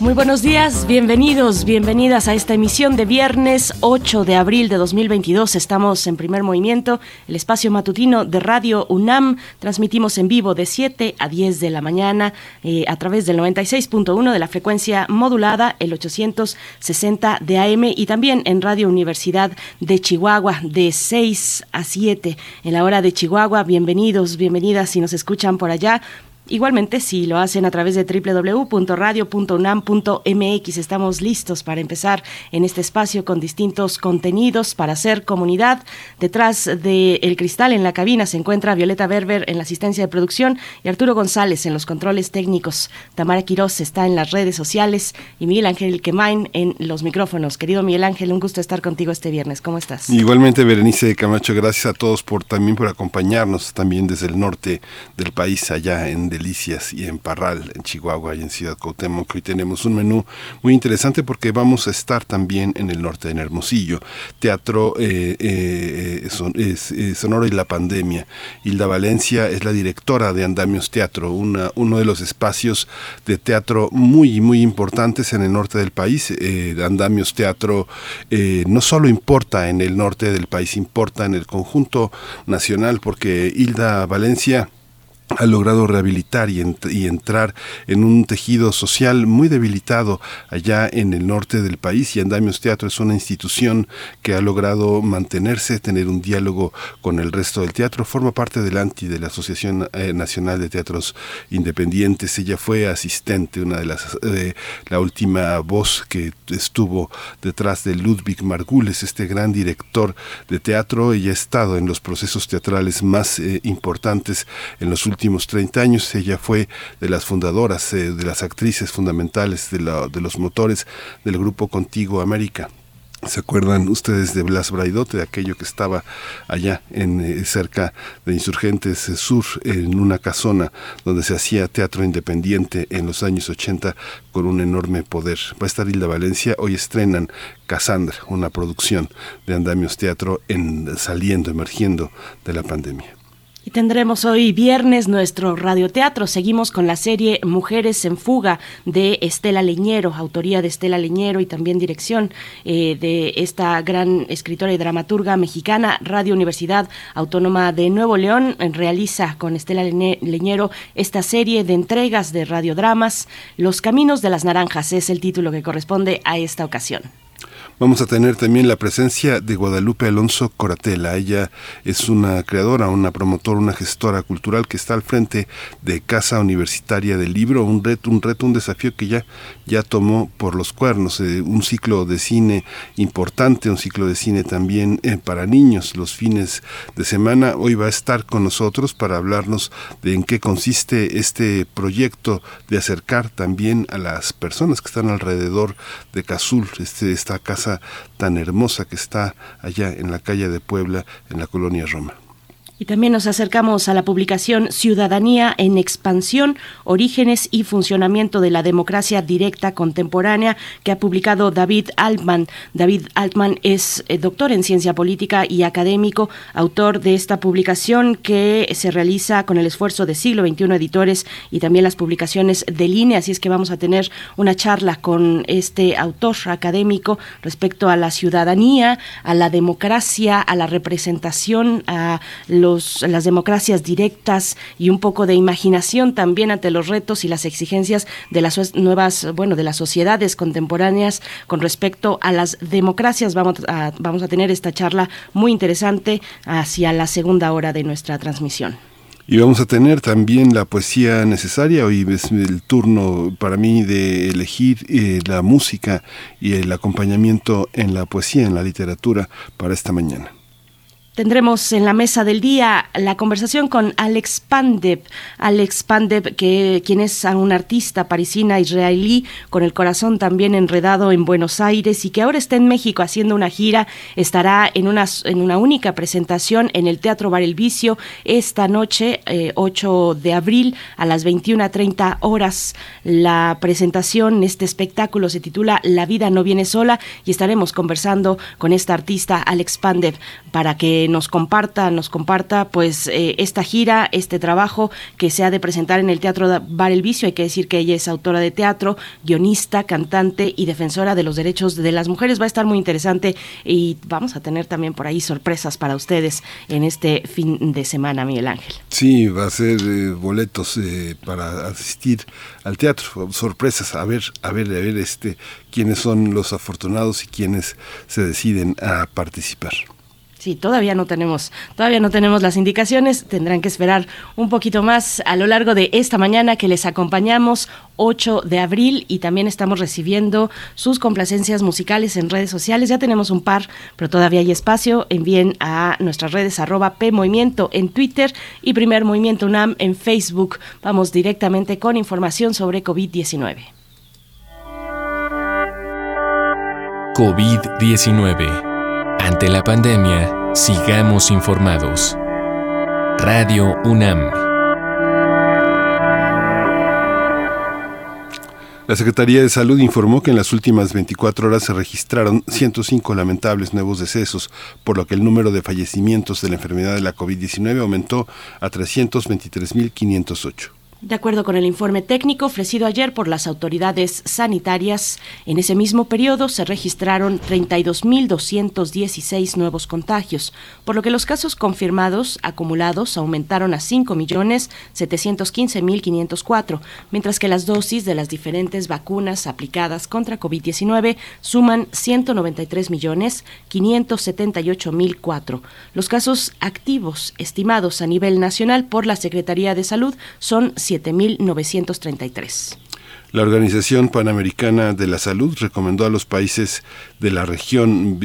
Muy buenos días, bienvenidos, bienvenidas a esta emisión de viernes 8 de abril de 2022. Estamos en primer movimiento, el espacio matutino de Radio UNAM. Transmitimos en vivo de 7 a 10 de la mañana eh, a través del 96.1 de la frecuencia modulada, el 860 de AM y también en Radio Universidad de Chihuahua de 6 a 7 en la hora de Chihuahua. Bienvenidos, bienvenidas si nos escuchan por allá. Igualmente, si lo hacen a través de www.radio.unam.mx, estamos listos para empezar en este espacio con distintos contenidos para hacer comunidad. Detrás del cristal en la cabina se encuentra Violeta Berber en la asistencia de producción y Arturo González en los controles técnicos. Tamara Quiroz está en las redes sociales y Miguel Ángel Quemain en los micrófonos. Querido Miguel Ángel, un gusto estar contigo este viernes. ¿Cómo estás? Igualmente, Berenice Camacho, gracias a todos por también por acompañarnos también desde el norte del país, allá en Y en Parral, en Chihuahua y en Ciudad Cuauhtémoc. Tenemos un menú muy interesante porque vamos a estar también en el norte, en Hermosillo. Teatro eh, eh, eh, Sonoro y la Pandemia. Hilda Valencia es la directora de Andamios Teatro, una, uno de los espacios de teatro muy, muy importantes en el norte del país. Andamios Teatro no solo importa en el norte del país, importa en el conjunto nacional porque Hilda Valencia ha logrado rehabilitar y, entrar en un tejido social muy debilitado allá en el norte del país. Y Andamios Teatro es una institución que ha logrado mantenerse, tener un diálogo con el resto del teatro, forma parte del ANTI de la Asociación eh, Nacional de Teatros Independientes, ella fue asistente, una de las, eh, la última voz que estuvo detrás de Ludwig Margules, este gran director de teatro, ella ha estado en los procesos teatrales más eh, importantes en los últimos últimos 30 años. Ella fue de las fundadoras, eh, de las actrices fundamentales, de, los motores del grupo Contigo América. ¿Se acuerdan ustedes de Blas Braidote, de aquello que estaba allá en eh, cerca de Insurgentes eh, Sur, en una casona donde se hacía teatro independiente en los años 80 con un enorme poder? Va a estar Hilda Valencia, hoy estrenan Cassandra, una producción de Andamios Teatro en saliendo, emergiendo de la pandemia. Tendremos hoy viernes nuestro radioteatro. Seguimos con la serie Mujeres en Fuga de Estela Leñero, autoría de Estela Leñero y también dirección eh, de esta gran escritora y dramaturga mexicana. Radio Universidad Autónoma de Nuevo León realiza con Estela Leñero esta serie de entregas de radiodramas. Los Caminos de las Naranjas es el título que corresponde a esta ocasión. Vamos a tener también la presencia de Guadalupe Alonso Coratela. Ella es una creadora, una promotora, una gestora cultural que está al frente de Casa Universitaria del Libro, un reto, un reto, un desafío que ya, ya tomó por los cuernos, eh, un ciclo de cine importante, un ciclo de cine también eh, para niños los fines de semana. Hoy va a estar con nosotros para hablarnos de en qué consiste este proyecto de acercar también a las personas que están alrededor de Cazul, este, esta casa tan hermosa que está allá en la calle de Puebla, en la colonia Roma. Y también nos acercamos a la publicación Ciudadanía en Expansión, Orígenes y Funcionamiento de la Democracia Directa Contemporánea, que ha publicado David Altman. David Altman es eh, doctor en ciencia política y académico, autor de esta publicación que se realiza con el esfuerzo de Siglo XXI Editores y también las publicaciones de línea. Así es que vamos a tener una charla con este autor académico respecto a la ciudadanía, a la democracia, a la representación, a los las democracias directas y un poco de imaginación también ante los retos y las exigencias de las nuevas, bueno, de las sociedades contemporáneas con respecto a las democracias. Vamos a, vamos a tener esta charla muy interesante hacia la segunda hora de nuestra transmisión. Y vamos a tener también la poesía necesaria. Hoy es el turno para mí de elegir eh, la música y el acompañamiento en la poesía, en la literatura para esta mañana. Tendremos en la mesa del día la conversación con Alex Pandev. Alex Pandev, que, quien es un artista parisina israelí con el corazón también enredado en Buenos Aires y que ahora está en México haciendo una gira. Estará en una, en una única presentación en el Teatro Bar El Vicio esta noche, 8 eh, de abril, a las 21.30 horas. La presentación, este espectáculo se titula La vida no viene sola y estaremos conversando con esta artista, Alex Pandev, para que nos comparta, nos comparta pues eh, esta gira, este trabajo que se ha de presentar en el Teatro Bar El Vicio. Hay que decir que ella es autora de teatro, guionista, cantante y defensora de los derechos de las mujeres. Va a estar muy interesante y vamos a tener también por ahí sorpresas para ustedes en este fin de semana, Miguel Ángel. Sí, va a ser eh, boletos eh, para asistir al teatro, sorpresas, a ver, a ver, a ver este quiénes son los afortunados y quiénes se deciden a participar. Sí, todavía no tenemos, todavía no tenemos las indicaciones, tendrán que esperar un poquito más a lo largo de esta mañana que les acompañamos 8 de abril y también estamos recibiendo sus complacencias musicales en redes sociales. Ya tenemos un par, pero todavía hay espacio. Envíen a nuestras redes arroba P Movimiento en Twitter y Primer Movimiento UNAM en Facebook. Vamos directamente con información sobre COVID-19. COVID-19 ante la pandemia, sigamos informados. Radio UNAM. La Secretaría de Salud informó que en las últimas 24 horas se registraron 105 lamentables nuevos decesos, por lo que el número de fallecimientos de la enfermedad de la COVID-19 aumentó a 323.508. De acuerdo con el informe técnico ofrecido ayer por las autoridades sanitarias, en ese mismo periodo se registraron 32.216 nuevos contagios, por lo que los casos confirmados acumulados aumentaron a 5.715.504, mientras que las dosis de las diferentes vacunas aplicadas contra COVID-19 suman 193.578.004. Los casos activos estimados a nivel nacional por la Secretaría de Salud son 7933. La Organización Panamericana de la Salud recomendó a los países de la región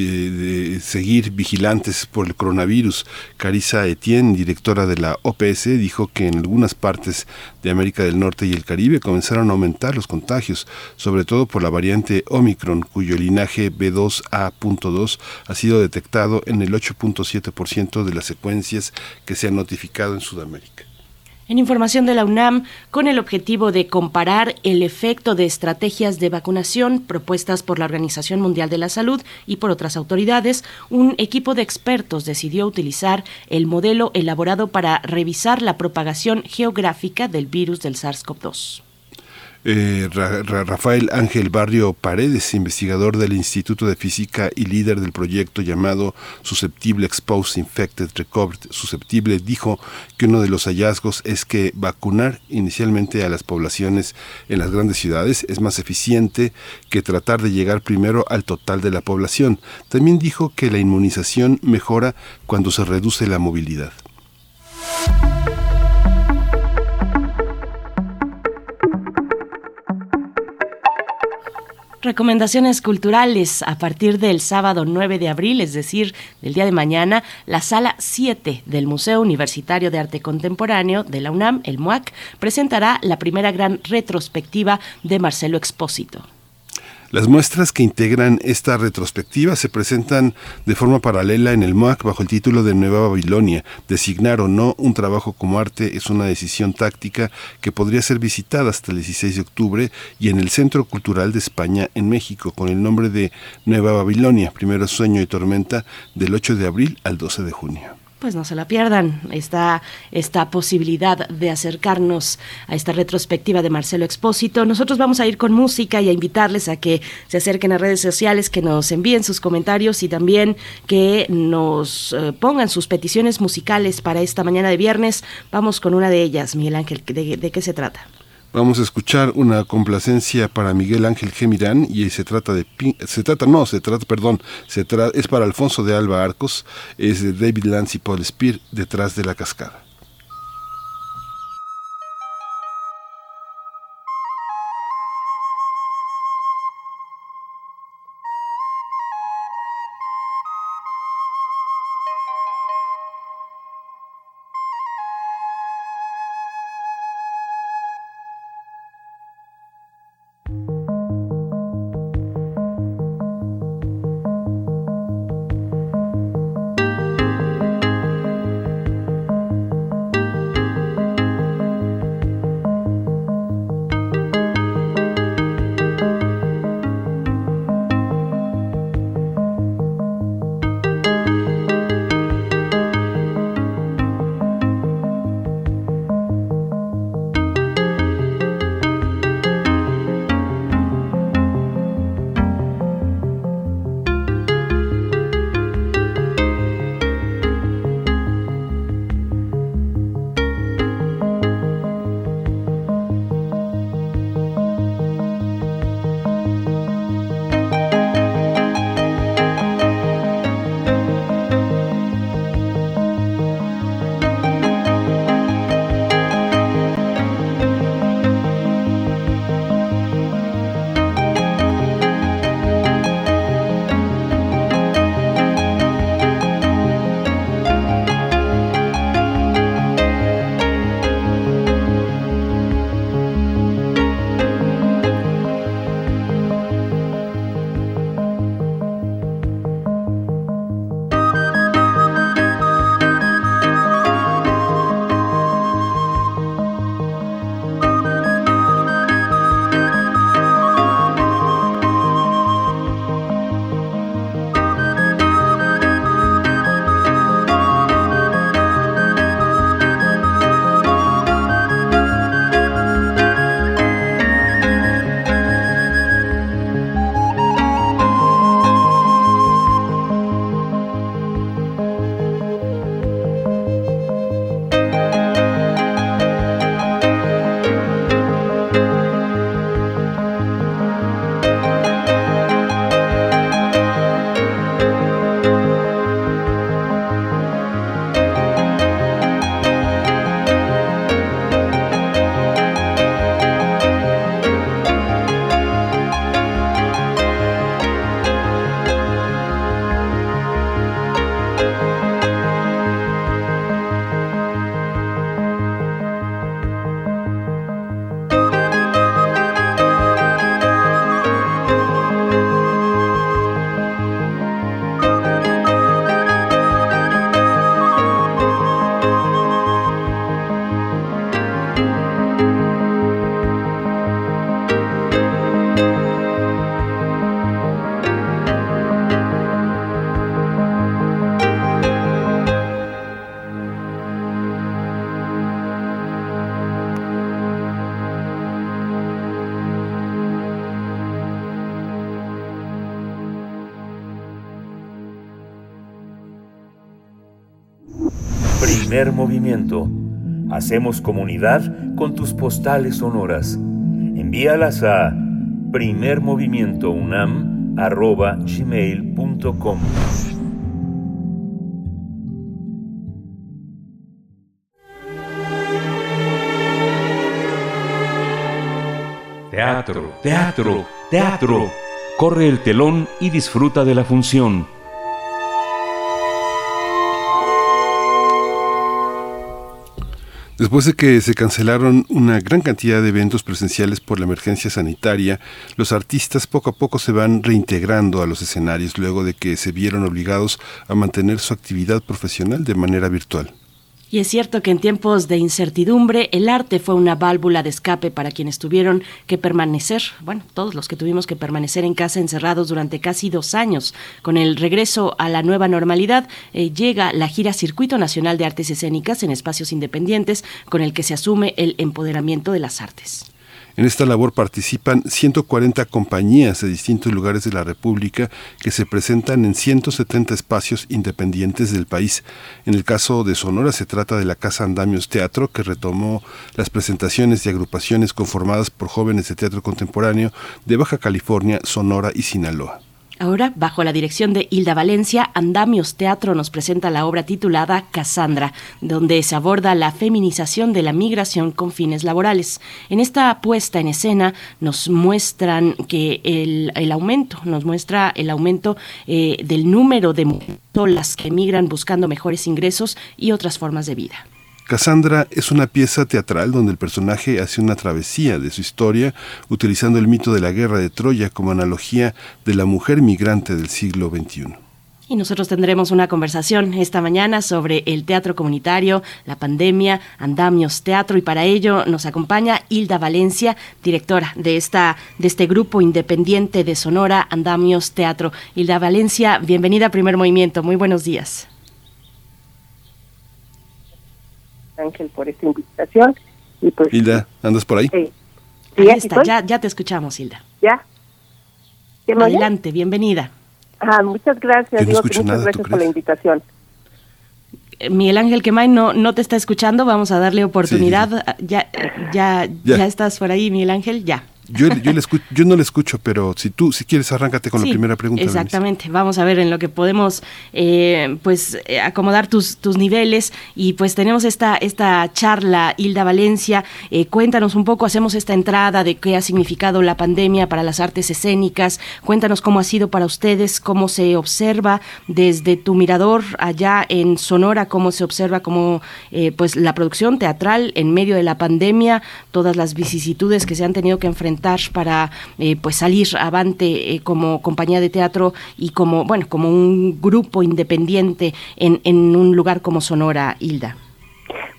seguir vigilantes por el coronavirus. Carissa Etienne, directora de la OPS, dijo que en algunas partes de América del Norte y el Caribe comenzaron a aumentar los contagios, sobre todo por la variante Omicron, cuyo linaje B2A.2 ha sido detectado en el 8.7% de las secuencias que se han notificado en Sudamérica. En información de la UNAM, con el objetivo de comparar el efecto de estrategias de vacunación propuestas por la Organización Mundial de la Salud y por otras autoridades, un equipo de expertos decidió utilizar el modelo elaborado para revisar la propagación geográfica del virus del SARS-CoV-2. Eh, Rafael Ángel Barrio Paredes, investigador del Instituto de Física y líder del proyecto llamado Susceptible Exposed Infected Recovered Susceptible, dijo que uno de los hallazgos es que vacunar inicialmente a las poblaciones en las grandes ciudades es más eficiente que tratar de llegar primero al total de la población. También dijo que la inmunización mejora cuando se reduce la movilidad. Recomendaciones culturales a partir del sábado 9 de abril, es decir, del día de mañana, la sala 7 del Museo Universitario de Arte Contemporáneo de la UNAM, el MUAC, presentará la primera gran retrospectiva de Marcelo Expósito. Las muestras que integran esta retrospectiva se presentan de forma paralela en el MOAC bajo el título de Nueva Babilonia. Designar o no un trabajo como arte es una decisión táctica que podría ser visitada hasta el 16 de octubre y en el Centro Cultural de España en México con el nombre de Nueva Babilonia, primero sueño y tormenta del 8 de abril al 12 de junio pues no se la pierdan esta, esta posibilidad de acercarnos a esta retrospectiva de Marcelo Expósito. Nosotros vamos a ir con música y a invitarles a que se acerquen a redes sociales, que nos envíen sus comentarios y también que nos eh, pongan sus peticiones musicales para esta mañana de viernes. Vamos con una de ellas, Miguel Ángel, de qué se trata? Vamos a escuchar una complacencia para Miguel Ángel Gemirán y se trata de se trata no, se trata, perdón, se trata es para Alfonso de Alba Arcos, es de David Lance y Paul Spear detrás de la cascada. Hacemos comunidad con tus postales sonoras. Envíalas a primermovimientounam.gmail.com Teatro, teatro, teatro. Corre el telón y disfruta de la función. Después de que se cancelaron una gran cantidad de eventos presenciales por la emergencia sanitaria, los artistas poco a poco se van reintegrando a los escenarios luego de que se vieron obligados a mantener su actividad profesional de manera virtual. Y es cierto que en tiempos de incertidumbre el arte fue una válvula de escape para quienes tuvieron que permanecer, bueno, todos los que tuvimos que permanecer en casa encerrados durante casi dos años. Con el regreso a la nueva normalidad eh, llega la gira Circuito Nacional de Artes Escénicas en espacios independientes con el que se asume el empoderamiento de las artes. En esta labor participan 140 compañías de distintos lugares de la República que se presentan en 170 espacios independientes del país. En el caso de Sonora se trata de la Casa Andamios Teatro, que retomó las presentaciones y agrupaciones conformadas por jóvenes de teatro contemporáneo de Baja California, Sonora y Sinaloa. Ahora, bajo la dirección de Hilda Valencia, Andamios Teatro nos presenta la obra titulada Cassandra, donde se aborda la feminización de la migración con fines laborales. En esta puesta en escena nos muestran que el, aumento, nos muestra el aumento eh, del número de mujeres que emigran buscando mejores ingresos y otras formas de vida. Cassandra es una pieza teatral donde el personaje hace una travesía de su historia utilizando el mito de la guerra de Troya como analogía de la mujer migrante del siglo XXI. Y nosotros tendremos una conversación esta mañana sobre el teatro comunitario, la pandemia, andamios teatro y para ello nos acompaña Hilda Valencia, directora de esta de este grupo independiente de Sonora Andamios Teatro. Hilda Valencia, bienvenida a Primer Movimiento. Muy buenos días. Ángel, por esta invitación. Y pues, Hilda, ¿andas por ahí? Sí. ahí está, ya, ya te escuchamos, Hilda. ¿Ya? Adelante, bienvenida. Ah, muchas gracias. Digo muchas gracias por la invitación. Eh, Miguel Ángel Quemay no, no te está escuchando, vamos a darle oportunidad. Ya, ya, ya, ya estás por ahí, Miguel Ángel, ya. Yo, yo, le yo no le escucho, pero si tú si quieres arráncate con la primera pregunta. Exactamente, vamos a ver en lo que podemos eh, pues eh, acomodar tus, tus niveles. Y pues tenemos esta, esta charla, Hilda Valencia, eh, cuéntanos un poco, hacemos esta entrada de qué ha significado la pandemia para las artes escénicas, cuéntanos cómo ha sido para ustedes, cómo se observa desde tu mirador allá en Sonora, cómo se observa como pues la producción teatral en medio de la pandemia, todas las vicisitudes que se han tenido que enfrentar para eh, pues salir avante eh, como compañía de teatro y como bueno como un grupo independiente en, en un lugar como Sonora, Hilda?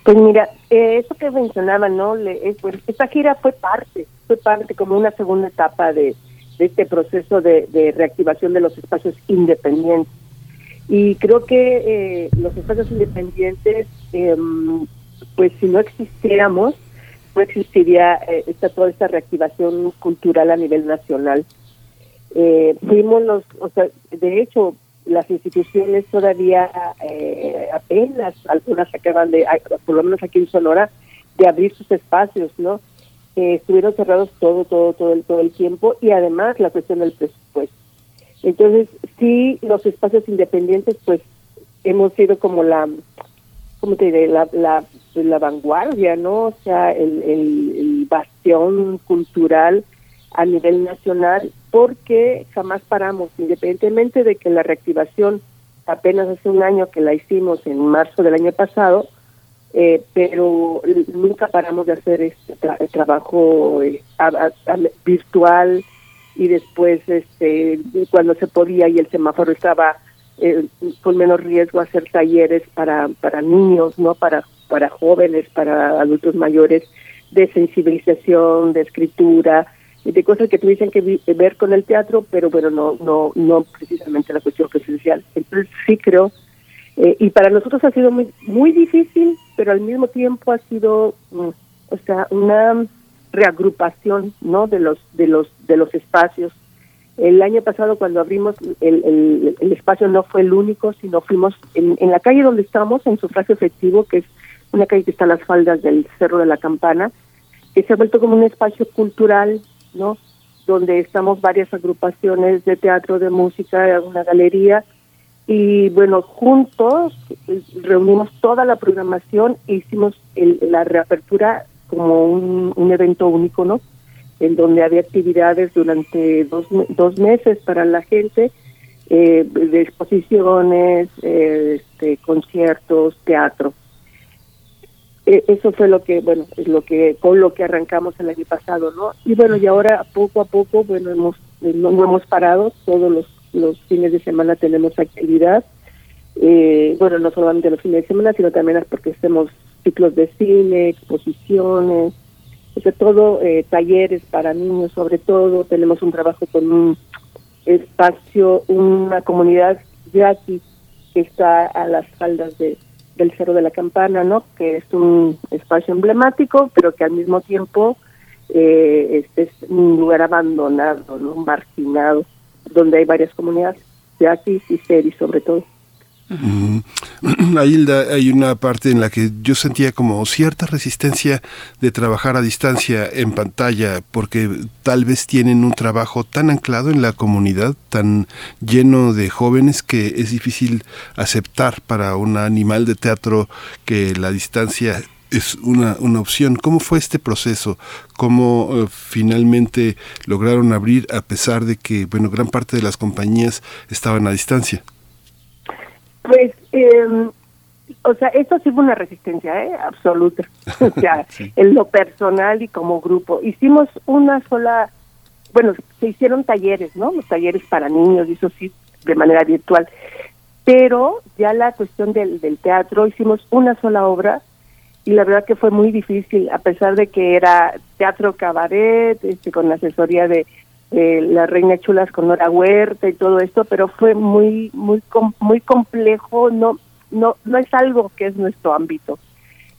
Pues mira, eh, eso que mencionaba, ¿no? Le, pues, esta gira fue parte, fue parte como una segunda etapa de, este proceso de, reactivación de los espacios independientes. Y creo que los espacios independientes, em, pues si no existiéramos, no existiría eh, esta, toda esta reactivación cultural a nivel nacional. Eh, fuimos los, o sea, de hecho, las instituciones todavía eh, apenas, algunas acaban de, por lo menos aquí en Sonora, de abrir sus espacios, ¿no? estuvieron cerrados todo, todo, todo el, todo el tiempo y además la cuestión del presupuesto. Entonces, sí, los espacios independientes, pues, hemos sido como la, ¿cómo te diré? La, la vanguardia, ¿no? O sea, el, el, bastión cultural a nivel nacional, porque jamás paramos, independientemente de que la reactivación apenas hace un año que la hicimos en marzo del año pasado, eh, pero nunca paramos de hacer este trabajo eh, virtual y después este cuando se podía y el semáforo estaba eh, con menos riesgo hacer talleres para para niños no para para jóvenes, para adultos mayores, de sensibilización, de escritura, de cosas que tuviesen que ver con el teatro, pero bueno, no, no, no precisamente la cuestión presencial. Entonces sí creo, eh, y para nosotros ha sido muy, muy difícil, pero al mismo tiempo ha sido, mm, o sea, una reagrupación, ¿no? De los, de los, de los espacios El año pasado cuando abrimos el, el, espacio no fue el único, sino fuimos en, la calle donde estamos, en sufragio efectivo, que es una calle que está a las faldas del Cerro de la Campana, que se ha vuelto como un espacio cultural, ¿no? Donde estamos varias agrupaciones de teatro, de música, una galería, y bueno, juntos eh, reunimos toda la programación e hicimos la reapertura como un evento único, ¿no? En donde había actividades durante dos, dos meses para la gente, eh, de exposiciones, eh, este, conciertos, teatro. E, eso fue lo que, bueno, es lo que, con lo que arrancamos el año pasado, ¿no? Y bueno, y ahora poco a poco, bueno, hemos, eh, no, hemos parado, todos los, los fines de semana tenemos actividad, bueno, no solamente los fines de semana, sino también porque hacemos ciclos de cine, exposiciones, sobre todo eh, talleres para niños, sobre todo tenemos un trabajo con un espacio, una comunidad aquí que está a las faldas de, del Cerro de la Campana, ¿no? Que es un espacio emblemático, pero que al mismo tiempo eh, es, un lugar abandonado, ¿no? Marginado, donde hay varias comunidades, aquí y Seri sobre todo. Hilda, hay una parte en la que yo sentía como cierta resistencia de trabajar a distancia en pantalla, porque tal vez tienen un trabajo tan anclado en la comunidad, tan lleno de jóvenes, que es difícil aceptar para un animal de teatro que la distancia es una, una opción. ¿Cómo fue este proceso? ¿Cómo eh, finalmente lograron abrir a pesar de que, bueno, gran parte de las compañías estaban a distancia? Pues, eh, o sea, esto sí fue una resistencia, ¿eh? Absoluta. o sea, en lo personal y como grupo. Hicimos una sola, bueno, se hicieron talleres, ¿no? Los talleres para niños, y eso sí, de manera virtual. Pero ya la cuestión del, del teatro, hicimos una sola obra y la verdad que fue muy difícil, a pesar de que era teatro cabaret, este, con la asesoría de eh, la Reina Chulas con Nora Huerta y todo esto, pero fue muy muy muy complejo, no no no es algo que es nuestro ámbito.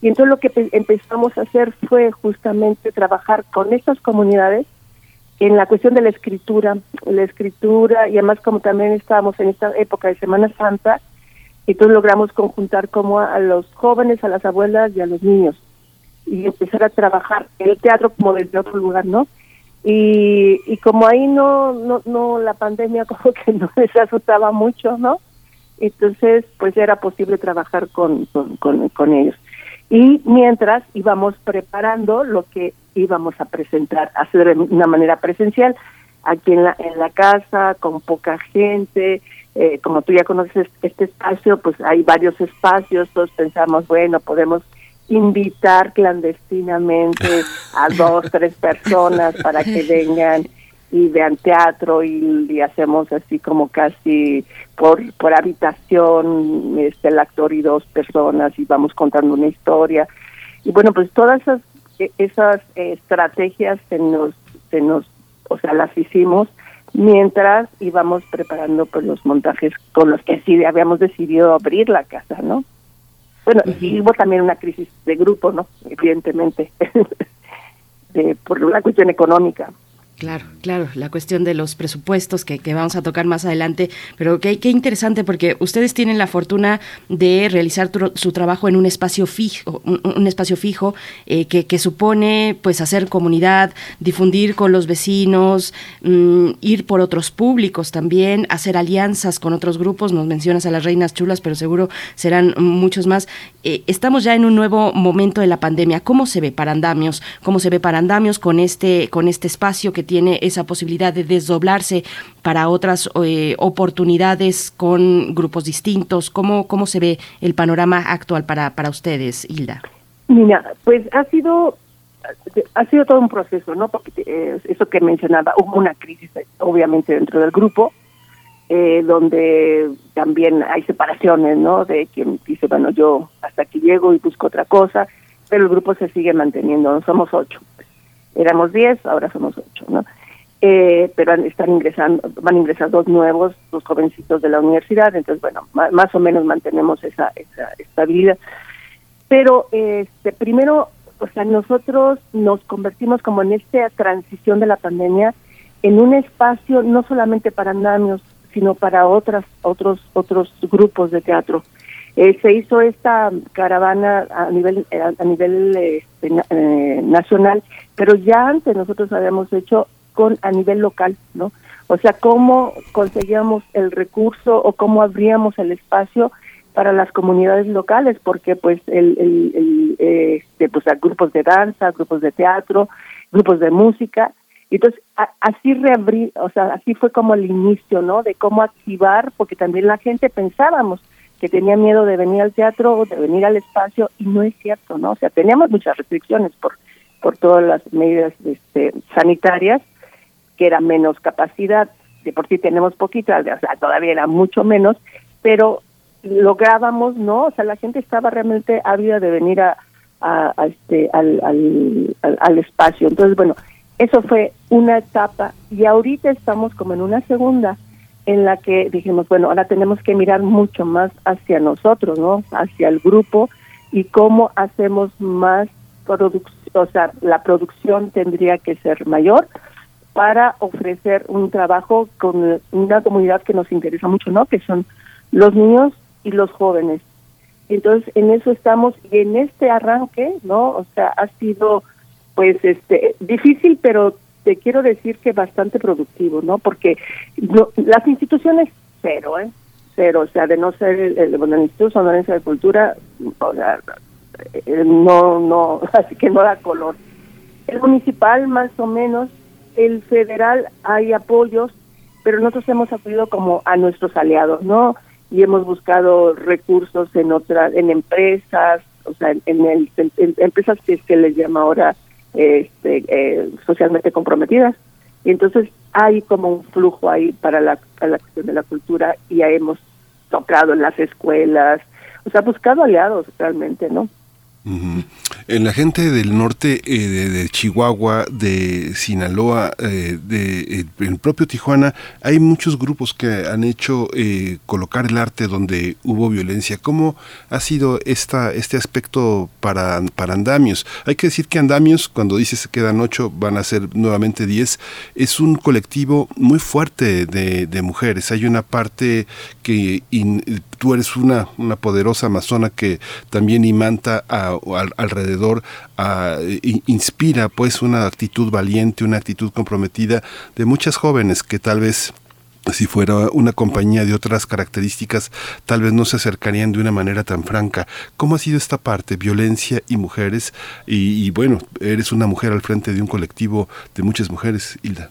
Y entonces lo que empezamos a hacer fue justamente trabajar con estas comunidades en la cuestión de la escritura, la escritura y además como también estábamos en esta época de Semana Santa, entonces logramos conjuntar como a los jóvenes, a las abuelas y a los niños y empezar a trabajar el teatro como desde otro lugar, ¿no? Y, y como ahí no, no, no, la pandemia como que no les asustaba mucho, ¿no? Entonces, pues era posible trabajar con, con, con, ellos. Y mientras íbamos preparando lo que íbamos a presentar, hacer de una manera presencial, aquí en la, en la casa, con poca gente, eh, como tú ya conoces este espacio, pues hay varios espacios, todos pensamos, bueno, podemos invitar clandestinamente a dos, tres personas para que vengan y vean teatro y, hacemos así como casi por por habitación este el actor y dos personas y vamos contando una historia. Y bueno pues todas esas e, esas estrategias se nos se nos o sea las hicimos mientras íbamos preparando pues los montajes con los que sí habíamos decidido abrir la casa no bueno, y hubo también una crisis de grupo, ¿no? Evidentemente, de, por una cuestión económica. Claro, claro, la cuestión de los presupuestos que, que vamos a tocar más adelante, pero qué, qué, interesante porque ustedes tienen la fortuna de realizar su trabajo en un espacio fijo, un, espacio fijo eh, que, que, supone pues hacer comunidad, difundir con los vecinos, mm, ir por otros públicos también, hacer alianzas con otros grupos, nos mencionas a las reinas chulas, pero seguro serán muchos más. Eh, estamos ya en un nuevo momento de la pandemia, ¿cómo se ve para andamios? ¿Cómo se ve para andamios con este, con este espacio que tiene esa posibilidad de desdoblarse para otras eh, oportunidades con grupos distintos? ¿Cómo, ¿Cómo se ve el panorama actual para, para ustedes, Hilda? Mira, pues ha sido ha sido todo un proceso, ¿no? Porque eh, eso que mencionaba, hubo una crisis obviamente dentro del grupo, eh, donde también hay separaciones, ¿no? De quien dice, bueno, yo hasta aquí llego y busco otra cosa, pero el grupo se sigue manteniendo, somos ocho éramos 10, ahora somos 8, ¿no? Eh, pero están ingresando, van a ingresar dos nuevos, dos jovencitos de la universidad, entonces, bueno, más, o menos mantenemos esa, esa estabilidad. Pero, este, primero, o sea, nosotros nos convertimos como en esta transición de la pandemia en un espacio no solamente para andamios, sino para otras, otros, otros grupos de teatro. Eh, se hizo esta caravana a nivel a nivel este, eh, nacional, pero ya antes nosotros habíamos hecho con a nivel local, ¿no? O sea, cómo conseguíamos el recurso o cómo abríamos el espacio para las comunidades locales, porque pues el, el, este, pues grupos de danza, grupos de teatro, grupos de música, entonces, así reabrí, o sea, así fue como el inicio, ¿no? De cómo activar, porque también la gente pensábamos que tenía miedo de venir al teatro o de venir al espacio, y no es cierto, ¿no? O sea, teníamos muchas restricciones por, por todas las medidas este, sanitarias, que era menos capacidad, de por sí tenemos poquita, o sea, todavía era mucho menos, pero lográbamos, ¿no? O sea, la gente estaba realmente ávida de venir a, este, al, al, al espacio. Entonces, bueno, eso fue una etapa y ahorita estamos como en una segunda en la que dijimos, bueno, ahora tenemos que mirar mucho más hacia nosotros, ¿no? Hacia el grupo y cómo hacemos más producción, o sea, la producción tendría que ser mayor para ofrecer un trabajo con una comunidad que nos interesa mucho, ¿no? Que son los niños y los jóvenes. Entonces, en eso estamos y en este arranque, ¿no? O sea, ha sido pues este difícil, pero te quiero decir que bastante productivo, ¿no? Porque las instituciones cero, ¿eh? Cero, o sea, de no ser el, el, el Instituto Sonorense de Cultura, o sea, eh, no, no, así que no da color. El municipal más o menos, el federal hay apoyos, pero nosotros hemos acudido como a nuestros aliados, ¿no? Y hemos buscado recursos en otras, en empresas, o sea, en, el, en, empresas que, que les llama ahora este, eh, socialmente comprometidas. Y entonces hay como un flujo ahí para la, para la cuestión de la cultura y ya hemos tocado en las escuelas, o sea, buscado aliados realmente, ¿no? En la gente del norte eh, de, Chihuahua, de Sinaloa, eh, de eh, el propio Tijuana, hay muchos grupos que han hecho colocar el arte donde hubo violencia. ¿Cómo ha sido esta, este aspecto para, para Andamios? Hay que decir que Andamios, cuando dice se quedan ocho, van a ser nuevamente diez, es un colectivo muy fuerte de, de mujeres. Hay una parte que tú eres una, una poderosa amazona que también imanta a, alrededor, a, inspira pues una actitud valiente, una actitud comprometida de muchas jóvenes que tal vez si fuera una compañía de otras características, tal vez no se acercarían de una manera tan franca. ¿Cómo ha sido esta parte? Violencia y mujeres. Y, y bueno, eres una mujer al frente de un colectivo de muchas mujeres, Hilda.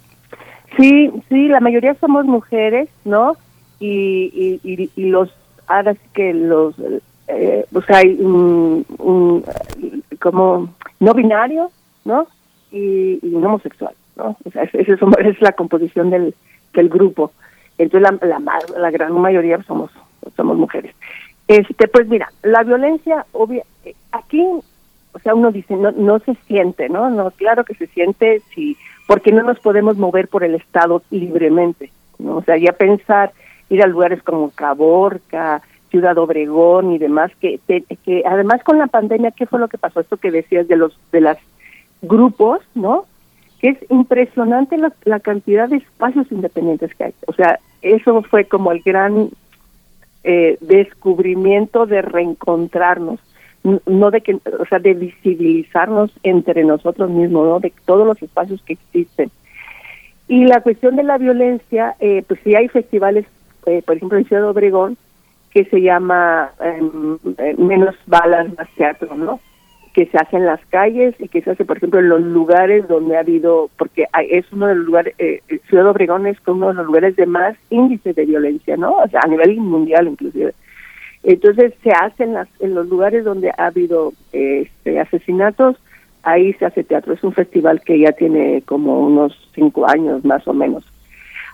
Sí, sí, la mayoría somos mujeres, ¿no? Y, y los ahora sí que los, eh, pues hay un, como no binario, ¿no? Y, y homosexual, ¿no? O sea, esa es, es, la composición del, del grupo. Entonces la, la, la gran mayoría somos somos mujeres. Este, pues mira, la violencia, obvia, eh, aquí, o sea, uno dice, no, no se siente, ¿no? No, claro que se siente, sí, porque no nos podemos mover por el Estado libremente, ¿no? O sea, ya pensar ir a lugares como Caborca, Ciudad Obregón y demás, que, que además con la pandemia, ¿qué fue lo que pasó? Esto que decías de los de las grupos, ¿no? Que es impresionante la, la cantidad de espacios independientes que hay. O sea, eso fue como el gran eh, descubrimiento de reencontrarnos, no de que, o sea, de visibilizarnos entre nosotros mismos, ¿no? De todos los espacios que existen. Y la cuestión de la violencia, eh, pues sí hay festivales eh, por ejemplo, en Ciudad Obregón, que se llama em, eh, Menos Balas, Más Teatro, ¿no? Que se hace en las calles y que se hace, por ejemplo, en los lugares donde ha habido, porque es uno de los lugares, eh, Ciudad Obregón es uno de los lugares de más índice de violencia, ¿no? A nivel mundial inclusive. Entonces se hace en, las, en los lugares donde ha habido este, asesinatos, ahí se hace teatro. Es un festival que ya tiene como unos cinco años más o menos.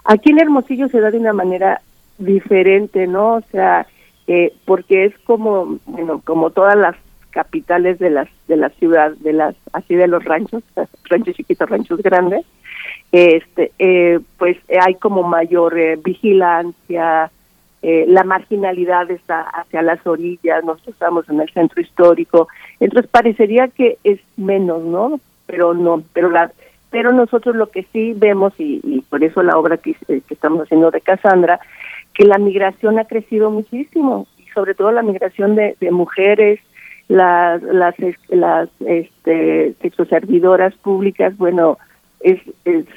Aquí en Hermosillo se da de una manera diferente, ¿no? O sea, eh, porque es como, bueno, como todas las capitales de las de la ciudad, de las así de los ranchos, ranchos chiquitos, ranchos grandes, este, eh, pues hay como mayor eh, vigilancia, la marginalidad está hacia las orillas, nosotros estamos en el centro histórico, entonces parecería que es menos, ¿no? Pero no, pero la pero nosotros lo que sí vemos, y, por eso la obra que, que estamos haciendo de Cassandra, que la migración ha crecido muchísimo, y sobre todo la migración de, de mujeres, las las las este sexoservidoras públicas bueno es,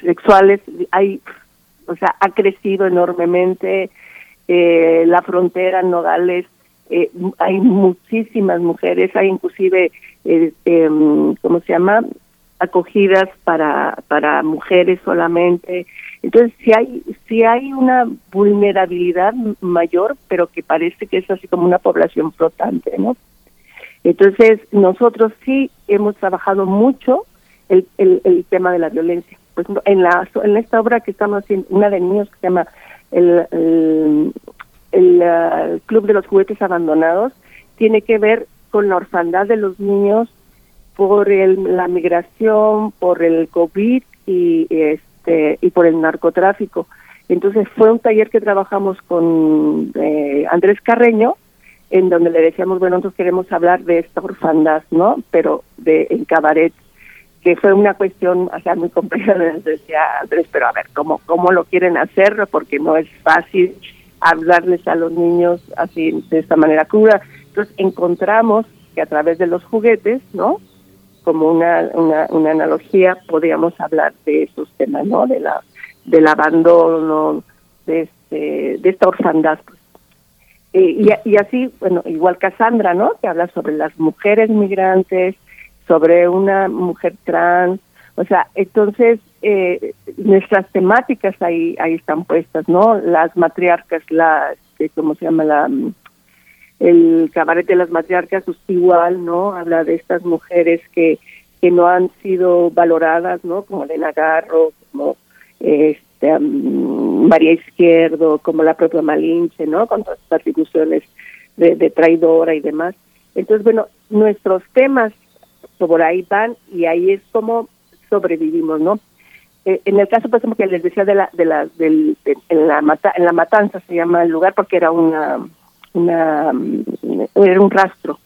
sexuales hay o sea ha crecido enormemente eh, la frontera Nogales eh, hay muchísimas mujeres hay inclusive eh, em, cómo se llama acogidas para para mujeres solamente entonces si hay si hay una vulnerabilidad mayor pero que parece que es así como una población flotante no entonces, nosotros sí hemos trabajado mucho el, el, tema de la violencia. Pues en, la, en esta obra que estamos haciendo, una de niños que se llama el, el, uh, Club de los Juguetes Abandonados, tiene que ver con la orfandad de los niños por el, la migración, por el COVID y, este, y por el narcotráfico. Entonces fue un taller que trabajamos con eh, Andrés Carreño, en donde le decíamos, bueno, nosotros queremos hablar de esta orfandad, ¿no? Pero de en cabaret, que fue una cuestión, o sea, muy compleja, decía Andrés, pero a ver, ¿cómo, ¿cómo lo quieren hacer? Porque no es fácil hablarles a los niños así, de esta manera cruda. Entonces encontramos que a través de los juguetes, ¿no? Como una, una, una analogía, podíamos hablar de esos temas, ¿no? De la, del abandono, de, este, de esta orfandad, eh, y, así, bueno, igual Cassandra, ¿no? Que habla sobre las mujeres migrantes, sobre una mujer trans, o sea, entonces eh, nuestras temáticas ahí ahí están puestas, ¿no? Las matriarcas, la, este, ¿cómo se llama? la El cabaret de las matriarcas, pues igual, ¿no? Habla de estas mujeres que, que no han sido valoradas, ¿no? Como Elena Garro, como este, María Izquierdo, como la propia Malinche, ¿no? Con todas estas atribuciones de, traidora y demás. Entonces, bueno, nuestros temas por ahí van y ahí es como sobrevivimos, ¿no? Eh, en el caso, por ejemplo, que les decía de la, de la, del, en la mata, en la matanza se llama el lugar porque era una, una, era un rastro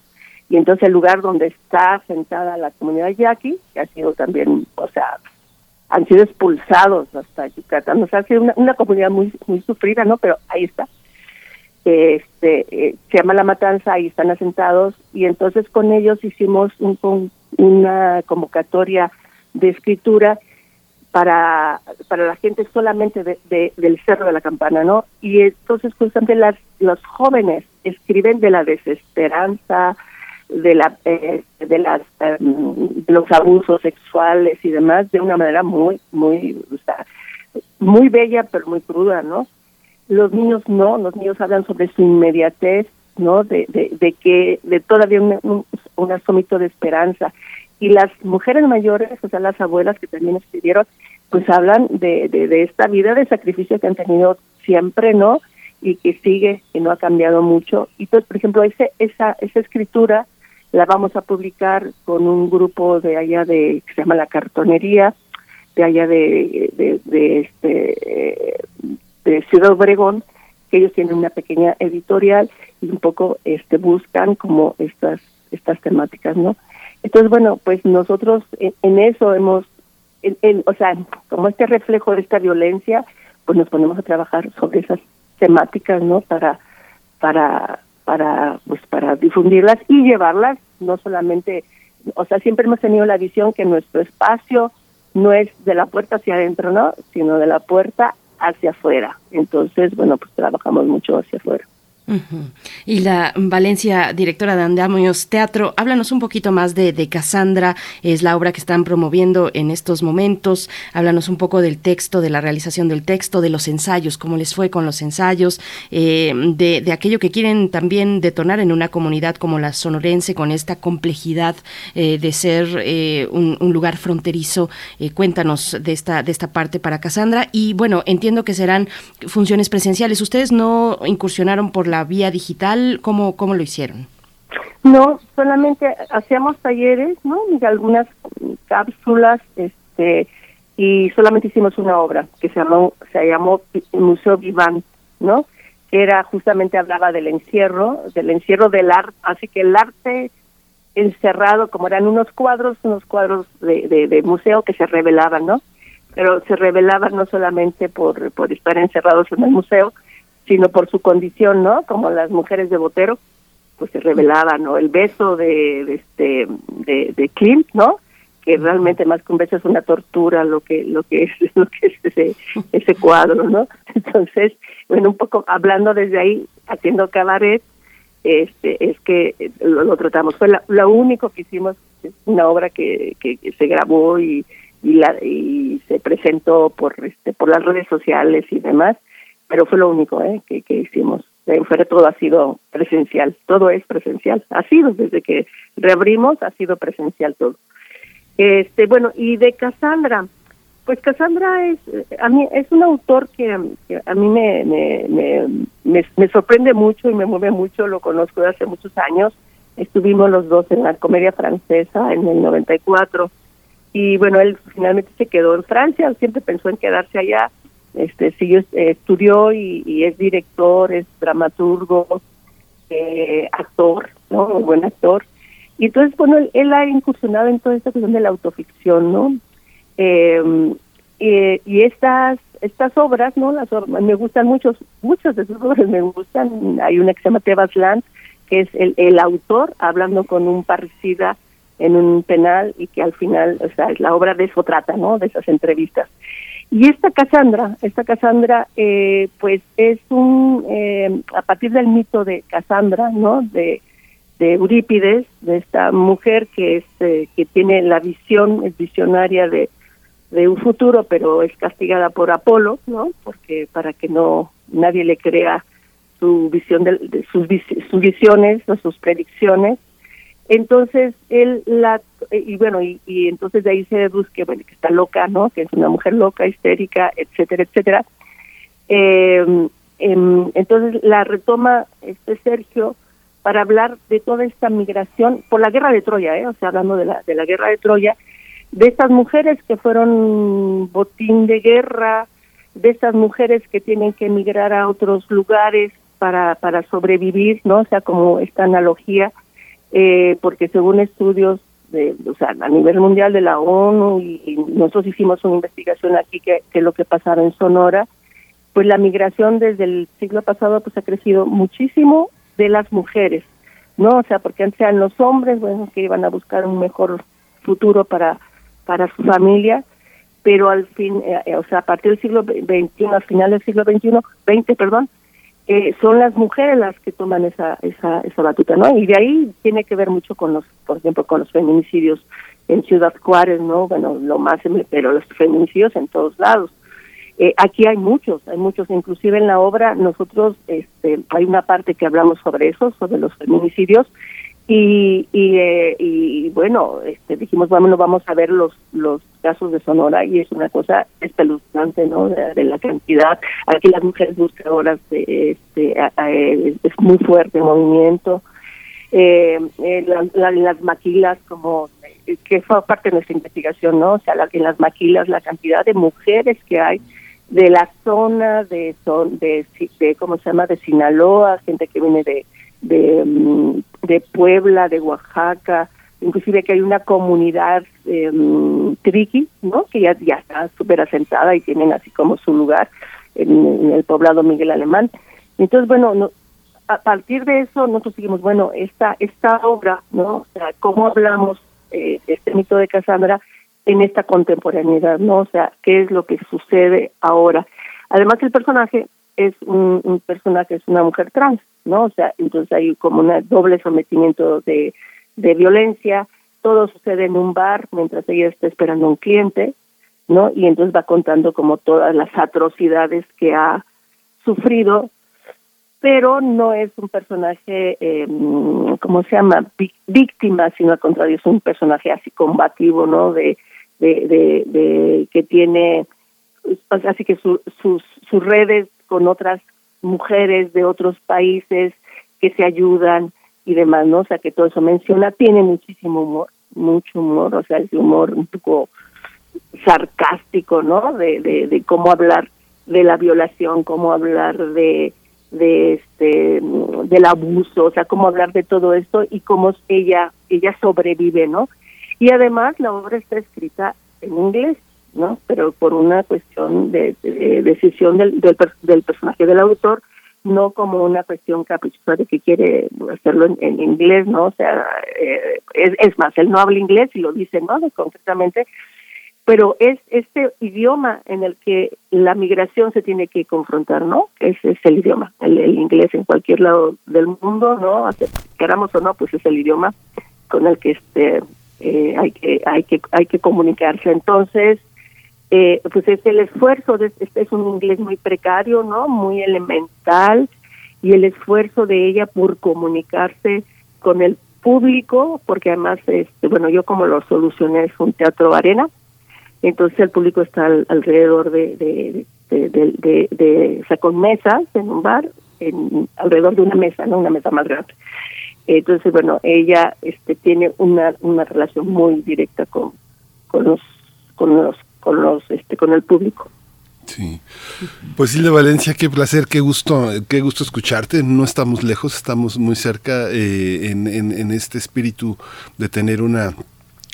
y entonces el lugar donde está sentada la comunidad yaqui, que ha sido también, o sea, han sido expulsados hasta Yucatán. O sea, ha sido una, comunidad muy muy sufrida, ¿no? Pero ahí está. Este, eh, se llama La Matanza, ahí están asentados, y entonces con ellos hicimos un, una convocatoria de escritura para, para la gente solamente de, del Cerro de la Campana, ¿no? Y entonces justamente las, los jóvenes escriben de la desesperanza, de la eh, de las em, los abusos sexuales y demás de una manera muy muy muy bella pero muy cruda no los niños no los niños hablan sobre su inmediatez no de de, de que de todavía un, un, asomito de esperanza y las mujeres mayores o sea las abuelas que también escribieron pues hablan de, de, de esta vida de sacrificio que han tenido siempre no y que sigue y no ha cambiado mucho. Y entonces por ejemplo ese esa esa escritura la vamos a publicar con un grupo de allá de que se llama la cartonería de allá de de, este de Ciudad Obregón que ellos tienen una pequeña editorial y un poco este buscan como estas estas temáticas no entonces bueno pues nosotros en, eso hemos en, o sea como este reflejo de esta violencia pues nos ponemos a trabajar sobre esas temáticas no para para para pues para difundirlas y llevarlas no solamente o sea siempre hemos tenido la visión que nuestro espacio no es de la puerta hacia adentro no sino de la puerta hacia afuera. Entonces bueno pues trabajamos mucho hacia afuera y la Valencia, directora de Andamios Teatro, háblanos un poquito más de, de Cassandra, es la obra que están promoviendo en estos momentos, háblanos un poco del texto, de la realización del texto, de los ensayos, cómo les fue con los ensayos, eh, de, de, aquello que quieren también detonar en una comunidad como la sonorense, con esta complejidad eh, de ser eh, un, un, lugar fronterizo. cuéntanos de esta, de esta parte para Cassandra. Y bueno, entiendo que serán funciones presenciales. Ustedes no incursionaron por la vía digital? ¿Cómo, cómo lo hicieron? No, solamente hacíamos talleres, ¿no? Y algunas cápsulas, este, y solamente hicimos una obra que se llamó, se llamó Museo Vivant, ¿no? Que era justamente hablaba del encierro, del encierro del arte, así que el arte encerrado, como eran unos cuadros, unos cuadros de, de, museo que se revelaban, ¿no? Pero se revelaban no solamente por, por estar encerrados en el museo, sino por su condición, ¿no? Como las mujeres de Botero, pues se revelaban, ¿no? El beso de, de este de, de Clint, ¿no? que realmente más que un beso es una tortura lo que lo que es lo que es ese ese cuadro no entonces bueno un poco hablando desde ahí haciendo cabaret este es que lo, tratamos fue lo único que hicimos una obra que, que, se grabó y y la y se presentó por este por las redes sociales y demás pero fue lo único ¿eh? que, que hicimos. Fuera todo ha sido presencial todo es presencial. Ha sido desde que reabrimos ha sido presencial todo. Este, bueno, y de Cassandra, pues Cassandra es, a mí, es un autor que, a mí me, me, me, me, sorprende mucho y me mueve mucho, lo conozco de hace muchos años. Estuvimos los dos en la comedia francesa en el 94 y bueno, él finalmente se quedó en Francia, siempre pensó en quedarse allá, este siguió, eh, estudió y, es director, es dramaturgo, eh, actor, ¿no? Un buen actor. Y entonces, bueno, él, ha incursionado en toda esta cuestión de la autoficción, ¿no? Eh, y estas estas obras, ¿no? Las me gustan muchos, muchas de sus obras me gustan. Hay una que se llama Tebas Land, que es el, el autor hablando con un parricida en un penal y que al final, o sea, la obra de eso trata, ¿no? De esas entrevistas. Y esta Cassandra, esta Cassandra, eh, pues es un, eh, a partir del mito de Cassandra, ¿no? De de Eurípides, de esta mujer que es eh, que tiene la visión, es visionaria de, un futuro, pero es castigada por Apolo, ¿no? Porque para que no nadie le crea su visión de, sus, sus visiones o sus predicciones. Entonces él la y bueno y, y entonces de ahí se deduce que bueno que está loca, ¿no? Que es una mujer loca, histérica, etcétera, etcétera. Eh, em, entonces la retoma este Sergio para hablar de toda esta migración por la guerra de Troya, ¿eh? o sea, hablando de la, de la guerra de Troya, de estas mujeres que fueron botín de guerra, de estas mujeres que tienen que emigrar a otros lugares para, para sobrevivir, ¿no? O sea, como esta analogía, eh, porque según estudios de, o sea, a nivel mundial de la ONU y, nosotros hicimos una investigación aquí que, lo que pasaba en Sonora, pues la migración desde el siglo pasado pues ha crecido muchísimo de las mujeres, ¿no? O sea, porque antes eran los hombres, bueno, que iban a buscar un mejor futuro para, para su familia, pero al fin, eh, eh, o sea, a partir del siglo XXI, al final del siglo XXI, 20, perdón, eh, son las mujeres las que toman esa, esa, esa batuta, ¿no? Y de ahí tiene que ver mucho con los, por ejemplo, con los feminicidios en Ciudad Juárez, ¿no? Bueno, lo más, pero los feminicidios en todos lados. Eh, aquí hay muchos, hay muchos, inclusive en la obra nosotros este, hay una parte que hablamos sobre eso, sobre los feminicidios y y, eh, y bueno, este, dijimos vamos a ver los los casos de Sonora y es una cosa espeluznante, ¿no? De, la cantidad. Aquí las mujeres buscadoras de, este, es muy fuerte el movimiento. Eh, eh las maquilas como que fue parte de nuestra investigación, ¿no? O sea, en las maquilas la cantidad de mujeres que hay de la zona de, son, de, de, ¿cómo se llama?, de Sinaloa, gente que viene de, de, mm, de Puebla, de Oaxaca, inclusive que hay una comunidad eh, triqui, ¿no?, que ya, ya está súper asentada y tienen así como su lugar en, el poblado Miguel Alemán. Entonces, bueno, no, a partir de eso nosotros seguimos, bueno, esta, esta obra, ¿no?, o sea, cómo hablamos eh, este mito de Casandra, en esta contemporaneidad, ¿no? O sea, ¿qué es lo que sucede ahora? Además, el personaje es un, personaje, es una mujer trans, ¿no? O sea, entonces hay como un doble sometimiento de, de violencia, todo sucede en un bar mientras ella está esperando un cliente, ¿no? Y entonces va contando como todas las atrocidades que ha sufrido, pero no es un personaje, eh, ¿cómo se llama? Víctima, sino al contrario, es un personaje así combativo, ¿no? De de, de, que tiene así que sus, sus redes con otras mujeres de otros países que se ayudan y demás, ¿no? O sea, que todo eso menciona, tiene muchísimo humor, mucho humor, o sea, ese humor un poco sarcástico, ¿no? De, de, cómo hablar de la violación, cómo hablar de, de este del abuso, o sea, cómo hablar de todo esto y cómo ella ella sobrevive, ¿no? Y además la obra está escrita en inglés, ¿no? Pero por una cuestión de, decisión del, del, personaje del autor, no como una cuestión caprichosa de que quiere hacerlo en, inglés, ¿no? O sea, eh, es, es, más, él no habla inglés y lo dice, ¿no? Concretamente, pero es este idioma en el que la migración se tiene que confrontar, ¿no? Ese es el idioma, el, inglés en cualquier lado del mundo, ¿no? Queramos o no, pues es el idioma con el que este eh, hay que hay que hay que comunicarse. Entonces, eh, pues es el esfuerzo de este es un inglés muy precario, ¿no? Muy elemental y el esfuerzo de ella por comunicarse con el público, porque además, este, bueno, yo como lo solucioné es un teatro arena entonces el público está alrededor de, de, de, de, o sea, con mesas en un bar, en, alrededor de una mesa, no una mesa más grande. Entonces, bueno, ella este, tiene una, una relación muy directa con, con los, con los, con los, este, con el público. Sí. Pues Silvia Valencia, qué placer, qué gusto, qué gusto escucharte. No estamos lejos, estamos muy cerca eh, en, en, este espíritu de tener una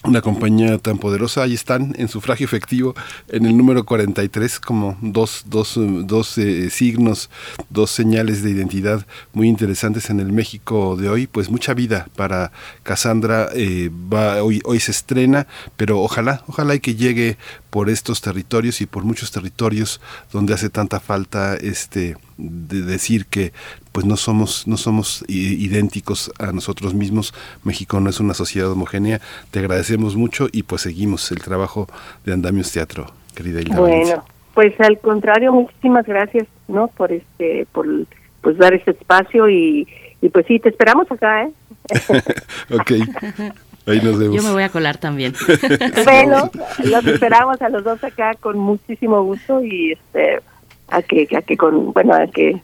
una compañía tan poderosa. Ahí están en sufragio efectivo en el número 43 como dos, dos, dos eh, signos, dos señales de identidad muy interesantes en el México de hoy. Pues mucha vida para Cassandra. Eh, va, hoy, hoy se estrena, pero ojalá, ojalá y que llegue por estos territorios y por muchos territorios donde hace tanta falta este de decir que pues no somos no somos idénticos a nosotros mismos. México no es una sociedad homogénea. Te agradecemos mucho y pues seguimos el trabajo de Andamios Teatro querida Hilda bueno pues al contrario muchísimas gracias no por este por pues dar este espacio y, y pues sí te esperamos acá eh ok Ahí nos vemos. Yo me voy a colar también. bueno, los esperamos a los dos acá con muchísimo gusto y este a que a que con bueno a que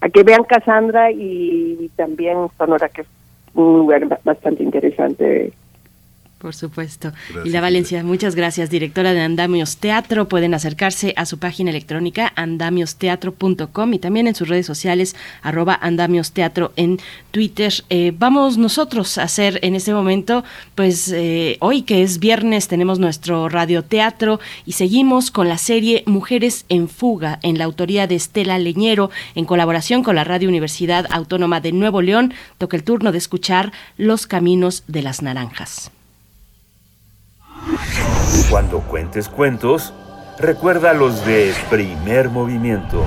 a que vean Cassandra y también Sonora que es un lugar bastante interesante por supuesto. y la Valencia, muchas gracias, directora de Andamios Teatro. Pueden acercarse a su página electrónica andamiosteatro.com y también en sus redes sociales arroba Andamios Teatro en Twitter. Eh, vamos nosotros a hacer en este momento, pues eh, hoy que es viernes tenemos nuestro radioteatro y seguimos con la serie Mujeres en Fuga en la autoría de Estela Leñero en colaboración con la Radio Universidad Autónoma de Nuevo León. Toca el turno de escuchar Los Caminos de las Naranjas. Cuando cuentes cuentos, recuerda los de primer movimiento.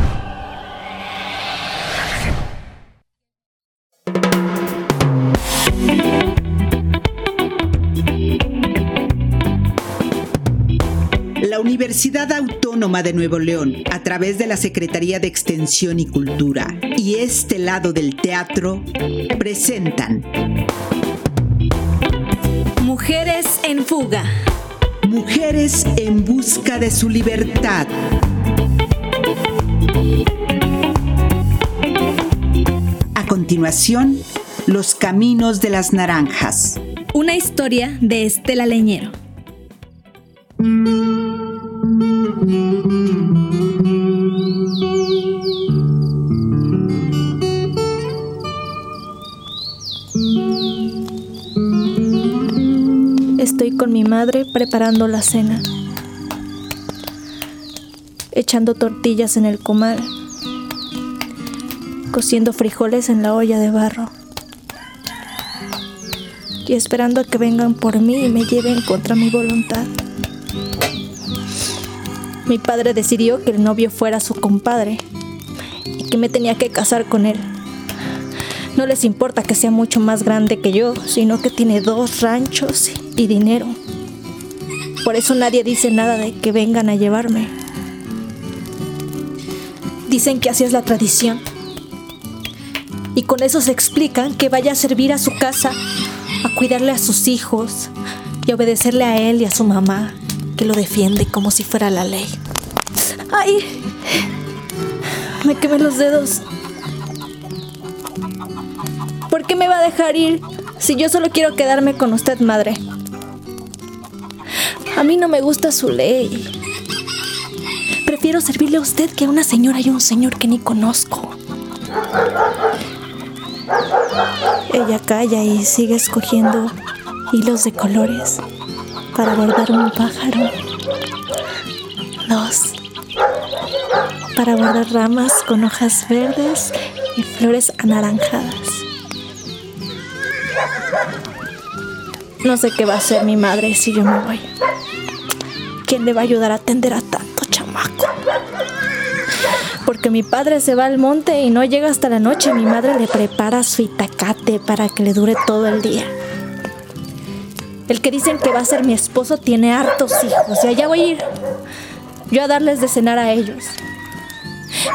La Universidad Autónoma de Nuevo León, a través de la Secretaría de Extensión y Cultura y este lado del teatro, presentan Mujeres en fuga. Mujeres en busca de su libertad. A continuación, Los Caminos de las Naranjas. Una historia de Estela Leñero. Estoy con mi madre preparando la cena, echando tortillas en el comal, cociendo frijoles en la olla de barro y esperando a que vengan por mí y me lleven contra mi voluntad. Mi padre decidió que el novio fuera su compadre y que me tenía que casar con él. No les importa que sea mucho más grande que yo, sino que tiene dos ranchos y dinero. Por eso nadie dice nada de que vengan a llevarme. Dicen que así es la tradición. Y con eso se explican que vaya a servir a su casa, a cuidarle a sus hijos y obedecerle a él y a su mamá, que lo defiende como si fuera la ley. ¡Ay! Me quemé los dedos. ¿Por qué me va a dejar ir si yo solo quiero quedarme con usted, madre? A mí no me gusta su ley. Prefiero servirle a usted que a una señora y un señor que ni conozco. Ella calla y sigue escogiendo hilos de colores para bordar un pájaro. Dos. Para bordar ramas con hojas verdes y flores anaranjadas. No sé qué va a hacer mi madre si yo me voy. ¿Quién le va a ayudar a atender a tanto chamaco? Porque mi padre se va al monte y no llega hasta la noche. Mi madre le prepara su itacate para que le dure todo el día. El que dicen que va a ser mi esposo tiene hartos hijos y allá voy a ir. Yo a darles de cenar a ellos.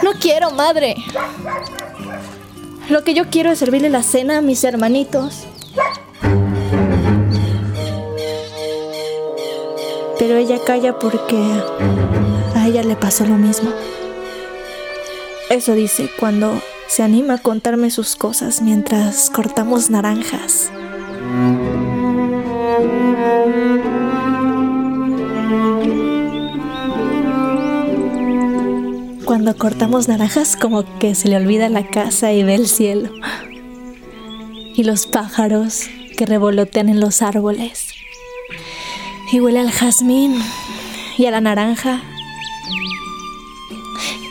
No quiero, madre. Lo que yo quiero es servirle la cena a mis hermanitos. Pero ella calla porque a ella le pasó lo mismo. Eso dice cuando se anima a contarme sus cosas mientras cortamos naranjas. Cuando cortamos naranjas como que se le olvida la casa y ve el cielo. Y los pájaros que revolotean en los árboles. Y huele al jazmín y a la naranja.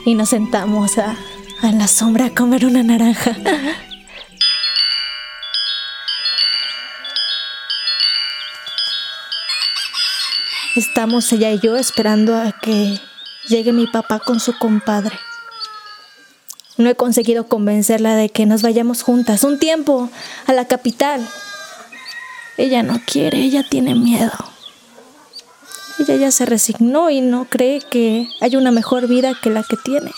Y nos sentamos a, a la sombra a comer una naranja. Estamos ella y yo esperando a que llegue mi papá con su compadre. No he conseguido convencerla de que nos vayamos juntas un tiempo a la capital. Ella no quiere, ella tiene miedo. Ella ya se resignó y no cree que haya una mejor vida que la que tiene.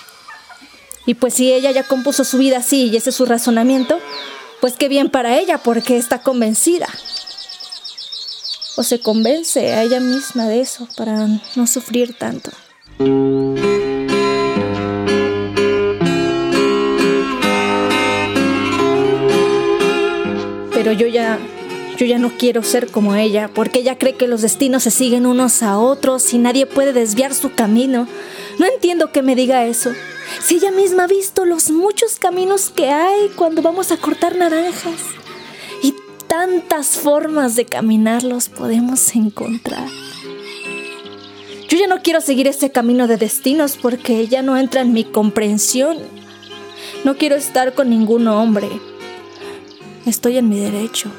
Y pues si ella ya compuso su vida así y ese es su razonamiento, pues qué bien para ella porque está convencida o se convence a ella misma de eso para no sufrir tanto. Pero yo ya yo ya no quiero ser como ella, porque ella cree que los destinos se siguen unos a otros y nadie puede desviar su camino. No entiendo que me diga eso. Si ella misma ha visto los muchos caminos que hay cuando vamos a cortar naranjas tantas formas de caminarlos podemos encontrar. Yo ya no quiero seguir ese camino de destinos porque ya no entra en mi comprensión. No quiero estar con ningún hombre. Estoy en mi derecho.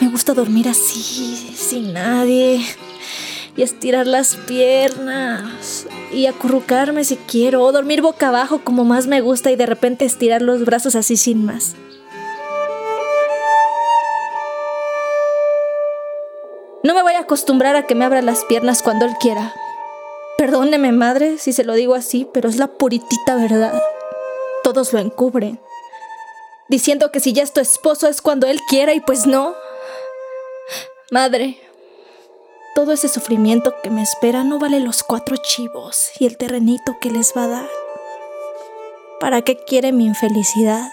Me gusta dormir así, sin nadie, y estirar las piernas, y acurrucarme si quiero, o dormir boca abajo como más me gusta y de repente estirar los brazos así sin más. No me voy a acostumbrar a que me abra las piernas cuando él quiera. Perdóneme, madre, si se lo digo así, pero es la puritita verdad. Todos lo encubren. Diciendo que si ya es tu esposo es cuando él quiera y pues no. Madre, todo ese sufrimiento que me espera no vale los cuatro chivos y el terrenito que les va a dar. ¿Para qué quiere mi infelicidad?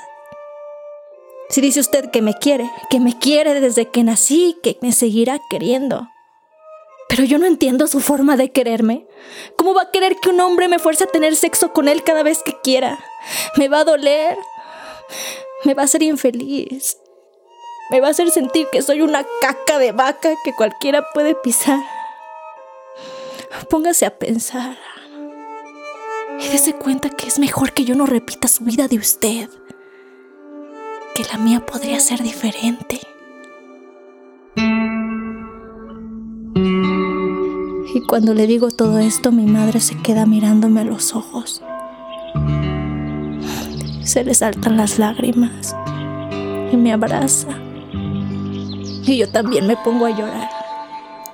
Si dice usted que me quiere, que me quiere desde que nací, que me seguirá queriendo. Pero yo no entiendo su forma de quererme. ¿Cómo va a querer que un hombre me fuerce a tener sexo con él cada vez que quiera? Me va a doler. Me va a hacer infeliz. Me va a hacer sentir que soy una caca de vaca que cualquiera puede pisar. Póngase a pensar. Y dése cuenta que es mejor que yo no repita su vida de usted que la mía podría ser diferente. Y cuando le digo todo esto, mi madre se queda mirándome a los ojos. Se le saltan las lágrimas y me abraza. Y yo también me pongo a llorar.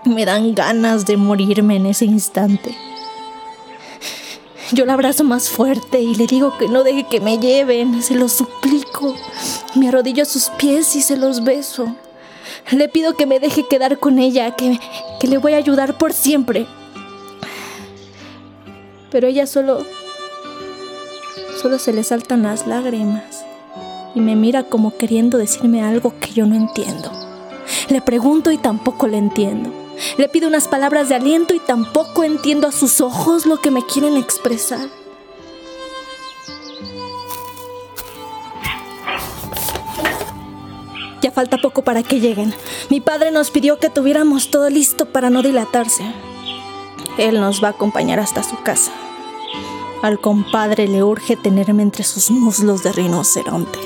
Me dan ganas de morirme en ese instante. Yo la abrazo más fuerte y le digo que no deje que me lleven, se lo suplico. Me arrodillo a sus pies y se los beso. Le pido que me deje quedar con ella, que, que le voy a ayudar por siempre. Pero ella solo... Solo se le saltan las lágrimas y me mira como queriendo decirme algo que yo no entiendo. Le pregunto y tampoco le entiendo. Le pido unas palabras de aliento y tampoco entiendo a sus ojos lo que me quieren expresar. Ya falta poco para que lleguen. Mi padre nos pidió que tuviéramos todo listo para no dilatarse. Él nos va a acompañar hasta su casa. Al compadre le urge tenerme entre sus muslos de rinoceronte.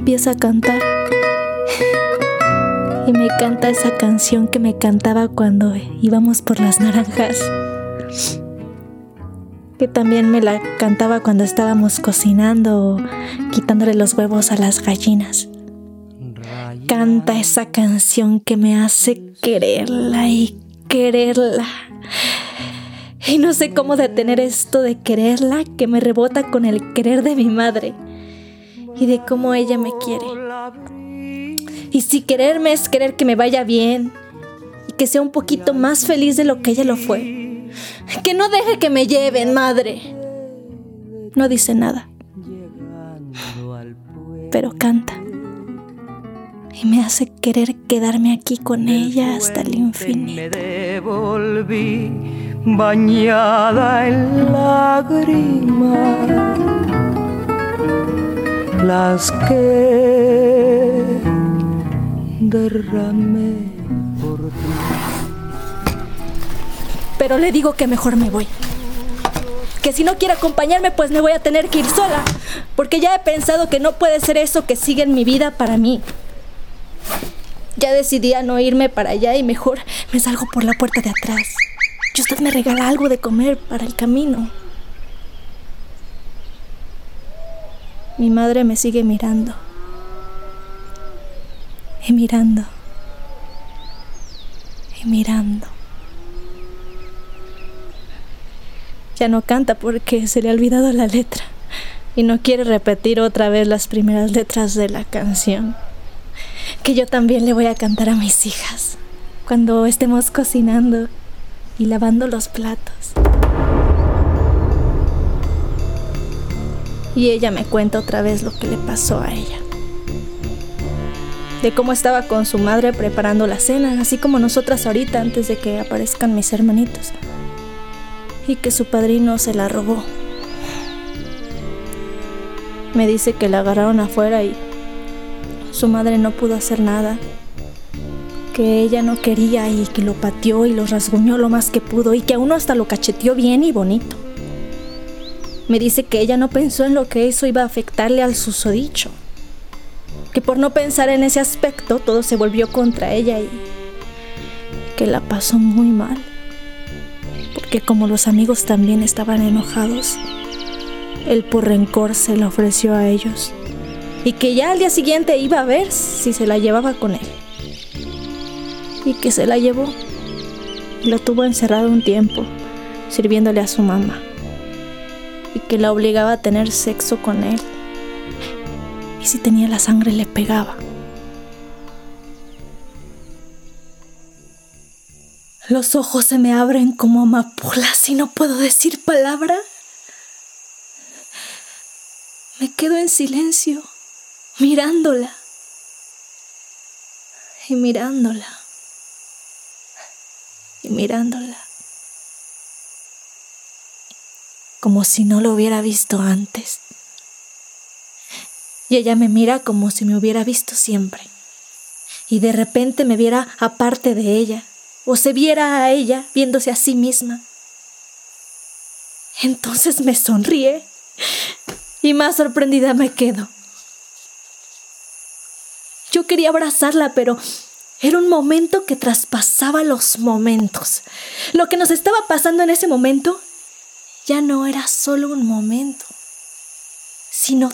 Empieza a cantar. Y me canta esa canción que me cantaba cuando íbamos por las naranjas que también me la cantaba cuando estábamos cocinando o quitándole los huevos a las gallinas. Canta esa canción que me hace quererla y quererla. Y no sé cómo detener esto de quererla que me rebota con el querer de mi madre y de cómo ella me quiere. Y si quererme es querer que me vaya bien y que sea un poquito más feliz de lo que ella lo fue que no deje que me lleven, madre. No dice nada. Pero canta. Y me hace querer quedarme aquí con ella hasta el infinito. Me devolví bañada en lágrimas. Las que derramé por ti pero le digo que mejor me voy. Que si no quiere acompañarme, pues me voy a tener que ir sola. Porque ya he pensado que no puede ser eso que sigue en mi vida para mí. Ya decidí a no irme para allá y mejor me salgo por la puerta de atrás. Y usted me regala algo de comer para el camino. Mi madre me sigue mirando. Y mirando. Y mirando. Ya no canta porque se le ha olvidado la letra y no quiere repetir otra vez las primeras letras de la canción. Que yo también le voy a cantar a mis hijas cuando estemos cocinando y lavando los platos. Y ella me cuenta otra vez lo que le pasó a ella. De cómo estaba con su madre preparando la cena, así como nosotras ahorita antes de que aparezcan mis hermanitos y que su padrino se la robó. Me dice que la agarraron afuera y su madre no pudo hacer nada, que ella no quería y que lo pateó y lo rasguñó lo más que pudo y que a uno hasta lo cacheteó bien y bonito. Me dice que ella no pensó en lo que eso iba a afectarle al susodicho, que por no pensar en ese aspecto todo se volvió contra ella y que la pasó muy mal que como los amigos también estaban enojados, él por rencor se la ofreció a ellos y que ya al día siguiente iba a ver si se la llevaba con él. Y que se la llevó. Lo tuvo encerrado un tiempo, sirviéndole a su mamá. Y que la obligaba a tener sexo con él. Y si tenía la sangre le pegaba. Los ojos se me abren como amapolas y no puedo decir palabra. Me quedo en silencio, mirándola y mirándola y mirándola. Como si no lo hubiera visto antes. Y ella me mira como si me hubiera visto siempre. Y de repente me viera aparte de ella o se viera a ella viéndose a sí misma. Entonces me sonríe y más sorprendida me quedo. Yo quería abrazarla, pero era un momento que traspasaba los momentos. Lo que nos estaba pasando en ese momento ya no era solo un momento, sino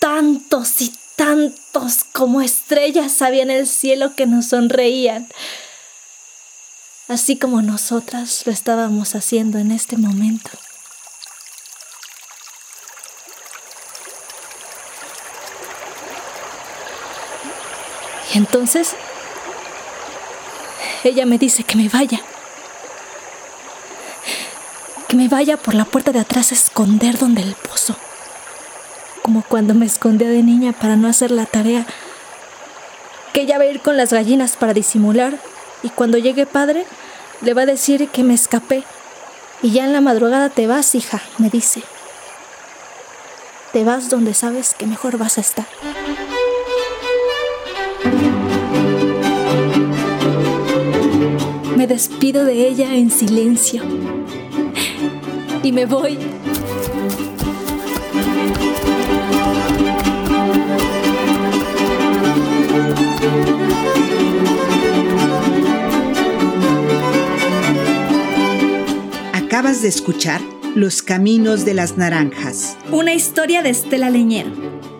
tantos y tantos como estrellas había en el cielo que nos sonreían así como nosotras lo estábamos haciendo en este momento. Y entonces ella me dice que me vaya. Que me vaya por la puerta de atrás a esconder donde el pozo. Como cuando me escondía de niña para no hacer la tarea. que ella va a ir con las gallinas para disimular y cuando llegue padre le va a decir que me escapé. Y ya en la madrugada te vas, hija, me dice. Te vas donde sabes que mejor vas a estar. Me despido de ella en silencio. Y me voy Acabas de escuchar Los Caminos de las Naranjas. Una historia de Estela Leñero,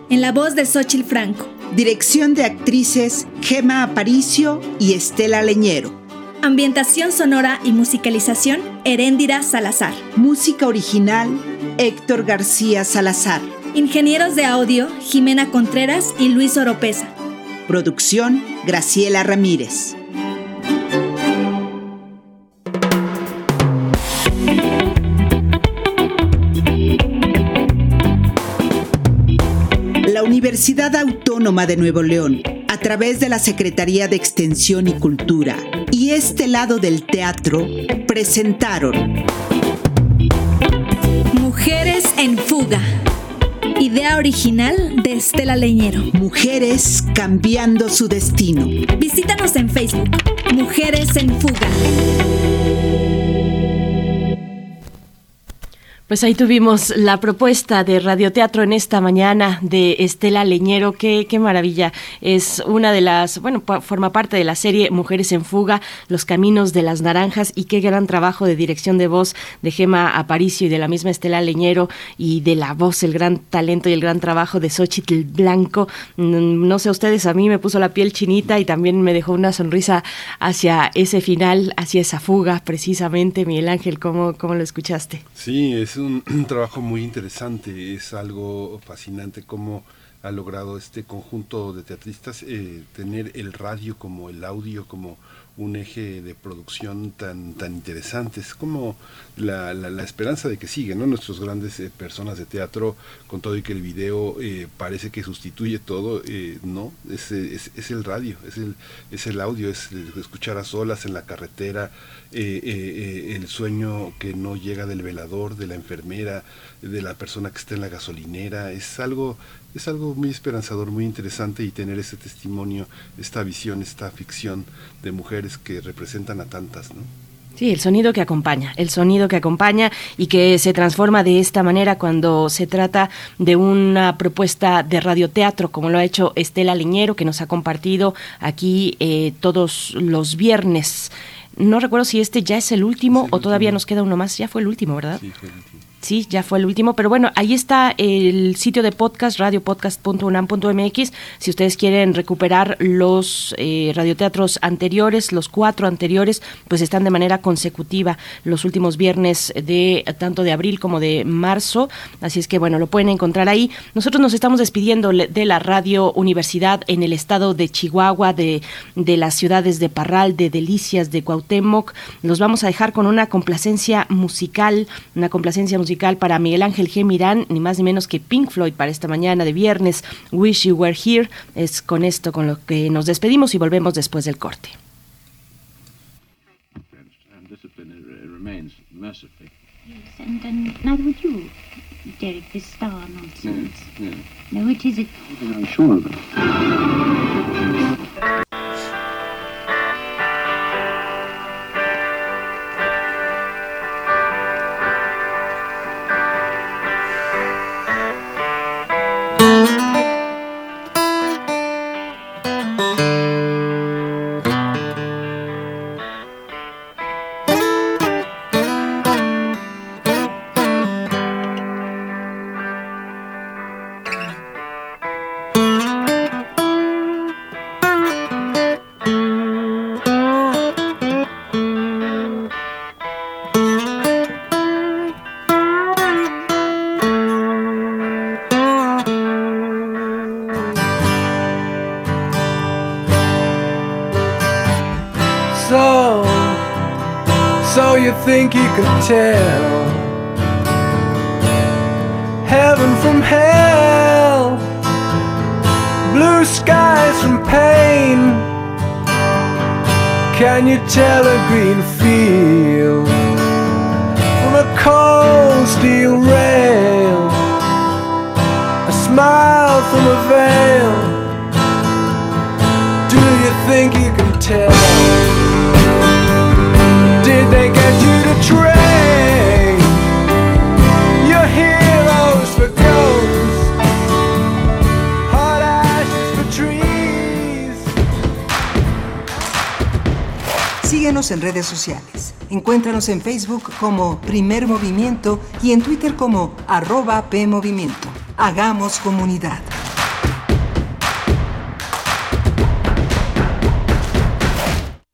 en la voz de Xochil Franco. Dirección de actrices Gema Aparicio y Estela Leñero. Ambientación sonora y musicalización Heréndira Salazar. Música original Héctor García Salazar. Ingenieros de audio Jimena Contreras y Luis Oropesa. Producción Graciela Ramírez. La Universidad Autónoma de Nuevo León, a través de la Secretaría de Extensión y Cultura y este lado del teatro, presentaron Mujeres en Fuga. Idea original de Estela Leñero. Mujeres cambiando su destino. Visítanos en Facebook. Mujeres en Fuga. Pues ahí tuvimos la propuesta de radioteatro en esta mañana de Estela Leñero. Qué, qué maravilla. Es una de las, bueno, forma parte de la serie Mujeres en Fuga, Los Caminos de las Naranjas y qué gran trabajo de dirección de voz de Gema Aparicio y de la misma Estela Leñero y de la voz, el gran talento y el gran trabajo de Xochitl Blanco. Mm, no sé ustedes, a mí me puso la piel chinita y también me dejó una sonrisa hacia ese final, hacia esa fuga, precisamente. Miguel Ángel, ¿cómo, cómo lo escuchaste? Sí, es un, trabajo muy interesante, es algo fascinante cómo ha logrado este conjunto de teatristas eh, tener el radio como el audio como un eje de producción tan tan interesante. Es como la, la, esperanza de que siguen ¿no? nuestros grandes eh, personas de teatro con todo y que el video eh, parece que sustituye todo no es, es, es, el radio es el es el audio es escuchar a solas en la carretera eh, eh, eh, el sueño que no llega del velador, de la enfermera, de la persona que está en la gasolinera, es algo, es algo muy esperanzador, muy interesante y tener ese testimonio, esta visión, esta ficción de mujeres que representan a tantas, ¿no? Sí, el sonido que acompaña, el sonido que acompaña y que se transforma de esta manera cuando se trata de una propuesta de radioteatro, como lo ha hecho Estela Liñero, que nos ha compartido aquí todos los viernes no recuerdo si este ya es el último o todavía nos queda uno más. Ya fue el último, ¿verdad? Sí, fue el último. Sí, ya fue el último, pero bueno, ahí está el sitio de podcast, radiopodcast.unam.mx. Si ustedes quieren recuperar los eh, radioteatros anteriores, los cuatro anteriores, pues están de manera consecutiva los últimos viernes de tanto de abril como de marzo. Así es que bueno, lo pueden encontrar ahí. Nosotros nos estamos despidiendo de la Radio Universidad en el estado de Chihuahua, de, de las ciudades de Parral, de Delicias, de Cuauhtémoc. Nos vamos a dejar con una complacencia musical, una complacencia musical para Miguel Ángel G. Mirán, ni más ni menos que Pink Floyd para esta mañana de viernes. Wish You Were Here. Es con esto con lo que nos despedimos y volvemos después del corte. you pretend redes sociales. Encuéntranos en Facebook como Primer Movimiento y en Twitter como arroba PMovimiento. Hagamos comunidad.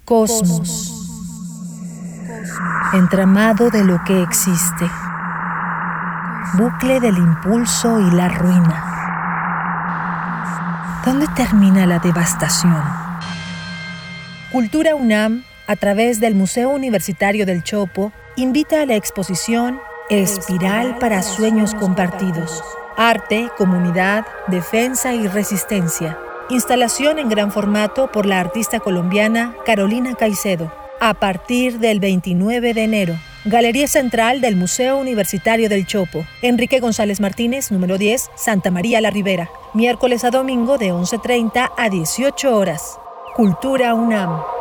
Cosmos. Entramado de lo que existe. Bucle del impulso y la ruina. ¿Dónde termina la devastación? Cultura UNAM, a través del Museo Universitario del Chopo, invita a la exposición Espiral para Sueños Compartidos. Arte, comunidad, defensa y resistencia. Instalación en gran formato por la artista colombiana Carolina Caicedo. A partir del 29 de enero. Galería Central del Museo Universitario del Chopo. Enrique González Martínez, número 10, Santa María la Ribera. Miércoles a domingo de 11.30 a 18 horas. Cultura UNAM.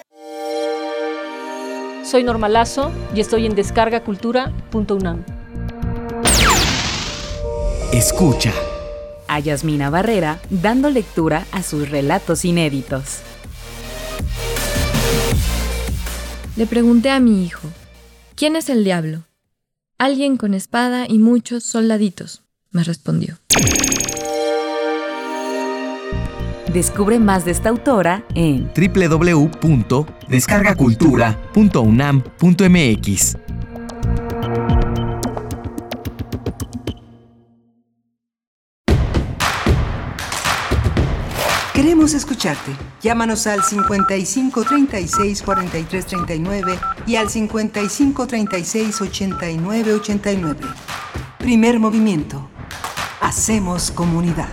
Soy Norma Lazo y estoy en descargacultura.unam. Escucha. A Yasmina Barrera dando lectura a sus relatos inéditos. Le pregunté a mi hijo, ¿quién es el diablo? Alguien con espada y muchos soldaditos, me respondió. Descubre más de esta autora en www.descargacultura.unam.mx. Queremos escucharte. Llámanos al 55 36 43 39 y al 55 36 89 89. Primer movimiento. Hacemos comunidad.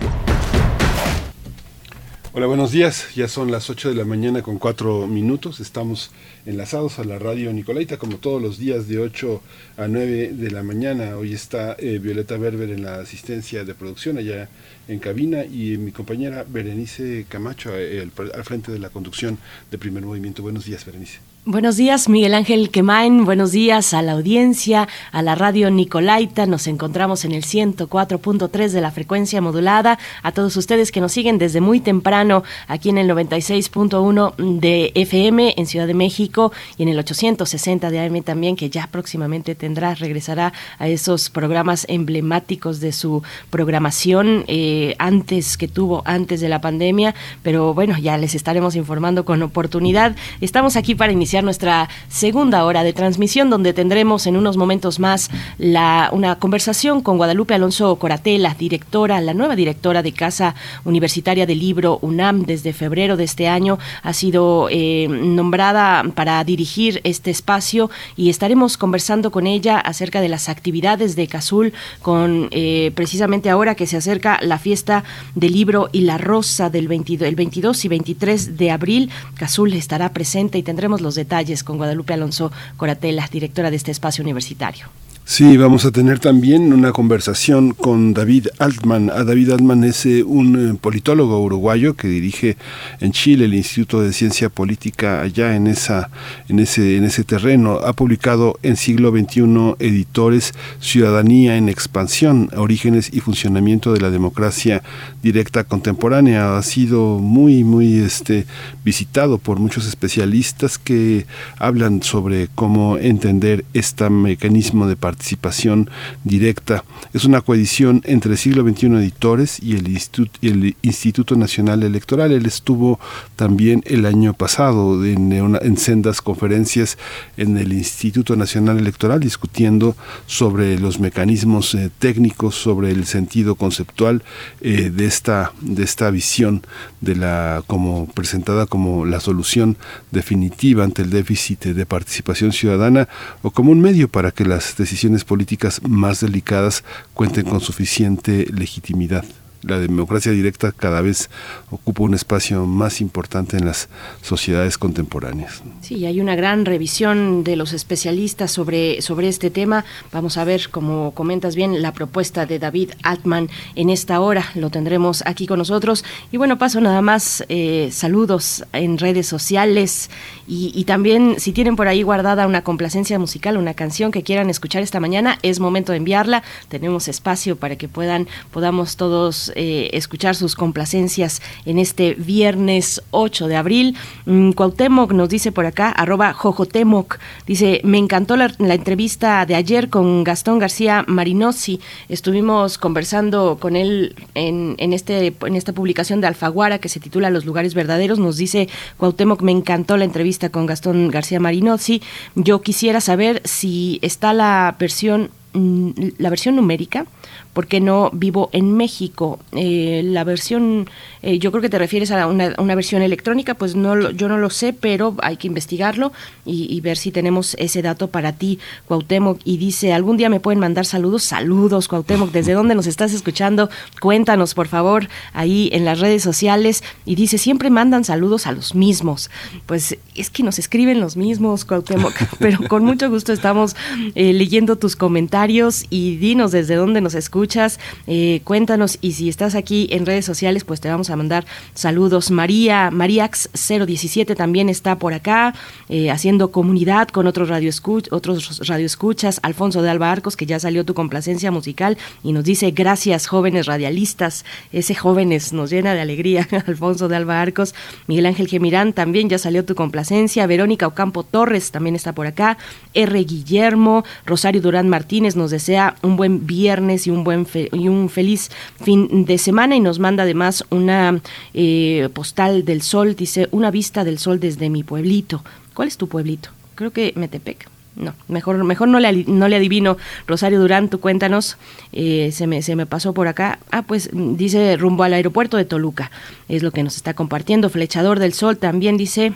Hola, buenos días. Ya son las 8 de la mañana con 4 minutos. Estamos enlazados a la radio Nicolaita como todos los días de 8 a 9 de la mañana. Hoy está eh, Violeta Berber en la asistencia de producción allá en cabina y mi compañera Berenice Camacho eh, al, frente de la conducción de Primer Movimiento. Buenos días, Berenice. Buenos días, Miguel Ángel Quemain. Buenos días a la audiencia, a la radio Nicolaita. Nos encontramos en el 104.3 de la frecuencia modulada. A todos ustedes que nos siguen desde muy temprano aquí en el 96.1 de FM en Ciudad de México y en el 860 de AM también, que ya próximamente tendrá, regresará a esos programas emblemáticos de su programación eh, antes que tuvo, antes de la pandemia. Pero bueno, ya les estaremos informando con oportunidad. Estamos aquí para iniciar nuestra segunda hora de transmisión, donde tendremos en unos momentos más la, una conversación con Guadalupe Alonso Coratela, directora, la nueva directora de Casa Universitaria del Libro UNAM desde febrero de este año. Ha sido eh, nombrada para dirigir este espacio y estaremos conversando con ella acerca de las actividades de Cazul, con eh, precisamente ahora que se acerca la fiesta del libro y la rosa del 22, el 22 y 23 de abril. Cazul estará presente y tendremos los detalles con Guadalupe Alonso Coratela, directora de este espacio universitario. Sí, vamos a tener también una conversación con David Altman. David Altman es eh, un eh, politólogo uruguayo que dirige en Chile el Instituto de Ciencia Política allá en esa en ese en ese terreno. Ha publicado en siglo XXI editores Ciudadanía en expansión, orígenes y funcionamiento de la democracia directa contemporánea. Ha sido muy muy este visitado por muchos especialistas que hablan sobre cómo entender este mecanismo de participación participación directa. Es una coedición entre Siglo XXI Editores y el, Instituto Nacional Electoral. Él estuvo también el año pasado en, en sendas conferencias en el Instituto Nacional Electoral discutiendo sobre los mecanismos eh, técnicos, sobre el sentido conceptual eh, de esta de esta visión de la como presentada como la solución definitiva ante el déficit de participación ciudadana o como un medio para que las decisiones políticas más delicadas cuenten con suficiente legitimidad la democracia directa cada vez ocupa un espacio más importante en las sociedades contemporáneas. Sí, hay una gran revisión de los especialistas sobre, sobre este tema. Vamos a ver, como comentas bien, la propuesta de David Altman en esta hora. Lo tendremos aquí con nosotros. Y bueno, paso nada más eh, saludos en redes sociales y, y también si tienen por ahí guardada una complacencia musical, una canción que quieran escuchar esta mañana, es momento de enviarla. Tenemos espacio para que puedan, podamos todos eh, escuchar sus complacencias en este viernes 8 de abril. Mm, Cuauhtémoc nos dice por acá, arroba Jojotemoc, dice, me encantó la, entrevista de ayer con Gastón García Marinosi. Estuvimos conversando con él en, en, este, en esta publicación de Alfaguara que se titula Los lugares verdaderos. Nos dice Cuauhtémoc, me encantó la entrevista con Gastón García Marinosi. Yo quisiera saber si está la versión mm, la versión numérica porque no vivo en México. Eh, la versión, eh, yo creo que te refieres a una, una, versión electrónica, pues no yo no lo sé, pero hay que investigarlo y, ver si tenemos ese dato para ti, Cuauhtémoc. Y dice, algún día me pueden mandar saludos. Saludos, Cuauhtémoc, ¿desde dónde nos estás escuchando? Cuéntanos, por favor, ahí en las redes sociales. Y dice, siempre mandan saludos a los mismos. Pues es que nos escriben los mismos, Cuauhtémoc, pero con mucho gusto estamos eh, leyendo tus comentarios y dinos desde dónde nos escuchas escuchas, eh, cuéntanos y si estás aquí en redes sociales, pues te vamos a mandar saludos. María, Mariax017 también está por acá, eh, haciendo comunidad con otros radioescuch otros radioescuchas. Alfonso de Alba Arcos, que ya salió tu complacencia musical y nos dice gracias jóvenes radialistas. Ese jóvenes nos llena de alegría. Alfonso de Alba Arcos, Miguel Ángel Gemirán también ya salió tu complacencia. Verónica Ocampo Torres también está por acá. R. Guillermo, Rosario Durán Martínez nos desea un buen viernes y un buen y un feliz fin de semana y nos manda además una eh, postal del sol, dice una vista del sol desde mi pueblito. ¿Cuál es tu pueblito? Creo que Metepec. No, mejor, mejor no le, no le adivino. Rosario Durán, tú cuéntanos, eh, se, me, se me pasó por acá. Ah, pues dice rumbo al aeropuerto de Toluca, es lo que nos está compartiendo. Flechador del Sol también dice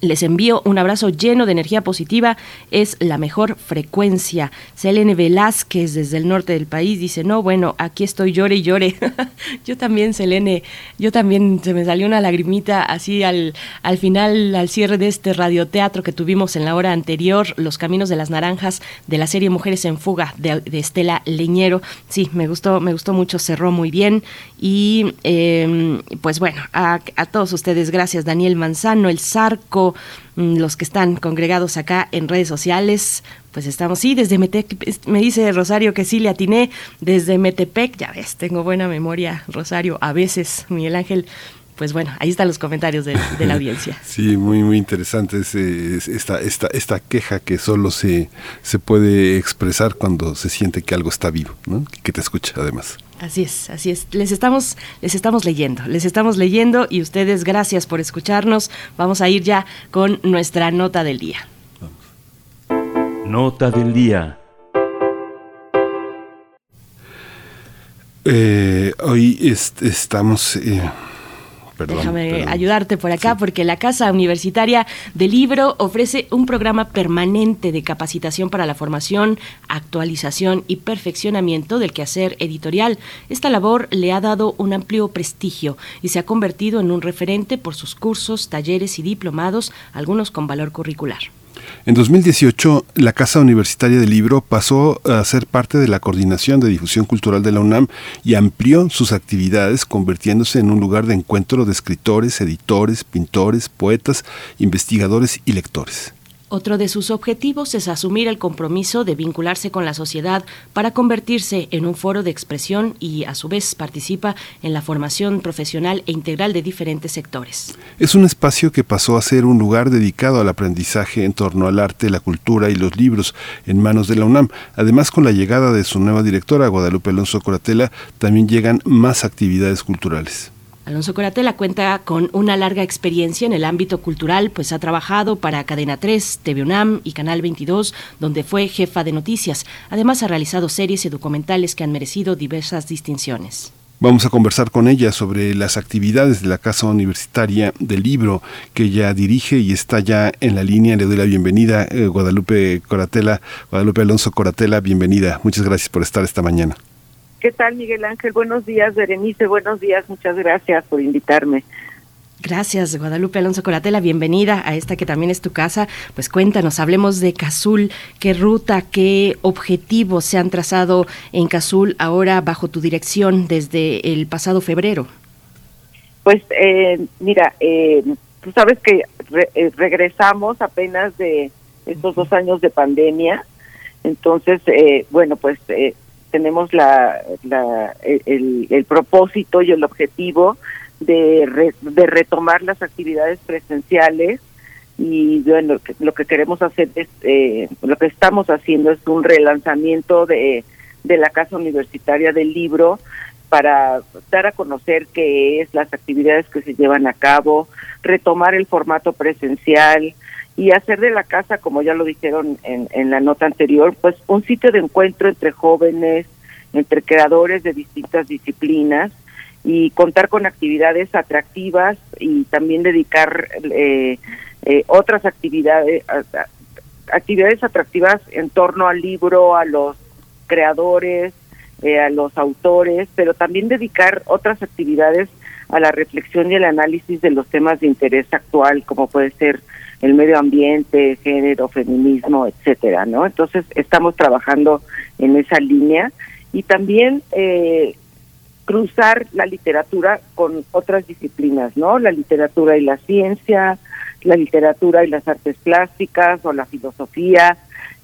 les envío un abrazo lleno de energía positiva, es la mejor frecuencia. Selene Velázquez desde el norte del país dice, no, bueno, aquí estoy, llore y llore. yo también, Selene, yo también se me salió una lagrimita así al, al final, al cierre de este radioteatro que tuvimos en la hora anterior, Los Caminos de las Naranjas, de la serie Mujeres en Fuga, de, Estela Leñero. Sí, me gustó, me gustó mucho, cerró muy bien. Y em, pues bueno, a, a todos ustedes, gracias, Daniel Manzano, el Zarco, Mm, los que están congregados acá en redes sociales, pues estamos, sí, desde Metepec, me dice Rosario que sí le atiné, desde Metepec, ya ves, tengo buena memoria, Rosario, a veces, Miguel Ángel, pues bueno, ahí están los comentarios de, la audiencia. Sí, muy, muy interesante esta, esta, esta queja que solo se, se puede expresar cuando se siente que algo está vivo, ¿no? que te escucha además. Así es, así es. Les estamos, les estamos leyendo, les estamos leyendo y ustedes gracias por escucharnos. Vamos a ir ya con nuestra nota del día. Nota del día. Eh, hoy estamos eh, Déjame ayudarte por acá porque la Casa Universitaria del Libro ofrece un programa permanente de capacitación para la formación, actualización y perfeccionamiento del quehacer editorial. Esta labor le ha dado un amplio prestigio y se ha convertido en un referente por sus cursos, talleres y diplomados, algunos con valor curricular. En 2018, la Casa Universitaria del Libro pasó a ser parte de la Coordinación de Difusión Cultural de la UNAM y amplió sus actividades, convirtiéndose en un lugar de encuentro de escritores, editores, pintores, poetas, investigadores y lectores. Otro de sus objetivos es asumir el compromiso de vincularse con la sociedad para convertirse en un foro de expresión y a su vez participa en la formación profesional e integral de diferentes sectores. Es un espacio que pasó a ser un lugar dedicado al aprendizaje en torno al arte, la cultura y los libros en manos de la UNAM. Además, con la llegada de su nueva directora, Guadalupe Alonso Coratela, también llegan más actividades culturales. Alonso Coratela cuenta con una larga experiencia en el ámbito cultural, pues ha trabajado para Cadena 3, TV UNAM y Canal 22, donde fue jefa de noticias. Además ha realizado series y documentales que han merecido diversas distinciones. Vamos a conversar con ella sobre las actividades de la Casa Universitaria del Libro que ella dirige y está ya en la línea. Le doy la bienvenida, eh, Guadalupe Coratela, Guadalupe Alonso Coratela, bienvenida. Muchas gracias por estar esta mañana. ¿Qué tal, Miguel Ángel? Buenos días, Berenice. Buenos días. Muchas gracias por invitarme. Gracias, Guadalupe Alonso Coratela. Bienvenida a esta que también es tu casa. Pues cuéntanos, hablemos de Cazul. ¿Qué ruta, qué objetivos se han trazado en Cazul ahora bajo tu dirección desde el pasado febrero? Pues eh, mira, eh, tú sabes que re- eh, regresamos apenas de estos dos años de pandemia. Entonces, eh, bueno, pues eh, tenemos la, la- el, el propósito y el objetivo de, re- de retomar las actividades presenciales y bueno, lo que queremos hacer es, eh, lo que estamos haciendo es un relanzamiento de, de la Casa Universitaria del Libro para dar a conocer qué es las actividades que se llevan a cabo, retomar el formato presencial y hacer de la casa, como ya lo dijeron en, en la nota anterior, pues un sitio de encuentro entre jóvenes, entre creadores de distintas disciplinas y contar con actividades atractivas y también dedicar eh, eh, otras actividades actividades atractivas en torno al libro, a los creadores, eh, a los autores, pero también dedicar otras actividades a la reflexión y el análisis de los temas de interés actual, como puede ser el medio ambiente, género, feminismo, etcétera, ¿no? Entonces estamos trabajando en esa línea y también eh, cruzar la literatura con otras disciplinas, ¿no? La literatura y la ciencia, la literatura y las artes plásticas o la filosofía,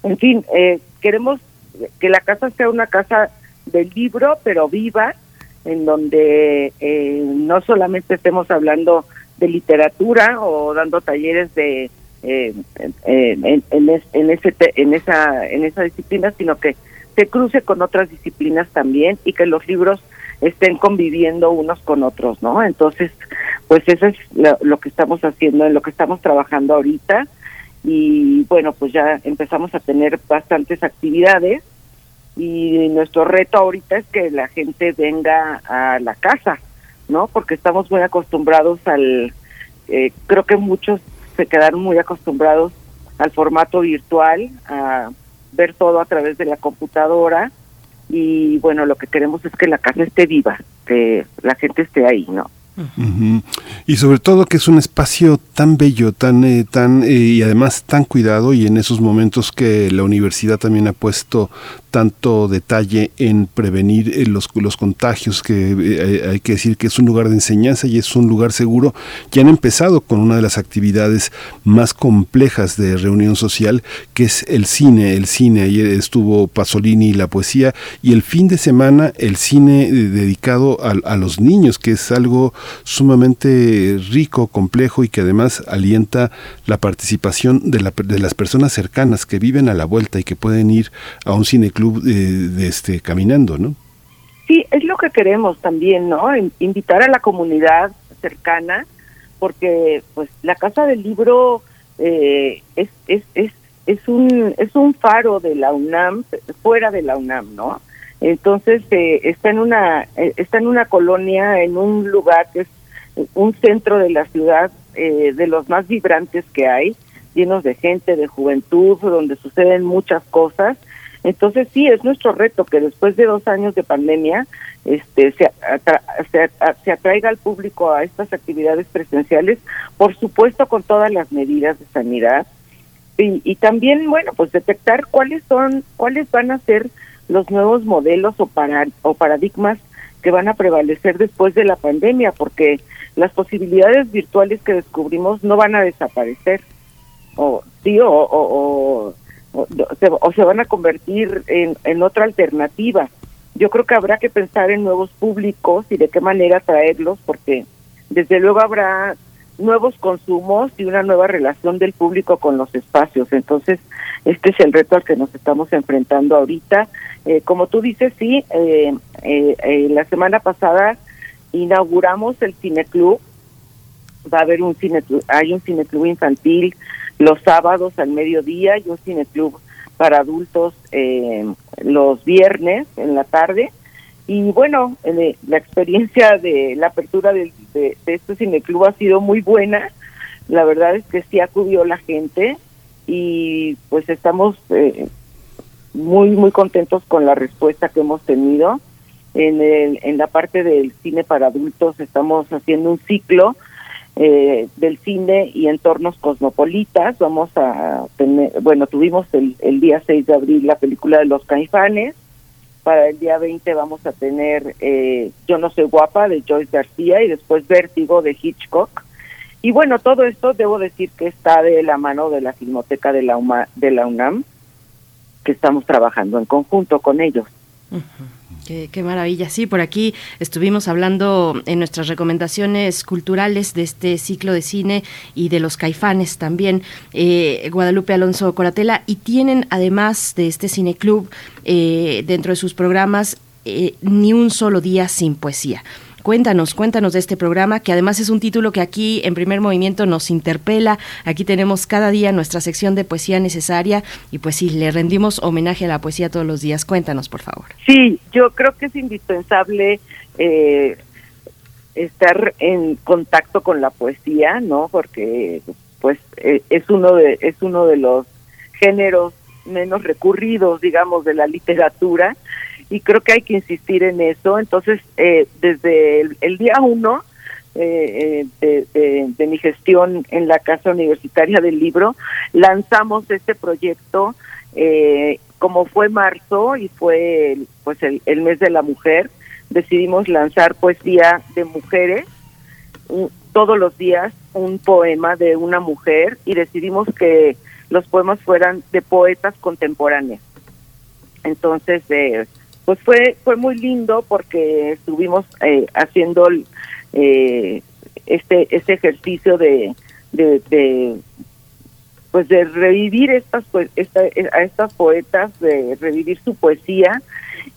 en fin, eh, queremos que la casa sea una casa del libro, pero viva, en donde eh, no solamente estemos hablando de literatura o dando talleres de eh, en, en, es- en ese en esa en esa disciplina, sino que se cruce con otras disciplinas también y que los libros estén conviviendo unos con otros, ¿no? Entonces, pues eso es lo, lo que estamos haciendo, en lo que estamos trabajando ahorita y bueno, pues ya empezamos a tener bastantes actividades y nuestro reto ahorita es que la gente venga a la casa, ¿no? Porque estamos muy acostumbrados al, eh, creo que muchos se quedaron muy acostumbrados al formato virtual, a ver todo a través de la computadora y bueno, lo que queremos es que la casa esté viva, que la gente esté ahí, ¿no? Y sobre todo que es un espacio tan bello, tan, eh, tan eh, y además tan cuidado y en esos momentos que la universidad también ha puesto tanto detalle en prevenir eh, los, los contagios, que eh, hay que decir que es un lugar de enseñanza y es un lugar seguro, que han empezado con una de las actividades más complejas de reunión social, que es el cine. El cine, ayer estuvo Pasolini y la poesía, y el fin de semana el cine eh, dedicado a, a los niños, que es algo sumamente rico, complejo y que además alienta la participación de, la- de las personas cercanas que viven a la vuelta y que pueden ir a un cineclub eh, de este, caminando, ¿no? Sí, es lo que queremos también, ¿no? In- Invitar a la comunidad cercana, porque pues la Casa del Libro eh, es, es, es, es, un, es un faro de la UNAM, fuera de la UNAM, ¿no? Entonces eh, está en una eh, está en una colonia, en un lugar que es un centro de la ciudad eh, de los más vibrantes que hay, llenos de gente, de juventud, donde suceden muchas cosas. Entonces sí, es nuestro reto que después de dos años de pandemia este, se, atra- se, se atraiga al público a estas actividades presenciales, por supuesto con todas las medidas de sanidad, y, y también, bueno, pues detectar cuáles son, cuáles van a ser los nuevos modelos o, para, o paradigmas que van a prevalecer después de la pandemia, porque las posibilidades virtuales que descubrimos no van a desaparecer, o sí, o, o, se, o se van a convertir en, en otra alternativa. Yo creo que habrá que pensar en nuevos públicos y de qué manera traerlos, porque desde luego habrá nuevos consumos y una nueva relación del público con los espacios. Entonces, este es el reto al que nos estamos enfrentando ahorita. Eh, como tú dices, sí, eh, eh, eh, la semana pasada inauguramos el cineclub. Va a haber un cine, hay un cineclub infantil los sábados al mediodía y un cineclub para adultos eh, los viernes en la tarde. Y bueno, eh, la experiencia de la apertura de, de, de este cineclub ha sido muy buena. La verdad es que sí acudió la gente y pues estamos eh, muy, muy contentos con la respuesta que hemos tenido. En, el, en la parte del cine para adultos estamos haciendo un ciclo eh, del cine y entornos cosmopolitas. Vamos a tener, bueno, tuvimos el, el día 6 de abril la película de los caifanes. Para el día 20 vamos a tener eh, Yo no soy guapa de Joyce García y después Vértigo de Hitchcock. Y bueno, todo esto debo decir que está de la mano de la Filmoteca de la, UMA, de la UNAM, que estamos trabajando en conjunto con ellos. Qué, maravilla. Sí, por aquí estuvimos hablando en nuestras recomendaciones culturales de este ciclo de cine y de los caifanes también, eh, Guadalupe Alonso Coratela, y tienen además de este cineclub eh, dentro de sus programas eh, Ni un solo día sin poesía. Cuéntanos, cuéntanos de este programa, que además es un título que aquí en primer movimiento nos interpela. Aquí tenemos cada día nuestra sección de poesía necesaria y pues sí, le rendimos homenaje a la poesía todos los días. Cuéntanos, por favor. Sí, yo creo que es indispensable eh, estar en contacto con la poesía, ¿no? Porque pues eh, es uno de es uno de los géneros menos recurridos, digamos, de la literatura y creo que hay que insistir en eso. Entonces, eh, desde el, el, día uno eh, de, de, de, mi gestión en la Casa Universitaria del Libro, lanzamos este proyecto, eh, como fue marzo y fue pues el, el, mes de la mujer, decidimos lanzar poesía de mujeres, todos los días un poema de una mujer y decidimos que los poemas fueran de poetas contemporáneas. Entonces, eh, pues fue fue muy lindo porque estuvimos eh, haciendo eh, este este ejercicio de, de, de, pues de revivir estas pues esta, a estas poetas de revivir su poesía.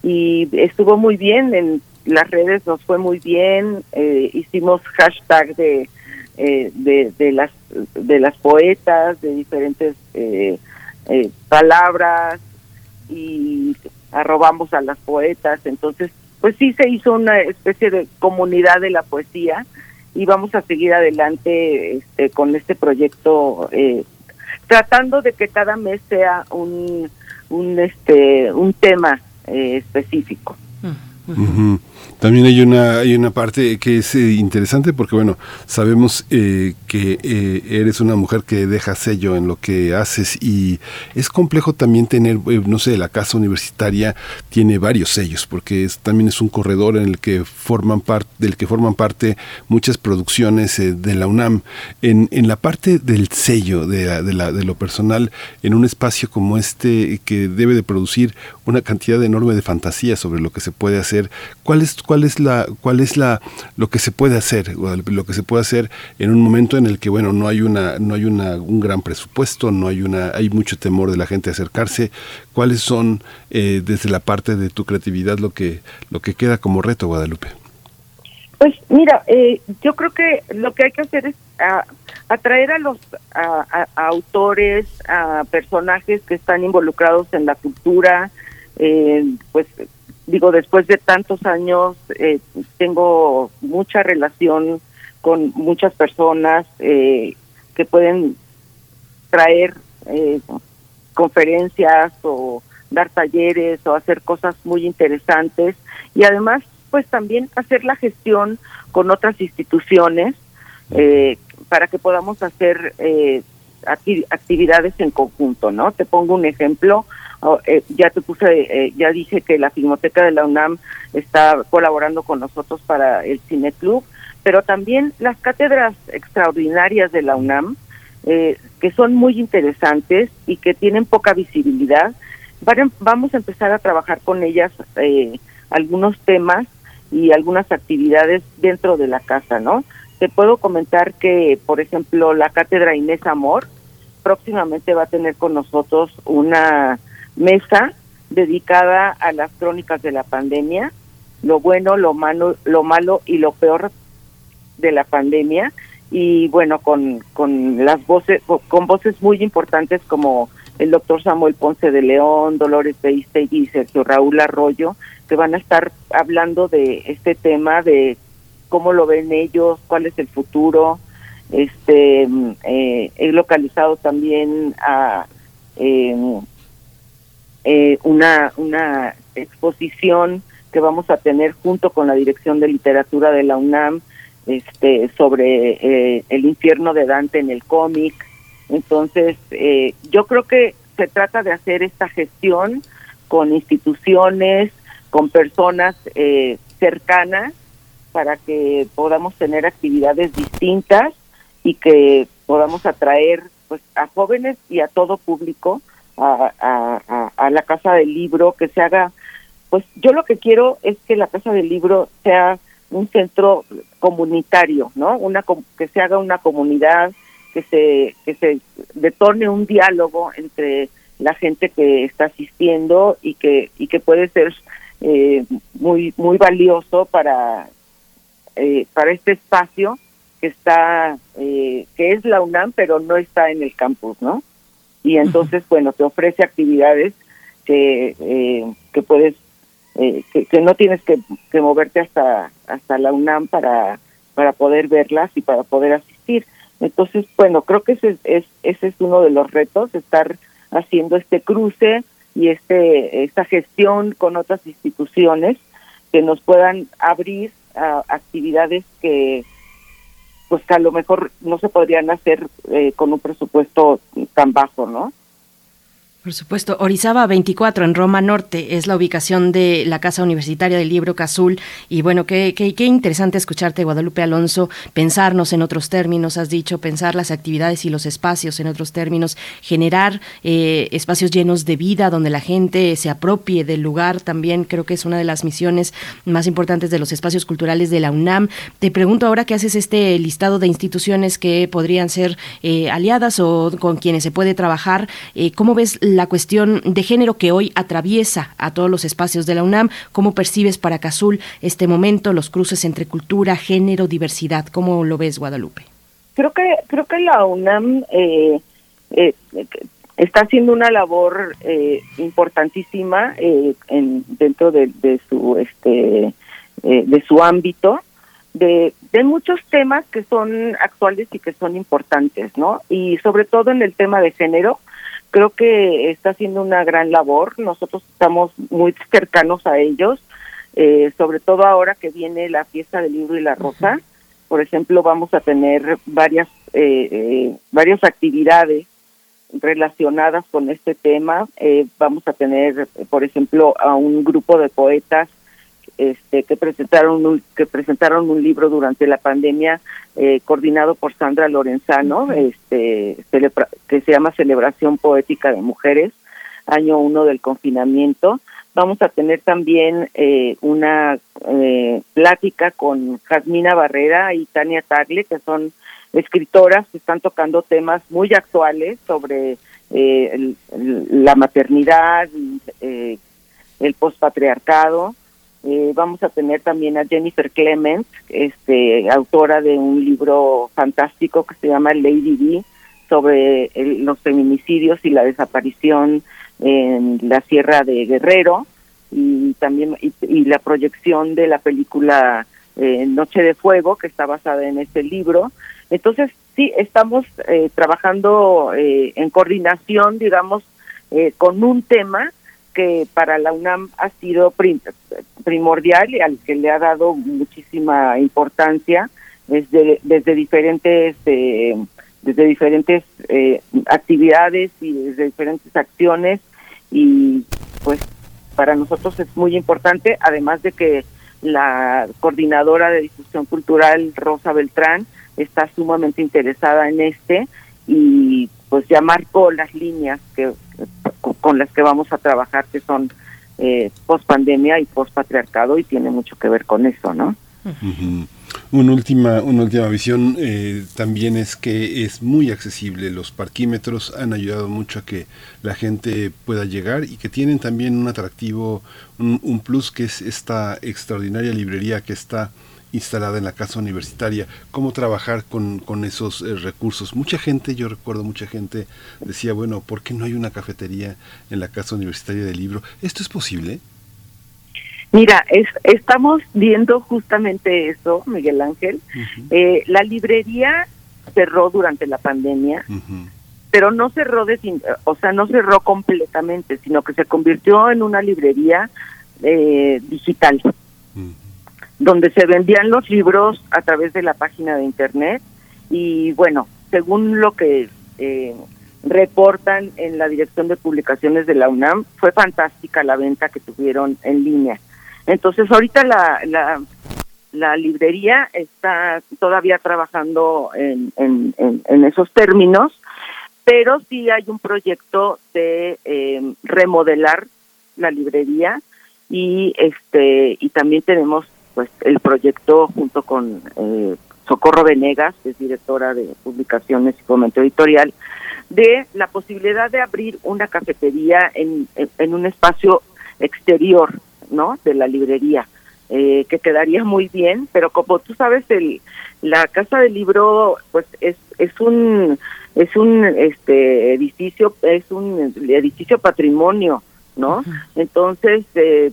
Y estuvo muy bien en las redes nos fue muy bien eh, hicimos hashtag de, de de las de las poetas de diferentes palabras. Y arrobamos a las poetas, entonces pues sí se hizo una especie de comunidad de la poesía y vamos a seguir adelante este, con este proyecto eh, tratando de que cada mes sea un un este un tema eh, específico. También hay una, hay una parte que es eh, interesante porque, bueno, sabemos eh, que eh, eres una mujer que deja sello en lo que haces y es complejo también tener, no sé, la casa universitaria tiene varios sellos porque también es un corredor en el que forman parte, del que forman parte muchas producciones de la UNAM. En, en la parte del sello, de, de, la, de lo personal, en un espacio como este que debe de producir una cantidad enorme de fantasía sobre lo que se puede hacer, ¿cuál es cuál es la cuál es la lo que se puede hacer lo que se puede hacer en un momento en el que bueno no hay una no hay una un gran presupuesto no hay una hay mucho temor de la gente a acercarse. Cuáles son eh, desde la parte de tu creatividad lo que lo que queda como reto Guadalupe pues mira eh, yo creo que lo que hay que hacer es a, atraer a los a autores a personajes que están involucrados en la cultura eh, pues digo, después de tantos años, eh, tengo mucha relación con muchas personas eh, que pueden traer eh, conferencias o dar talleres o hacer cosas muy interesantes y además pues también hacer la gestión con otras instituciones eh, para que podamos hacer eh, actividades en conjunto, ¿no? Te pongo un ejemplo, ya te puse, ya dije que la Filmoteca de la UNAM está colaborando con nosotros para el Cine Club, pero también las cátedras extraordinarias de la UNAM, que son muy interesantes y que tienen poca visibilidad, vamos a empezar a trabajar con ellas algunos temas y algunas actividades dentro de la casa, ¿no? Te puedo comentar que, por ejemplo, la cátedra Inés Amor próximamente va a tener con nosotros una mesa dedicada a las crónicas de la pandemia, lo bueno, lo malo, lo malo y lo peor de la pandemia y bueno, con, con las voces, con voces muy importantes como el doctor Samuel Ponce de León, Dolores Beistegui y Sergio Raúl Arroyo, que van a estar hablando de este tema, de cómo lo ven ellos, cuál es el futuro. Este, eh, he localizado también a em, eh, una, una exposición que vamos a tener junto con la Dirección de Literatura de la UNAM este, sobre eh, el infierno de Dante en el cómic. Entonces, eh, yo creo que se trata de hacer esta gestión con instituciones, con personas eh, cercanas, para que podamos tener actividades distintas y que podamos atraer pues a jóvenes y a todo público a, a, a la casa del libro, que se haga, pues yo lo que quiero es que la casa del libro sea un centro comunitario, ¿no? Una que se haga una comunidad, que se que se detone un diálogo entre la gente que está asistiendo y que y que puede ser eh, muy muy valioso para eh, para este espacio que está eh, que es la UNAM pero no está en el campus, ¿no? Y entonces bueno te ofrece actividades que que puedes que, no tienes que, que moverte hasta hasta la UNAM para para poder verlas y para poder asistir. Entonces, bueno, creo que ese es, ese es uno de los retos, estar haciendo este cruce y este esta gestión con otras instituciones que nos puedan abrir a actividades que pues que a lo mejor no se podrían hacer eh, con un presupuesto tan bajo, ¿no? Por supuesto, Orizaba 24 en Roma Norte es la ubicación de la Casa Universitaria del Libro Cazul y bueno, qué, qué, qué, interesante escucharte Guadalupe Alonso, pensarnos en otros términos, has dicho, pensar las actividades y los espacios en otros términos, generar eh, espacios llenos de vida donde la gente se apropie del lugar, también creo que es una de las misiones más importantes de los espacios culturales de la UNAM. Te pregunto ahora que haces este listado de instituciones que podrían ser eh, aliadas o con quienes se puede trabajar, eh, ¿cómo ves cuestión de género que hoy atraviesa a todos los espacios de la UNAM. ¿Cómo percibes para Cazul este momento, los cruces entre cultura, género, diversidad? ¿Cómo lo ves, Guadalupe? Creo que creo que la UNAM eh, eh, está haciendo una labor eh, importantísima en, dentro de, de su este de su ámbito de, de muchos temas que son actuales y que son importantes, ¿no? Y sobre todo en el tema de género, creo que está haciendo una gran labor. Nosotros estamos muy cercanos a ellos, eh, sobre todo ahora que viene la fiesta del libro y la rosa. Por ejemplo, vamos a tener varias eh, eh, varias actividades relacionadas con este tema. vamos a tener, por ejemplo, a un grupo de poetas este, que presentaron un, que presentaron un libro durante la pandemia eh, coordinado por Sandra Lorenzano, este, que se llama Celebración Poética de Mujeres, año uno del confinamiento. Vamos a tener también eh, una eh, plática con Jasmina Barrera y Tania Tagle, que son escritoras que están tocando temas muy actuales sobre la maternidad, el pospatriarcado. Eh, vamos a tener también a Jennifer Clement, este, autora de un libro fantástico que se llama Lady D, sobre los feminicidios y la desaparición en la Sierra de Guerrero y también y, la proyección de la película eh, Noche de Fuego que está basada en este libro. Entonces sí estamos eh, trabajando en coordinación, digamos, con un tema que para la UNAM ha sido primordial y al que le ha dado muchísima importancia desde, desde diferentes eh, desde diferentes eh, actividades y desde diferentes acciones. Y pues para nosotros es muy importante, además de que la coordinadora de difusión cultural, Rosa Beltrán, está sumamente interesada en este y pues ya marcó las líneas que con las que vamos a trabajar, que son eh, post pandemia y post patriarcado, y tiene mucho que ver con eso, ¿no? Una última, una última visión eh, también es que es muy accesible. Los parquímetros han ayudado mucho a que la gente pueda llegar y que tienen también un atractivo, un, un plus que es esta extraordinaria librería que está instalada en la casa universitaria, cómo trabajar con, con esos eh, recursos. Mucha gente, yo recuerdo mucha gente decía, bueno, ¿por qué no hay una cafetería en la casa universitaria del libro? ¿Esto es posible? Mira, es, estamos viendo justamente eso, Miguel Ángel. Eh, la librería cerró durante la pandemia, pero no cerró, de, o sea, no cerró completamente, sino que se convirtió en una librería eh, digital, donde se vendían los libros a través de la página de internet y bueno, según lo que eh, reportan en la Dirección de Publicaciones de la UNAM, fue fantástica la venta que tuvieron en línea. Entonces, ahorita la, la, la librería está todavía trabajando en, en, en, esos términos, pero sí hay un proyecto de eh, remodelar la librería y este y también tenemos pues el proyecto junto con eh, Socorro Venegas, que es directora de publicaciones y fomento editorial, de la posibilidad de abrir una cafetería en, en un espacio exterior ¿no? De la librería, eh, que quedaría muy bien, pero como tú sabes, el, la casa del libro, pues es, es un, es un, este, edificio, es un edificio patrimonio, ¿no? Entonces, eh,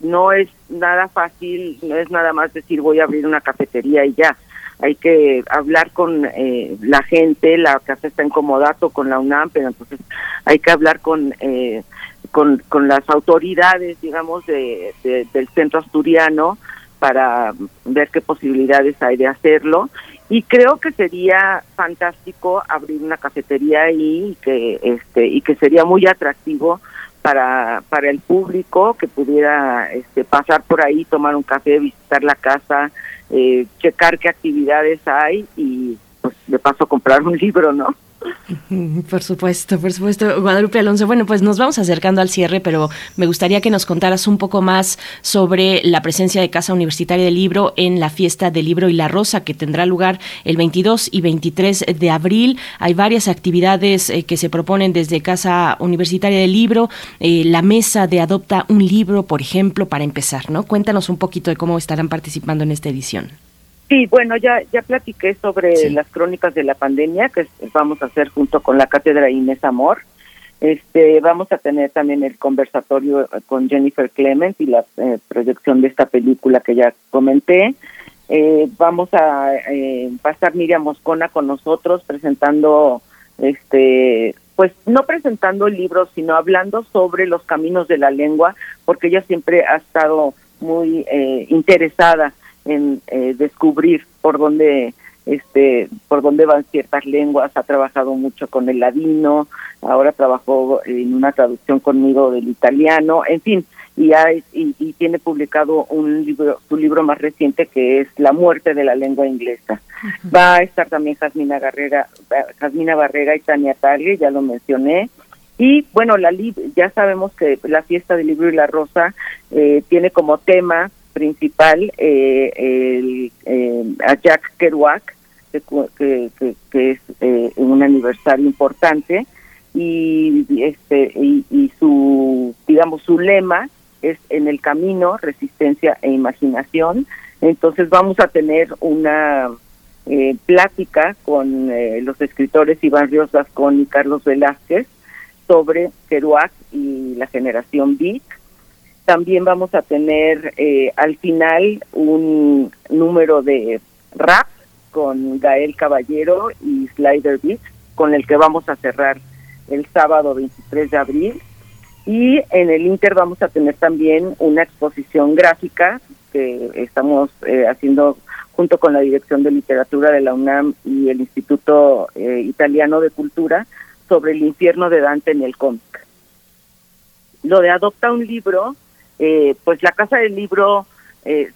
no es nada fácil, no es nada más decir voy a abrir una cafetería y ya. Hay que hablar con eh, la gente, la casa está en comodato con la UNAM, pero entonces hay que hablar con eh, con, con las autoridades, digamos, de, del centro asturiano para ver qué posibilidades hay de hacerlo. Y creo que sería fantástico abrir una cafetería ahí y que, este, y que sería muy atractivo para, para el público que pudiera este, pasar por ahí, tomar un café, visitar la casa, eh, checar qué actividades hay y pues de paso comprar un libro, ¿no? Por supuesto, por supuesto. Guadalupe Alonso, bueno, pues nos vamos acercando al cierre, pero me gustaría que nos contaras un poco más sobre la presencia de Casa Universitaria del Libro en la fiesta del libro y la rosa que tendrá lugar el 22 y 23 de abril. Hay varias actividades eh, que se proponen desde Casa Universitaria del Libro, eh, la mesa de Adopta un libro, por ejemplo, para empezar, ¿no? Cuéntanos un poquito de cmo estarán participando en esta edición. Sí, bueno, ya ya platiqué sobre las crónicas de la pandemia que vamos a hacer junto con la cátedra Inés Amor. Este, vamos a tener también el conversatorio con Jennifer Clement y la eh, proyección de esta película que ya comenté. Eh, vamos a eh, estar Miriam Moscona con nosotros presentando este pues no presentando el libro sino hablando sobre los caminos de la lengua porque ella siempre ha estado muy eh, interesada en eh, descubrir por dónde este por dónde van ciertas lenguas. Ha trabajado mucho con el ladino ahora trabajó en una traducción conmigo del italiano en fin y, hay, y, tiene publicado un libro su libro más reciente que es la muerte de la lengua inglesa. Va a estar también Jasmina Barrera Jasmina Barrera y Tania Tagle ya lo mencioné. Y bueno la ya sabemos que la fiesta del libro y la rosa eh, tiene como tema principal eh, el, eh, a Jack Kerouac, que, que, es eh, un aniversario importante y este y, su digamos su lema es en el camino resistencia e imaginación. Entonces vamos a tener una eh, plática con los escritores Iván Ríos Vascón y Carlos Velázquez sobre Kerouac y la generación Beat también vamos a tener eh, al final un número de rap con Gael Caballero y Slider Beat, con el que vamos a cerrar el sábado 23 de abril. Y en el Inter vamos a tener también una exposición gráfica que estamos eh, haciendo junto con la Dirección de Literatura de la UNAM y el Instituto eh, Italiano de Cultura sobre el infierno de Dante en el cómic. Lo de Adopta un libro, eh, pues la Casa del Libro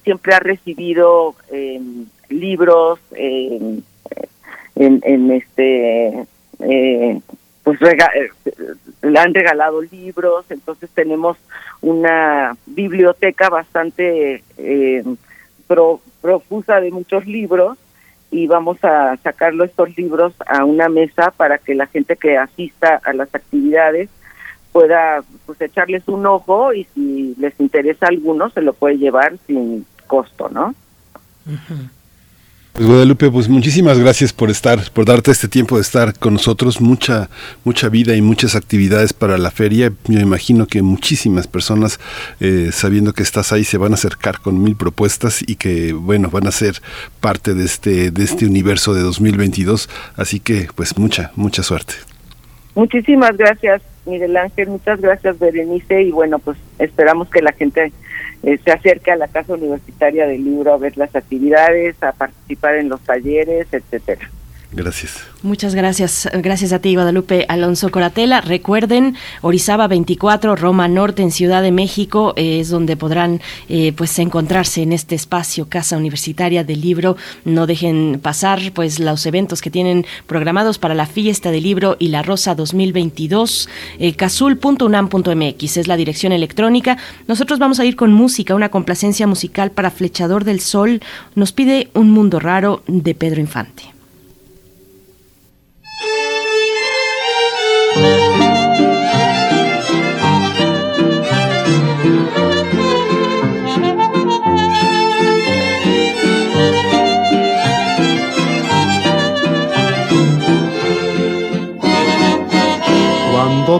siempre ha recibido em, libros en, en, este pues le han regalado libros, entonces tenemos una biblioteca bastante eh, profusa de muchos libros y vamos a sacarlo estos libros a una mesa para que la gente que asista a las actividades pueda pues echarles un ojo y si les interesa alguno se lo puede llevar sin costo, ¿no? Pues Guadalupe, pues muchísimas gracias por estar, por darte este tiempo de estar con nosotros, mucha, mucha vida y muchas actividades para la feria. Me imagino que muchísimas personas, eh, sabiendo que estás ahí, se van a acercar con mil propuestas y que, bueno, van a ser parte de este, de este universo de 2022. Así que, pues mucha, mucha suerte. Muchísimas gracias, Miguel Ángel. Muchas gracias, Berenice. Y bueno, pues esperamos que la gente eh, se acerque a la Casa Universitaria del Libro a ver las actividades, a participar en los talleres, etcétera. Gracias. Muchas gracias. Gracias a ti, Guadalupe Alonso Coratela. Recuerden, Orizaba 24, Roma Norte, en Ciudad de México, eh, es donde podrán eh, pues encontrarse en este espacio, Casa Universitaria del Libro. No dejen pasar pues los eventos que tienen programados para la fiesta del libro y la Rosa 2022. Eh, casul.unam.mx es la dirección electrónica. Nosotros vamos a ir con música, una complacencia musical para Flechador del Sol. Nos pide Un Mundo Raro de Pedro Infante.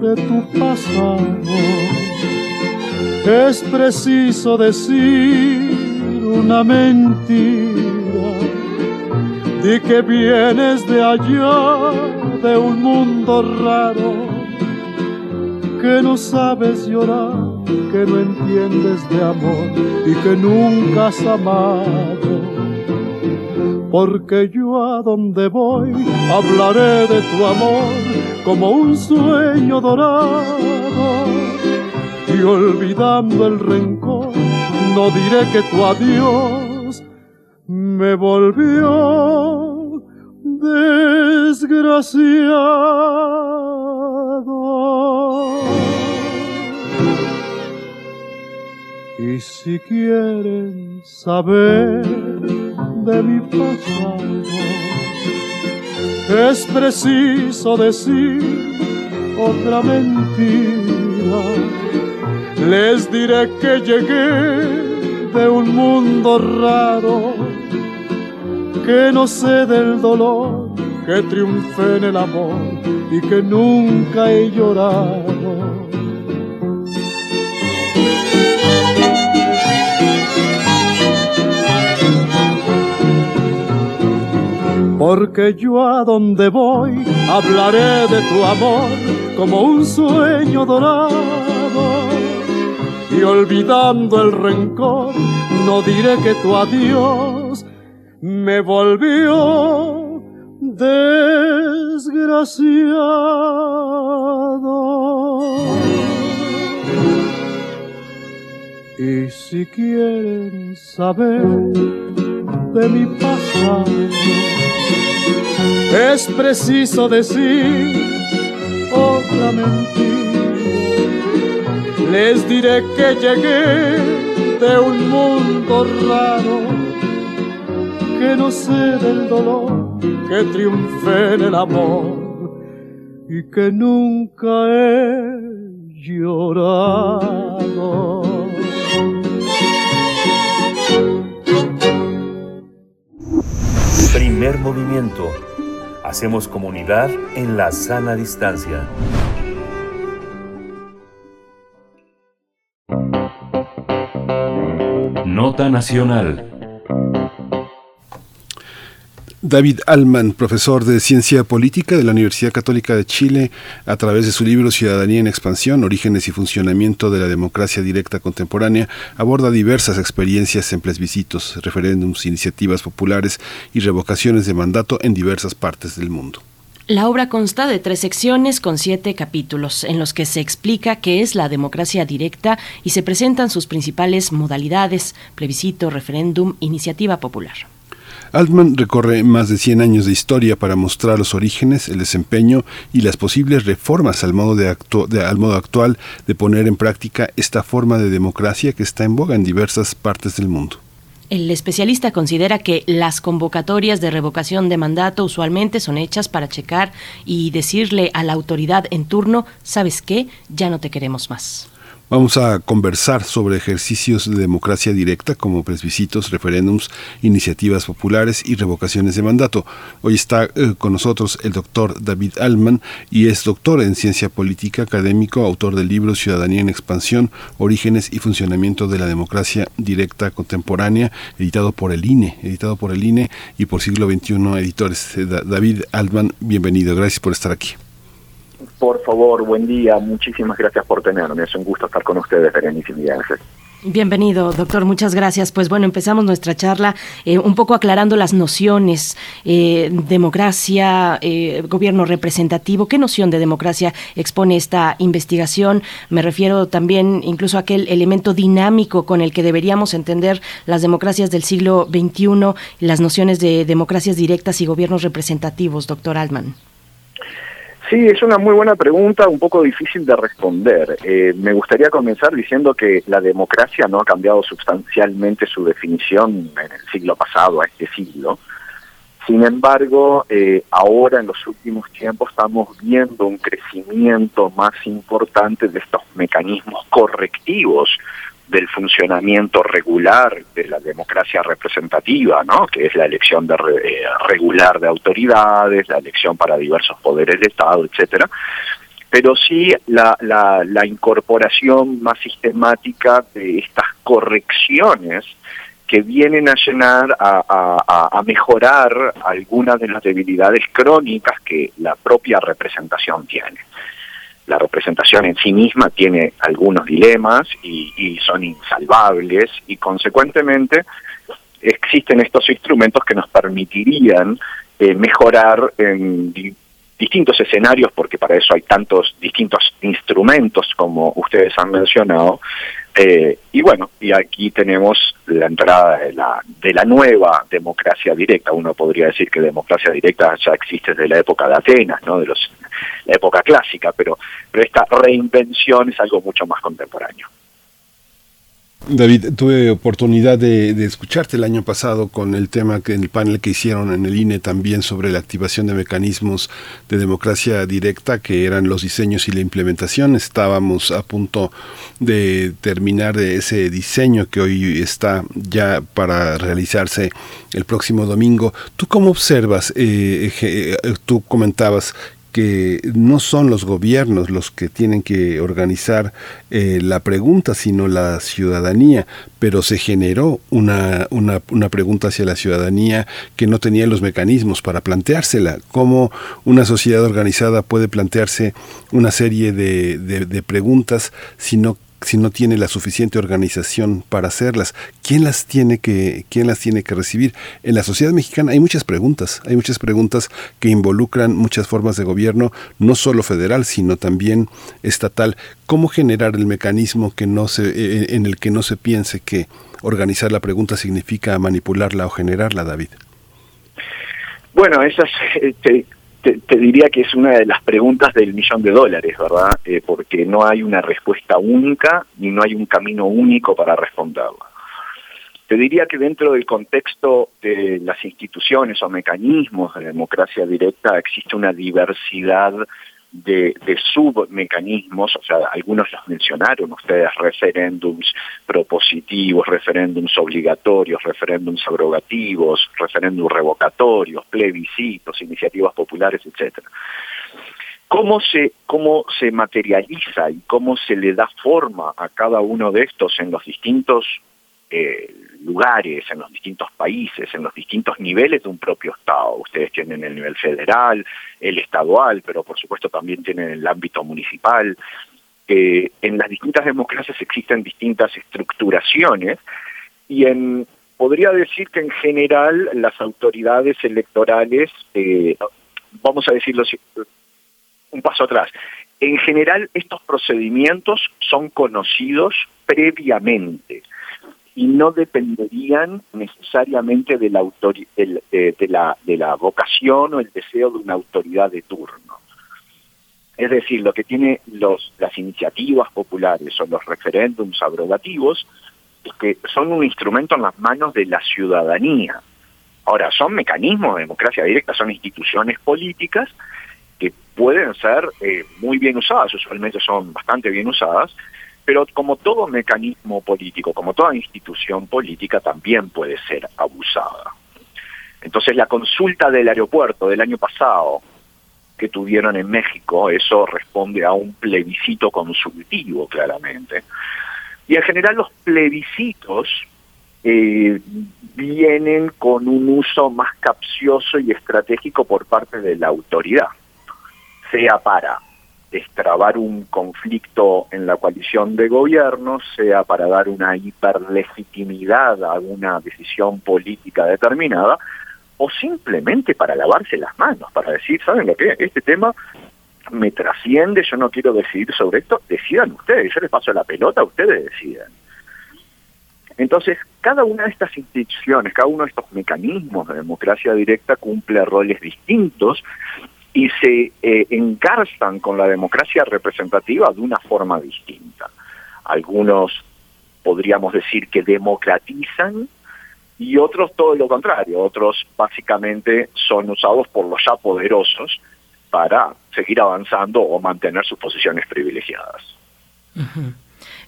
de tu pasado, es preciso decir una mentira. Di que vienes de allá, de un mundo raro que no sabes llorar, que no entiendes de amor y que nunca has amado. Porque yo a donde voy hablaré de tu amor como un sueño dorado. Y olvidando el rencor, no diré que tu adiós me volvió desgraciado. Y si quieren saber de mi pasado, es preciso decir otra mentira. Les diré que llegué de un mundo raro, que no sé del dolor, que triunfé en el amor y que nunca he llorado. Porque yo a donde voy hablaré de tu amor como un sueño dorado. Y olvidando el rencor, no diré que tu adiós me volvió desgraciado. Y si quieren saber de mi pasado, es preciso decir otra mentira. Les diré que llegué de un mundo raro, que no sé del dolor, que triunfé en el amor y que nunca he llorado. Primer movimiento. Hacemos comunidad en la sana distancia. Nota Nacional. David Alman, profesor de Ciencia Política de la Universidad Católica de Chile, a través de su libro Ciudadanía en Expansión, Orígenes y Funcionamiento de la Democracia Directa Contemporánea, aborda diversas experiencias en plebiscitos, referéndums, iniciativas populares y revocaciones de mandato en diversas partes del mundo. La obra consta de tres secciones con siete capítulos, en los que se explica qué es la democracia directa y se presentan sus principales modalidades, plebiscito, referéndum, iniciativa popular. Altman recorre más de 100 años de historia para mostrar los orígenes, el desempeño y las posibles reformas al modo, de al modo actual de poner en práctica esta forma de democracia que está en boga en diversas partes del mundo. El especialista considera que las convocatorias de revocación de mandato usualmente son hechas para checar y decirle a la autoridad en turno, ¿sabes qué? Ya no te queremos más. Vamos a conversar sobre ejercicios de democracia directa como plebiscitos, referéndums, iniciativas populares y revocaciones de mandato. Hoy está eh, con nosotros el doctor David Alman y es doctor en ciencia política, académico, autor del libro Ciudadanía en Expansión, Orígenes y Funcionamiento de la Democracia Directa Contemporánea, editado por el INE, editado por el INE y por siglo XXI editores. Eh, David Alman, bienvenido, gracias por estar aquí. Por favor, buen día. Muchísimas gracias por tenerme. Es un gusto estar con ustedes, Berenice Miguel Bienvenido, doctor. Muchas gracias. Pues bueno, empezamos nuestra charla eh, un poco aclarando las nociones. Eh, democracia, eh, gobierno representativo. ¿Qué noción de democracia expone esta investigación? Me refiero también incluso a aquel elemento dinámico con el que deberíamos entender las democracias del siglo XXI, las nociones de democracias directas y gobiernos representativos, doctor Altman. Sí, es una muy buena pregunta, un poco difícil de responder. Eh, me gustaría comenzar diciendo que la democracia no ha cambiado sustancialmente su definición en el siglo pasado a este siglo. Sin embargo, eh, ahora en los últimos tiempos estamos viendo un crecimiento más importante de estos mecanismos correctivos del funcionamiento regular de la democracia representativa, ¿no? que es la elección de eh, regular de autoridades, la elección para diversos poderes de Estado, etcétera, pero sí la, la, la incorporación más sistemática de estas correcciones que vienen a llenar, a, a, a, mejorar algunas de las debilidades crónicas que la propia representación tiene. La representación en sí misma tiene algunos dilemas y, son insalvables y consecuentemente existen estos instrumentos que nos permitirían eh, mejorar en distintos escenarios, porque para eso hay tantos distintos instrumentos como ustedes han mencionado, eh, y bueno, y aquí tenemos la entrada de la, de la nueva democracia directa. Uno podría decir que democracia directa ya existe desde la época de Atenas, ¿no? de los, la época clásica, pero, pero esta reinvención es algo mucho más contemporáneo. David, tuve oportunidad de, escucharte el año pasado con el tema que en el panel que hicieron en el INE también sobre la activación de mecanismos de democracia directa, que eran los diseños y la implementación. Estábamos a punto de terminar ese diseño que hoy está ya para realizarse el próximo domingo. ¿Tú cómo observas? Eh, eh, tú comentabas que no son los gobiernos los que tienen que organizar eh, la pregunta, sino la ciudadanía, pero se generó una, una, una, pregunta hacia la ciudadanía que no tenía los mecanismos para planteársela. ¿Cómo una sociedad organizada puede plantearse una serie de, de, de preguntas si no si no tiene la suficiente organización para hacerlas? ¿Quién las tiene que, quién las tiene que recibir? En la sociedad mexicana hay muchas preguntas, hay muchas preguntas que involucran muchas formas de gobierno, no solo federal, sino también estatal. ¿Cómo generar el mecanismo que no se, eh, en el que no se piense que organizar la pregunta significa manipularla o generarla, David? Bueno, esas, este, te, diría que es una de las preguntas del millón de dólares, ¿verdad? Eh, porque no hay una respuesta única ni no hay un camino único para responderla. Te diría que dentro del contexto de las instituciones o mecanismos de democracia directa existe una diversidad de, de submecanismos, o sea, algunos los mencionaron ustedes, referéndums propositivos, referéndums obligatorios, referéndums abrogativos, referéndums revocatorios, plebiscitos, iniciativas populares, etcétera. ¿Cómo se, ¿Cómo se materializa y cómo se le da forma a cada uno de estos en los distintos eh, lugares, en los distintos países, en los distintos niveles de un propio Estado. Ustedes tienen el nivel federal, el estadual, pero por supuesto también tienen el ámbito municipal. Eh, en las distintas democracias existen distintas estructuraciones y en, podría decir que en general las autoridades electorales, eh, vamos a decirlo un paso atrás, en general estos procedimientos son conocidos previamente y no dependerían necesariamente de la, de, la, de la vocación o el deseo de una autoridad de turno. Es decir, lo que tiene los, las iniciativas populares o los referéndums abrogativos es que son un instrumento en las manos de la ciudadanía. Ahora, son mecanismos de democracia directa, son instituciones políticas que pueden ser eh, muy bien usadas, usualmente son bastante bien usadas, pero como todo mecanismo político, como toda institución política, también puede ser abusada. Entonces la consulta del aeropuerto del año pasado que tuvieron en México, eso responde a un plebiscito consultivo claramente. Y en general los plebiscitos eh, vienen con un uso más capcioso y estratégico por parte de la autoridad sea para destrabar un conflicto en la coalición de gobierno, sea para dar una hiperlegitimidad a una decisión política determinada, o simplemente para lavarse las manos, para decir, ¿saben lo que? Este tema me trasciende, yo no quiero decidir sobre esto, decidan ustedes, yo les paso la pelota, ustedes deciden. Entonces, cada una de estas instituciones, cada uno de estos mecanismos de democracia directa cumple roles distintos y se eh, engarzan con la democracia representativa de una forma distinta. Algunos podríamos decir que democratizan y otros todo lo contrario, otros básicamente son usados por los ya poderosos para seguir avanzando o mantener sus posiciones privilegiadas.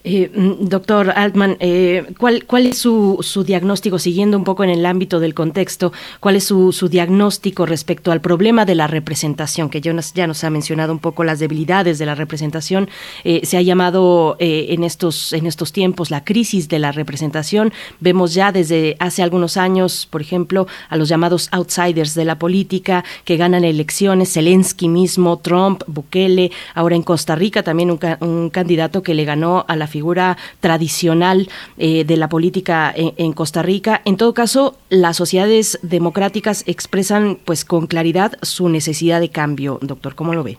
Eh, mm, doctor Altman, eh, ¿cuál, ¿cuál es su, diagnóstico, siguiendo un poco en el ámbito del contexto, cuál es su, diagnóstico respecto al problema de la representación, que ya nos, ya nos ha mencionado un poco las debilidades de la representación, eh, se ha llamado en, estos, en estos tiempos la crisis de la representación, vemos ya desde hace algunos años, por ejemplo, a los llamados outsiders de la política que ganan elecciones, Zelensky mismo, Trump, Bukele, ahora en Costa Rica también un, un candidato que le ganó a la figura tradicional eh, de la política en, Costa Rica. En todo caso, las sociedades democráticas expresan pues con claridad su necesidad de cambio. Doctor, ¿cómo lo ve?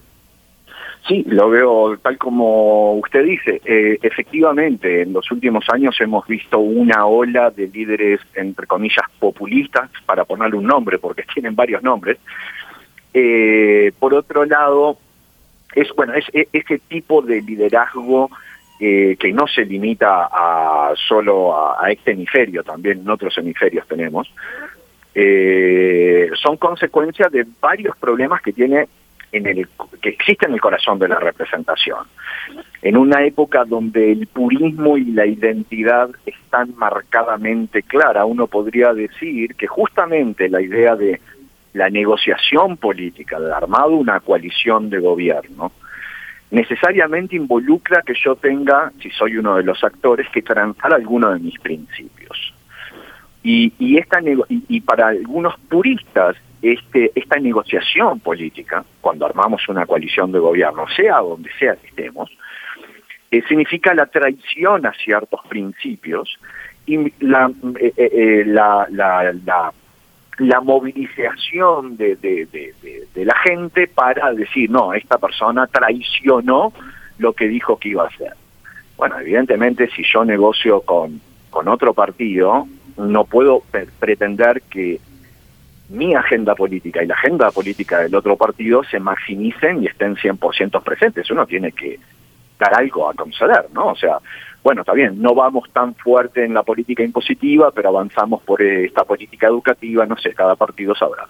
Sí, lo veo tal como usted dice. Eh, efectivamente, en los últimos años hemos visto una ola de líderes, entre comillas, populistas, para ponerle un nombre, porque tienen varios nombres. Eh, por otro lado, es bueno, es, es ese tipo de liderazgo eh, que no se limita a solo a, este hemisferio, también en otros hemisferios tenemos, eh, son consecuencia de varios problemas que tiene en el que existe en el corazón de la representación. En una época donde el purismo y la identidad están marcadamente clara, uno podría decir que justamente la idea de la negociación política, de armado una coalición de gobierno, necesariamente involucra que yo tenga, si soy uno de los actores, que transar alguno de mis principios. Y, y, esta y, para algunos puristas, este, esta negociación política, cuando armamos una coalición de gobierno, sea donde sea que estemos, eh, significa la traición a ciertos principios y la, eh, eh, la, la, la la movilización de, de, de, la gente para decir, no, esta persona traicionó lo que dijo que iba a hacer. Bueno, evidentemente si yo negocio con, con otro partido, no puedo pretender que mi agenda política y la agenda política del otro partido se maximicen y estén 100% presentes. Uno tiene que dar algo a conceder, ¿no? O sea, bueno, está bien, no vamos tan fuerte en la política impositiva, pero avanzamos por esta política educativa, no sé, cada partido sabrá.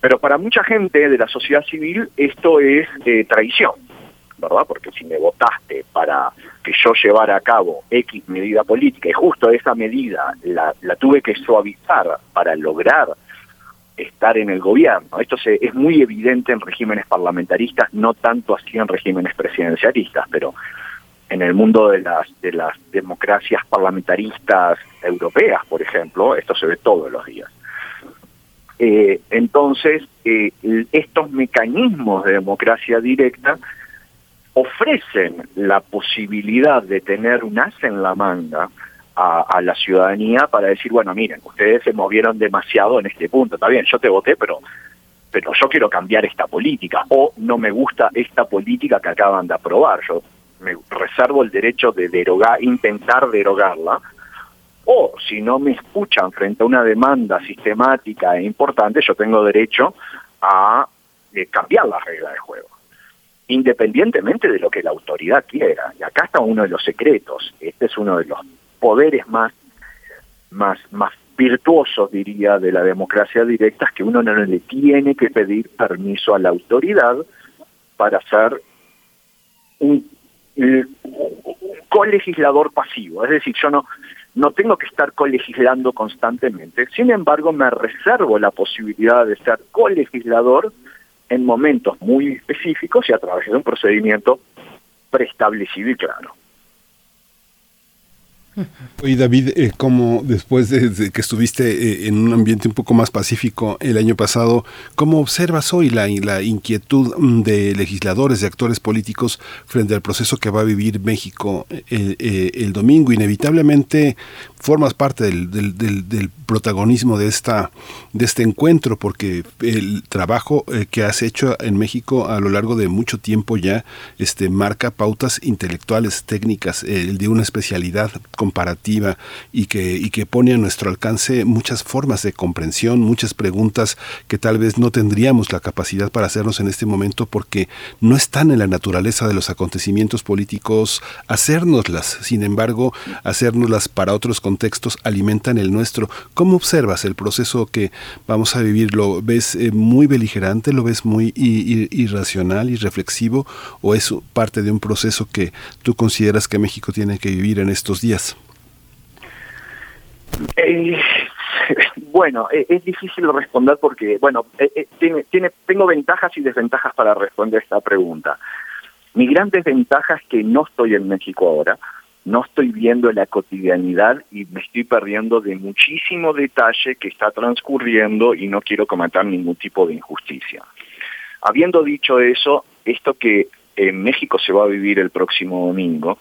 Pero para mucha gente de la sociedad civil esto es eh, traición, ¿verdad? Porque si me votaste para que yo llevara a cabo X medida política y justo esa medida la, la tuve que suavizar para lograr estar en el gobierno. Esto se, es muy evidente en regímenes parlamentaristas, no tanto así en regímenes presidencialistas, pero en el mundo de las, de las democracias parlamentaristas europeas, por ejemplo, esto se ve todos los días. Eh, entonces, eh, estos mecanismos de democracia directa ofrecen la posibilidad de tener un as en la manga a, la ciudadanía para decir, bueno, miren, ustedes se movieron demasiado en este punto, está bien, yo te voté, pero pero yo quiero cambiar esta política o no me gusta esta política que acaban de aprobar, yo me reservo el derecho de derogar, intentar derogarla, o si no me escuchan frente a una demanda sistemática e importante, yo tengo derecho a eh, cambiar las reglas de juego independientemente de lo que la autoridad quiera. Y acá está uno de los secretos. Este es uno de los poderes más, más, más virtuosos, diría, de la democracia directa, es que uno no le tiene que pedir permiso a la autoridad para ser un, colegislador pasivo. Es decir, yo no, no tengo que estar colegislando constantemente. Sin embargo, me reservo la posibilidad de ser colegislador en momentos muy específicos y a través de un procedimiento preestablecido y claro. Oye David, eh, como después de, que estuviste eh, en un ambiente un poco más pacífico el año pasado, ¿cómo observas hoy la, la inquietud mm, de legisladores, de actores políticos frente al proceso que va a vivir México el, eh, el domingo? Inevitablemente formas parte del, del, del, protagonismo de esta de este encuentro porque el trabajo eh, que has hecho en México a lo largo de mucho tiempo ya este marca pautas intelectuales técnicas el de una especialidad comparativa y que y que pone a nuestro alcance muchas formas de comprensión muchas preguntas que tal vez no tendríamos la capacidad para hacernos en este momento porque no están en la naturaleza de los acontecimientos políticos hacérnoslas sin embargo hacérnoslas para otros contextos alimentan el nuestro. ¿Cómo observas el proceso que vamos a vivir? ¿Lo ves eh, muy beligerante? ¿Lo ves muy irracional y reflexivo? ¿O es parte de un proceso que tú consideras que México tiene que vivir en estos días? Eh, bueno, eh, es difícil responder porque, bueno, tiene, tiene, tengo ventajas y desventajas para responder esta pregunta. Mi gran desventaja es que no estoy en México ahora no estoy viendo la cotidianidad y me estoy perdiendo de muchísimo detalle que está transcurriendo y no quiero cometer ningún tipo de injusticia. Habiendo dicho eso, esto que en México se va a vivir el próximo domingo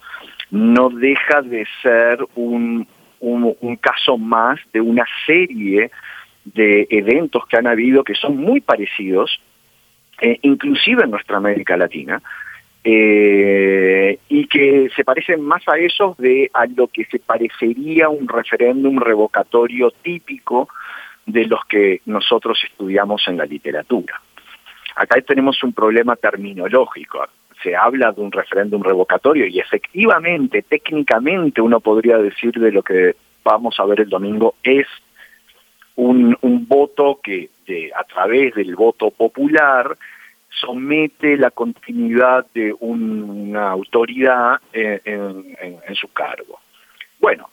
no deja de ser un, un, caso más de una serie de eventos que han habido que son muy parecidos, eh, inclusive en nuestra América Latina, eh, y que se parecen más a esos de a lo que se parecería un referéndum revocatorio típico de los que nosotros estudiamos en la literatura. Acá tenemos un problema terminológico. Se habla de un referéndum revocatorio y efectivamente, técnicamente, uno podría decir de lo que vamos a ver el domingo es un, un voto que de, a través del voto popular somete la continuidad de una autoridad en, su cargo. Bueno,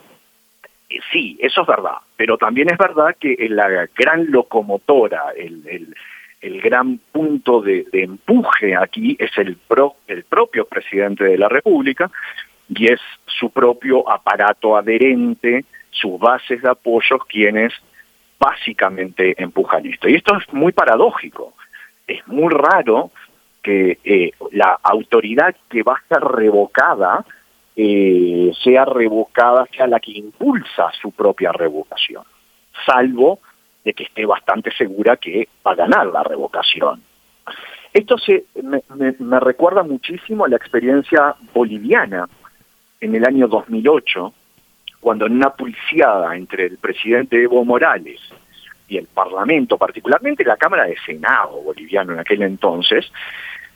eh, sí, eso es verdad, pero también es verdad que la gran locomotora, el, el, gran punto de, empuje aquí es el, pro, el propio presidente de la República y es su propio aparato adherente, sus bases de apoyo quienes básicamente empujan esto. Y esto es muy paradójico, es muy raro que eh, la autoridad que va a ser revocada eh, sea revocada, sea la que impulsa su propia revocación, salvo de que esté bastante segura que va a ganar la revocación. Esto se, me, me recuerda muchísimo a la experiencia boliviana en el año 2008, cuando en una pulseada entre el presidente Evo Morales y el Parlamento, particularmente la Cámara de Senado boliviano en aquel entonces,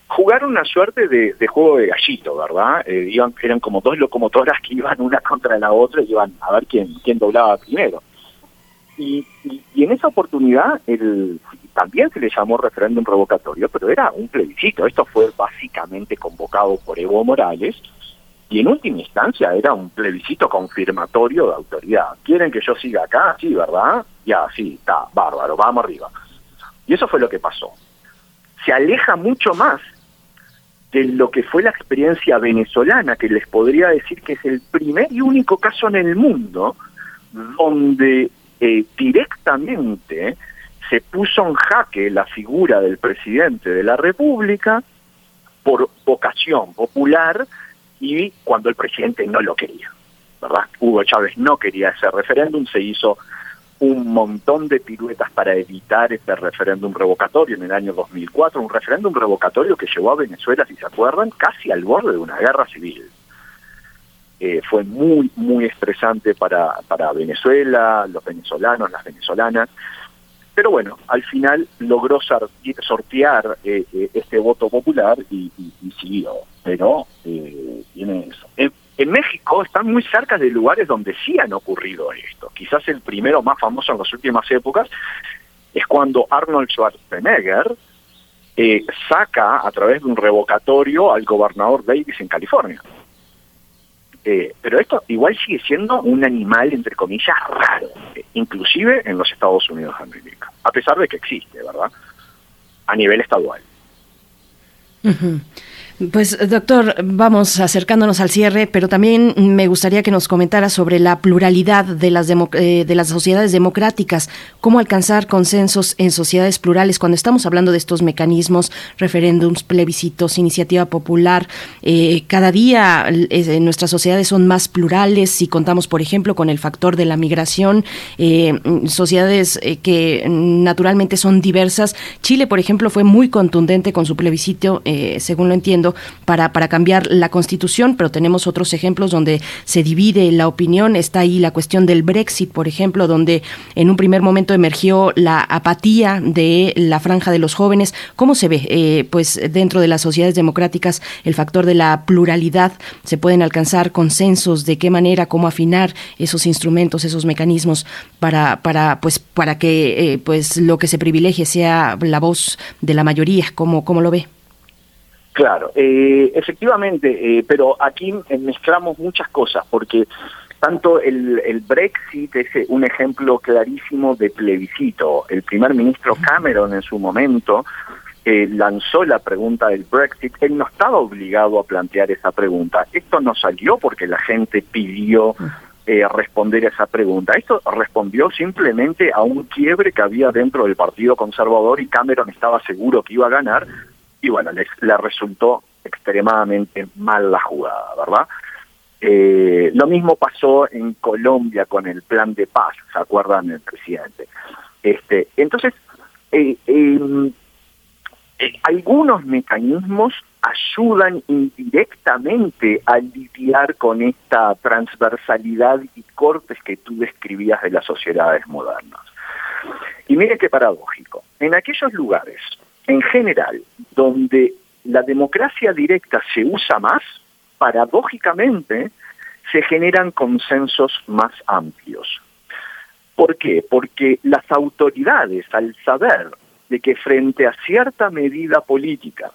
jugaron una suerte de, juego de gallito, ¿verdad? Eh, iban, eran como dos locomotoras que iban una contra la otra y iban a ver quién, quién doblaba primero. Y, y, en esa oportunidad, el, también se le llamó referéndum revocatorio, pero era un plebiscito. Esto fue básicamente convocado por Evo Morales y en última instancia era un plebiscito confirmatorio de autoridad. ¿Quieren que yo siga acá? Sí, ¿verdad? Ya, sí, está, bárbaro, vamos arriba. Y eso fue lo que pasó. Se aleja mucho más de lo que fue la experiencia venezolana, que les podría decir que es el primer y único caso en el mundo donde eh, directamente se puso en jaque la figura del presidente de la República por vocación popular y cuando el presidente no lo quería, ¿verdad? Hugo Chávez no quería ese referéndum, se hizo un montón de piruetas para evitar ese referéndum revocatorio en el año 2004, un referéndum revocatorio que llevó a Venezuela, si se acuerdan, casi al borde de una guerra civil. Eh, fue muy, muy estresante para, para Venezuela, los venezolanos, las venezolanas, pero bueno, al final logró sortear eh, eh, este voto popular y, siguió, pero tiene eso. En México están muy cerca de lugares donde sí han ocurrido esto. Quizás el primero más famoso en las últimas épocas es cuando Arnold Schwarzenegger eh, saca a través de un revocatorio al gobernador Davis en California. Eh, pero esto igual sigue siendo un animal, entre comillas, raro, eh, inclusive en los Estados Unidos de América, a pesar de que existe, ¿verdad? A nivel estadual. Pues doctor, vamos acercándonos al cierre, pero también me gustaría que nos comentara sobre la pluralidad de las, eh, de las sociedades democráticas, cómo alcanzar consensos en sociedades plurales cuando estamos hablando de estos mecanismos, referéndums, plebiscitos, iniciativa popular. Eh, cada día eh, nuestras sociedades son más plurales si contamos, por ejemplo, con el factor de la migración, sociedades que naturalmente son diversas. Chile, por ejemplo, fue muy contundente con su plebiscito, según lo entiendo para, para cambiar la constitución, pero tenemos otros ejemplos donde se divide la opinión. Está ahí la cuestión del Brexit, por ejemplo, donde en un primer momento emergió la apatía de la franja de los jóvenes. ¿Cómo se ve? Eh, pues dentro de las sociedades democráticas el factor de la pluralidad, se pueden alcanzar consensos, de qué manera, cómo afinar esos instrumentos, esos mecanismos para, para, pues, para que eh, pues lo que se privilegie sea la voz de la mayoría, ¿cómo, cómo lo ve? Claro, eh, efectivamente, eh, pero aquí mezclamos muchas cosas, porque tanto el, el, Brexit es un ejemplo clarísimo de plebiscito. El primer ministro Cameron en su momento eh, lanzó la pregunta del Brexit. Él no estaba obligado a plantear esa pregunta. Esto no salió porque la gente pidió responder a esa pregunta. Esto respondió simplemente a un quiebre que había dentro del Partido Conservador y Cameron estaba seguro que iba a ganar y bueno, le, le resultó extremadamente mal la jugada, ¿verdad? Eh, lo mismo pasó en Colombia con el plan de paz, ¿se acuerdan del presidente? Este, entonces, eh, em, eh, algunos mecanismos ayudan indirectamente a lidiar con esta transversalidad y cortes que tú describías de las sociedades modernas. Y mire qué paradójico. En aquellos lugares en general, donde la democracia directa se usa más, paradójicamente se generan consensos más amplios. ¿Por qué? Porque las autoridades, al saber de que frente a cierta medida política,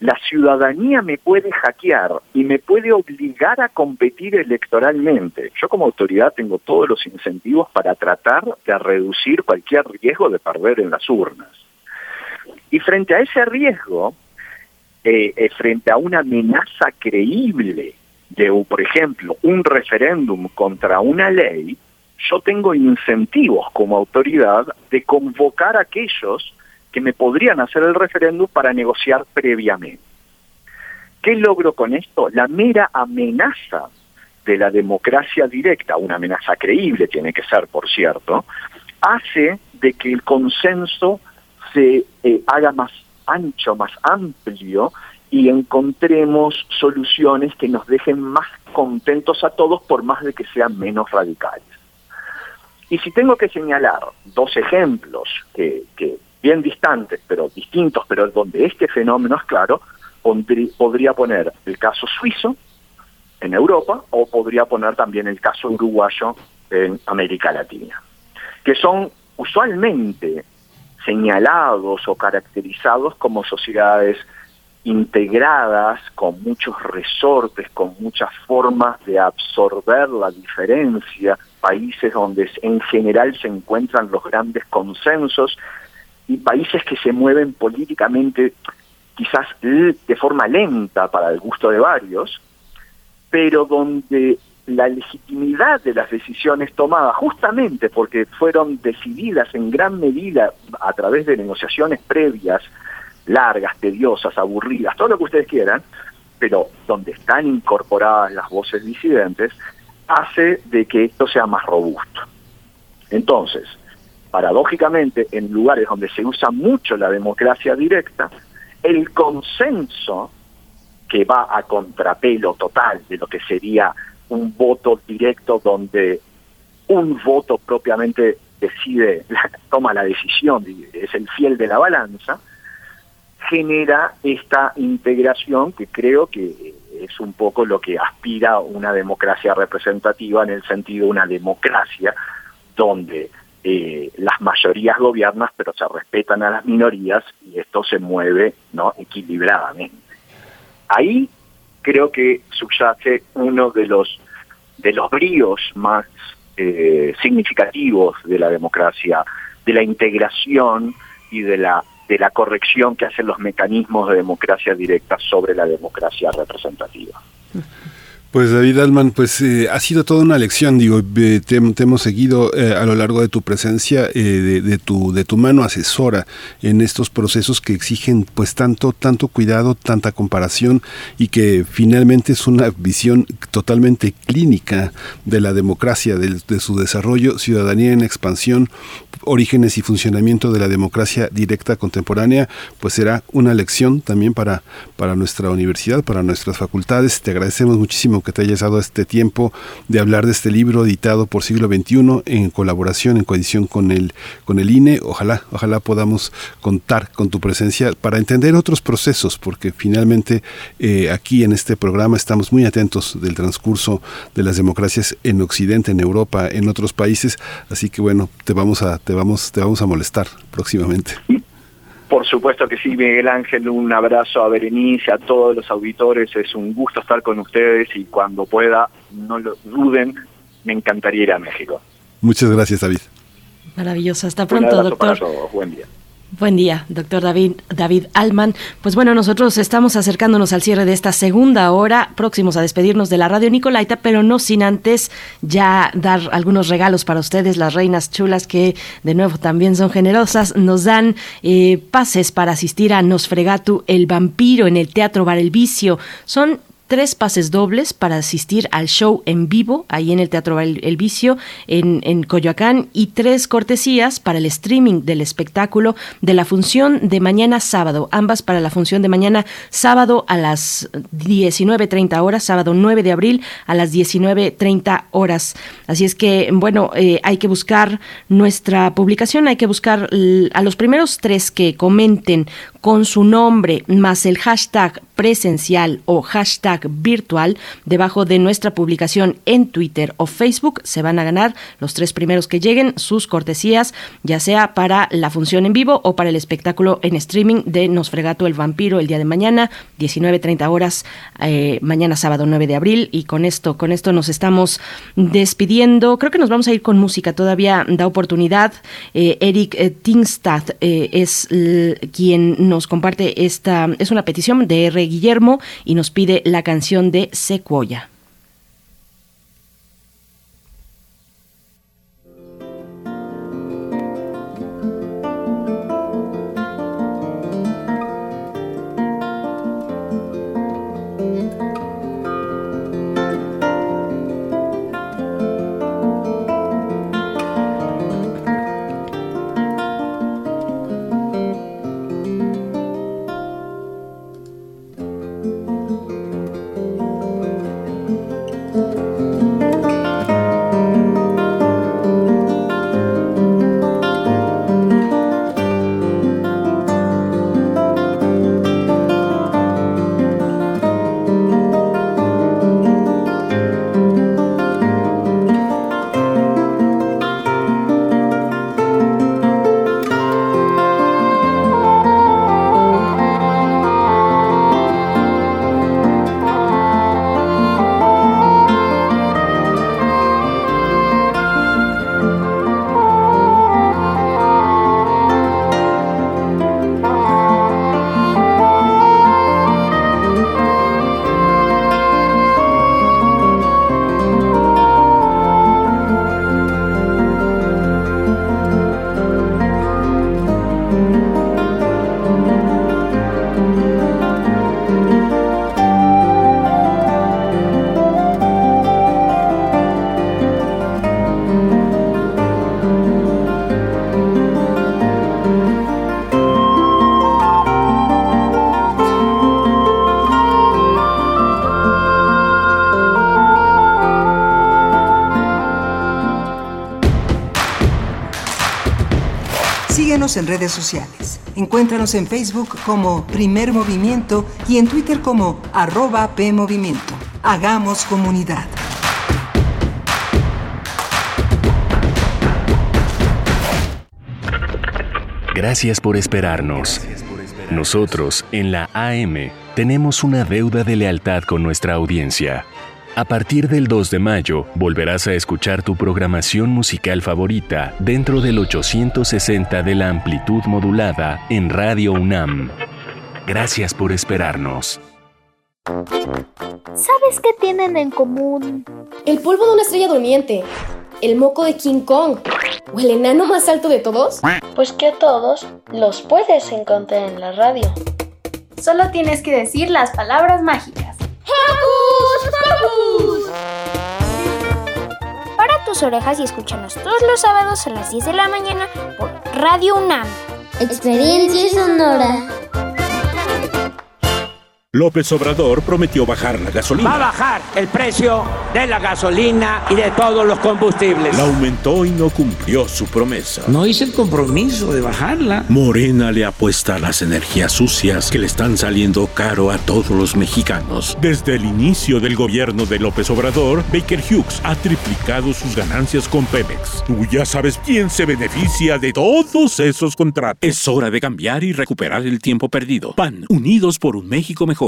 la ciudadanía me puede hackear y me puede obligar a competir electoralmente. Yo como autoridad tengo todos los incentivos para tratar de reducir cualquier riesgo de perder en las urnas. Y frente a ese riesgo, eh, eh, frente a una amenaza creíble de, por ejemplo, un referéndum contra una ley, yo tengo incentivos como autoridad de convocar a aquellos que me podrían hacer el referéndum para negociar previamente. ¿Qué logro con esto? La mera amenaza de la democracia directa, una amenaza creíble tiene que ser, por cierto, hace de que el consenso se eh, haga más ancho, más amplio y encontremos soluciones que nos dejen más contentos a todos por más de que sean menos radicales. Y si tengo que señalar dos ejemplos que, que bien distantes, pero distintos, pero donde este fenómeno es claro, podría poner el caso suizo en Europa o podría poner también el caso uruguayo en América Latina, que son usualmente señalados o caracterizados como sociedades integradas, con muchos resortes, con muchas formas de absorber la diferencia, países donde en general se encuentran los grandes consensos y países que se mueven políticamente quizás de forma lenta para el gusto de varios, pero donde la legitimidad de las decisiones tomadas, justamente porque fueron decididas en gran medida a través de negociaciones previas, largas, tediosas, aburridas, todo lo que ustedes quieran, pero donde están incorporadas las voces disidentes, hace de que esto sea más robusto. Entonces, paradójicamente, en lugares donde se usa mucho la democracia directa, el consenso que va a contrapelo total de lo que sería un voto directo donde un voto propiamente decide, toma la decisión, es el fiel de la balanza, genera esta integración que creo que es un poco lo que aspira una democracia representativa en el sentido de una democracia donde eh, las mayorías gobiernan pero se respetan a las minorías y esto se mueve no equilibradamente. Ahí creo que subyace uno de los de los bríos más eh, significativos de la democracia, de la integración y de la de la corrección que hacen los mecanismos de democracia directa sobre la democracia representativa. Pues David Alman, pues eh, ha sido toda una lección, digo, te, hemos seguido eh, a lo largo de tu presencia, eh, de, tu de tu mano asesora en estos procesos que exigen pues tanto tanto cuidado, tanta comparación y que finalmente es una visión totalmente clínica de la democracia, de, de su desarrollo, ciudadanía en expansión, orígenes y funcionamiento de la democracia directa contemporánea, pues será una lección también para para nuestra universidad, para nuestras facultades. Te agradecemos muchísimo que te hayas dado este tiempo de hablar de este libro editado por Siglo XXI en colaboración, en coedición con el, con el INE. Ojalá, ojalá podamos contar con tu presencia para entender otros procesos, porque finalmente eh, aquí en este programa estamos muy atentos del transcurso de las democracias en Occidente, en Europa, en otros países. Así que bueno, te vamos a, te vamos, te vamos a molestar próximamente. Por supuesto que sí, Miguel Ángel, un abrazo a Berenice, a todos los auditores, es un gusto estar con ustedes y cuando pueda, no lo duden, me encantaría ir a México. Muchas gracias, David. Maravilloso, hasta pronto, doctor. Buen día. Buen día, doctor David, David Alman. Pues bueno, nosotros estamos acercándonos al cierre de esta segunda hora, próximos a despedirnos de la radio Nicolaita, pero no sin antes ya dar algunos regalos para ustedes, las reinas chulas que de nuevo también son generosas, nos dan eh, pases para asistir a Nosfregatu, el vampiro en el Teatro Bar El Vicio. Son tres pases dobles para asistir al show en vivo, ahí en el Teatro El, Vicio, en, en, Coyoacán, y tres cortesías para el streaming del espectáculo de la función de mañana sábado, ambas para la función de mañana sábado a las 19.30 horas, sábado 9 de abril a las 19.30 horas. Así es que, bueno, eh, hay que buscar nuestra publicación, hay que buscar a los primeros tres que comenten con su nombre más el hashtag presencial o hashtag virtual debajo de nuestra publicación en Twitter o Facebook. Se van a ganar los tres primeros que lleguen sus cortesías, ya sea para la función en vivo o para el espectáculo en streaming de Nosfregato el Vampiro el día de mañana, 19.30 horas, eh, mañana sábado 9 de abril. Y con esto, con esto nos estamos despidiendo. Creo que nos vamos a ir con música. Todavía da oportunidad. Eh, Eric eh, Tingstad es quien nos comparte esta, es una petición de R. Guillermo y nos pide la canción de Sequoia. En redes sociales. Encuéntranos en Facebook como Primer Movimiento y en Twitter como arroba PMovimiento. Hagamos comunidad. Gracias por esperarnos. Nosotros, en la AM, tenemos una deuda de lealtad con nuestra audiencia. A partir del 2 de mayo, volverás a escuchar tu programación musical favorita dentro del 860 de la amplitud modulada en Radio UNAM. Gracias por esperarnos. ¿Sabes qué tienen en común? El polvo de una estrella durmiente, el moco de King Kong o el enano más alto de todos. Pues que a todos los puedes encontrar en la radio. Solo tienes que decir las palabras mágicas. Orejas y escúchanos todos los sábados a las 10 de la mañana por Radio UNAM. Experiencia sonora. López Obrador prometió bajar la gasolina. Va a bajar el precio de la gasolina y de todos los combustibles. La aumentó y no cumplió su promesa. No hice el compromiso de bajarla. Morena le apuesta a las energías sucias que le están saliendo caro a todos los mexicanos. Desde el inicio del gobierno de López Obrador, Baker Hughes ha triplicado sus ganancias con Pemex. Tú ya sabes quién se beneficia de todos esos contratos. Es hora de cambiar y recuperar el tiempo perdido. PAN, unidos por un México mejor.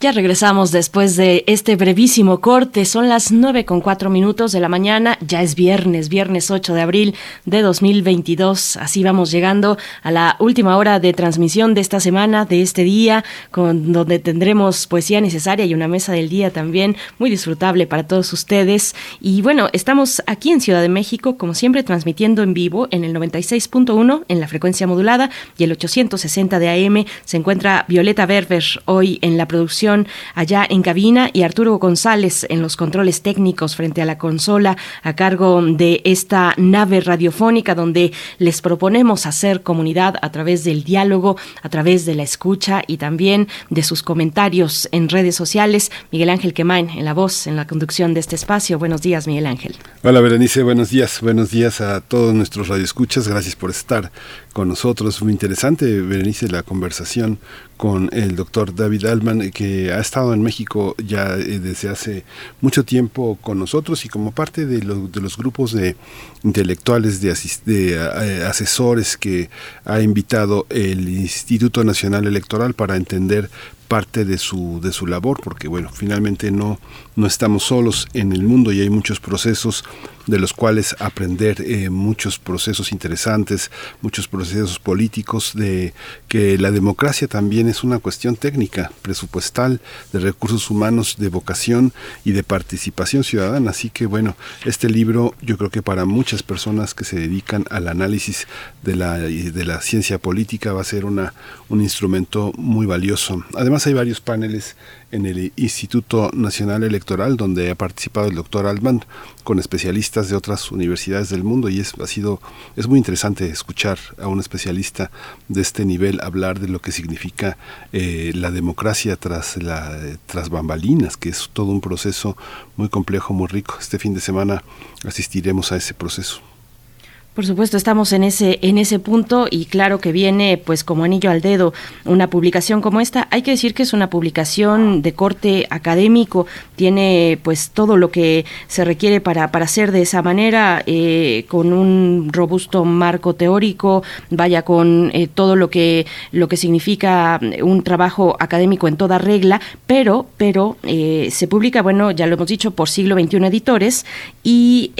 Ya regresamos después de este brevísimo corte. Son las 9 con 4 minutos de la mañana. Ya es viernes, viernes 8 de abril de 2022. Así vamos llegando a la última hora de transmisión de esta semana, de este día, con donde tendremos poesía necesaria y una mesa del día también muy disfrutable para todos ustedes. Y bueno, estamos aquí en Ciudad de México, como siempre, transmitiendo en vivo en el 96.1 en la frecuencia modulada y el 860 de AM. Se encuentra Violeta Berber hoy en la producción allá en cabina y Arturo González en los controles técnicos frente a la consola a cargo de esta nave radiofónica donde les proponemos hacer comunidad a través del diálogo, a través de la escucha y también de sus comentarios en redes sociales. Miguel Ángel Quemain en la voz, en la conducción de este espacio. Buenos días, Miguel Ángel. Hola, Berenice. Buenos días. Buenos días a todos nuestros radioescuchas. Gracias por estar con nosotros. Muy interesante, Berenice, la conversación con el doctor David Alman, que ha estado en México ya eh, desde hace mucho tiempo con nosotros y como parte de, de los grupos de intelectuales, de, de eh, asesores que ha invitado el Instituto Nacional Electoral para entender parte de su de su labor porque bueno finalmente no no estamos solos en el mundo y hay muchos procesos de los cuales aprender eh, muchos procesos interesantes, muchos procesos políticos, de que la democracia también es una cuestión técnica, presupuestal, de recursos humanos, de vocación y de participación ciudadana. Así que bueno, este libro yo creo que para muchas personas que se dedican al análisis de la, de la ciencia política va a ser una, un instrumento muy valioso. Además, además hay varios paneles en el Instituto Nacional Electoral donde ha participado el doctor Altman con especialistas de otras universidades del mundo y es ha sido es muy interesante escuchar a un especialista de este nivel hablar de lo que significa eh, la democracia tras la tras bambalinas que es todo un proceso muy complejo muy rico. Este fin de semana asistiremos a ese proceso por supuesto, estamos en ese en ese punto y claro que viene pues como anillo al dedo una publicación como esta. Hay que decir que es una publicación de corte académico, tiene pues todo lo que se requiere para, para hacer de esa manera, eh, con un robusto marco teórico, vaya con eh, todo lo que lo que significa un trabajo académico en toda regla, pero pero eh, se publica, bueno, ya lo hemos dicho, por siglo XXI editores y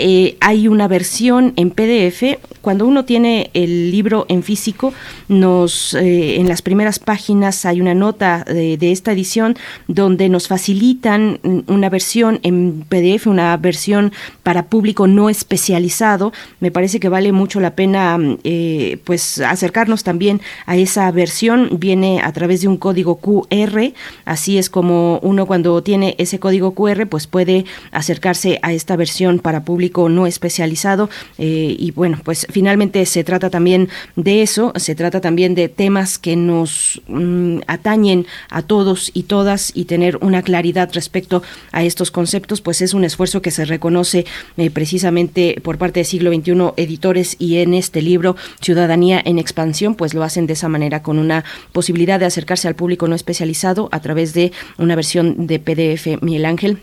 hay una versión en PDF cuando uno tiene el libro en físico, nos eh, en las primeras páginas hay una nota de, esta edición donde nos facilitan una versión en PDF, una versión para público no especializado. Me parece que vale mucho la pena eh, pues acercarnos también a esa versión. Viene a través de un código QR, así es como uno cuando tiene ese código QR pues puede acercarse a esta versión para público no especializado eh, y bueno pues finalmente se trata también de eso, se trata también de temas que nos mm, atañen a todos y todas y tener una claridad respecto a estos conceptos, pues es un esfuerzo que se reconoce eh, precisamente por parte de siglo XXI editores y en este libro Ciudadanía en Expansión, pues lo hacen de esa manera con una posibilidad de acercarse al público no especializado a través de una versión de PDF Miguel Ángel.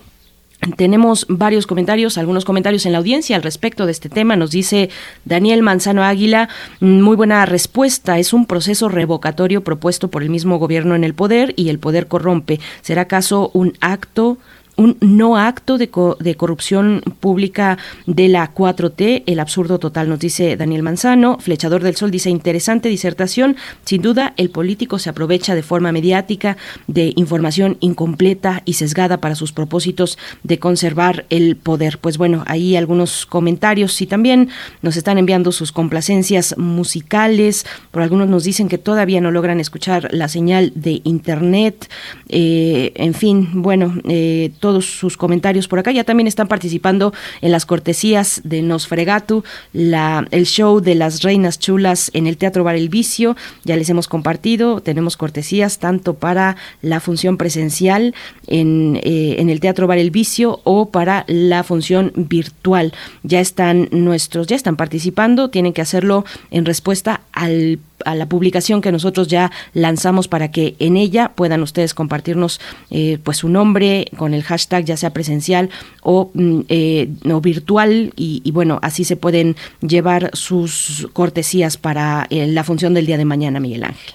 Tenemos varios comentarios, algunos comentarios en la audiencia al respecto de este tema. Nos dice Daniel Manzano Águila, muy buena respuesta. Es un proceso revocatorio propuesto por el mismo gobierno en el poder y el poder corrompe. ¿Será acaso un acto un no acto de, de, corrupción pública de la 4T, el absurdo total, nos dice Daniel Manzano. Flechador del Sol dice, interesante disertación. Sin duda, el político se aprovecha de forma mediática de información incompleta y sesgada para sus propósitos de conservar el poder. Pues bueno, ahí algunos comentarios y también nos están enviando sus complacencias musicales. Por algunos nos dicen que todavía no logran escuchar la señal de Internet. Eh, en fin, bueno, eh, todos sus comentarios por acá. Ya también están participando en las cortesías de Nosfregatu, la, el show de las reinas chulas en el Teatro Bar El Vicio. Ya les hemos compartido. Tenemos cortesías tanto para la función presencial en, eh, en el Teatro Bar El Vicio o para la función virtual. Ya están nuestros, ya están participando. Tienen que hacerlo en respuesta al a la publicación que nosotros ya lanzamos para que en ella puedan ustedes compartirnos eh, pues su nombre con el hashtag ya sea presencial o, mm, eh, virtual y, bueno así se pueden llevar sus cortesías para eh, la función del día de mañana Miguel Ángel.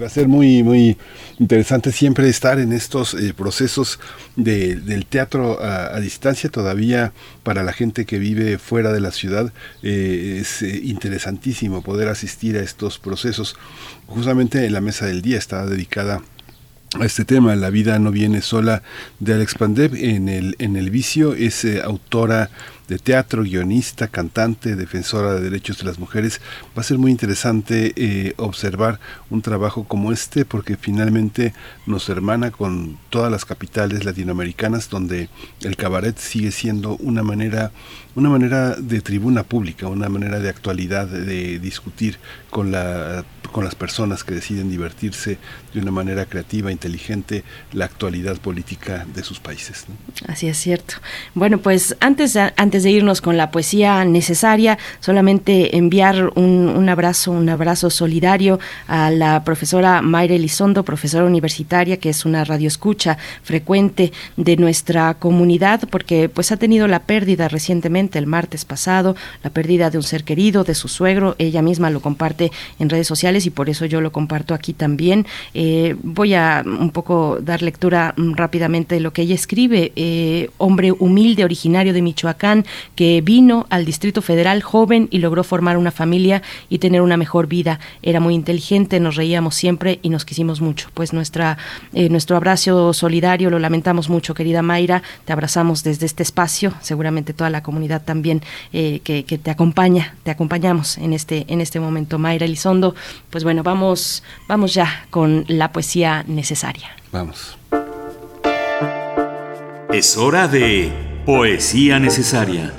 Va a ser muy, muy interesante siempre estar en estos eh, procesos de, del teatro a, distancia. Todavía para la gente que vive fuera de la ciudad es interesantísimo poder asistir a estos procesos. Justamente la mesa del día está dedicada a este tema. La vida no viene sola de Alex Pandev en el, en el vicio. Es autora de teatro, guionista, cantante, defensora de derechos de las mujeres. Va a ser muy interesante eh, observar un trabajo como este porque finalmente nos hermana con todas las capitales latinoamericanas donde el cabaret sigue siendo una manera una manera de tribuna pública, una manera de actualidad, de discutir con, la, con las personas que deciden divertirse de una manera creativa, inteligente, la actualidad política de sus países. Así es cierto. Bueno, pues antes, antes de irnos con la poesía necesaria, solamente enviar un, abrazo, un abrazo solidario a la profesora Mayra Elizondo, profesora universitaria, que es una radioescucha frecuente de nuestra comunidad, porque pues ha tenido la pérdida recientemente, el martes pasado, la pérdida de un ser querido, de su suegro, ella misma lo comparte en redes sociales y por eso yo lo comparto aquí también. Voy a un poco dar lectura mm, rápidamente de lo que ella escribe. Eh, hombre humilde, originario de Michoacán, que vino al Distrito Federal joven y logró formar una familia y tener una mejor vida. Era muy inteligente, nos reíamos siempre y nos quisimos mucho. Pues nuestra, eh, nuestro abrazo solidario lo lamentamos mucho, querida Mayra. Te abrazamos desde este espacio, seguramente toda la comunidad también eh, que, te acompaña, te acompañamos en este, en este momento. Mayra Elizondo, Pues bueno, vamos, vamos ya con la poesía necesaria. Vamos. Es hora de poesía necesaria.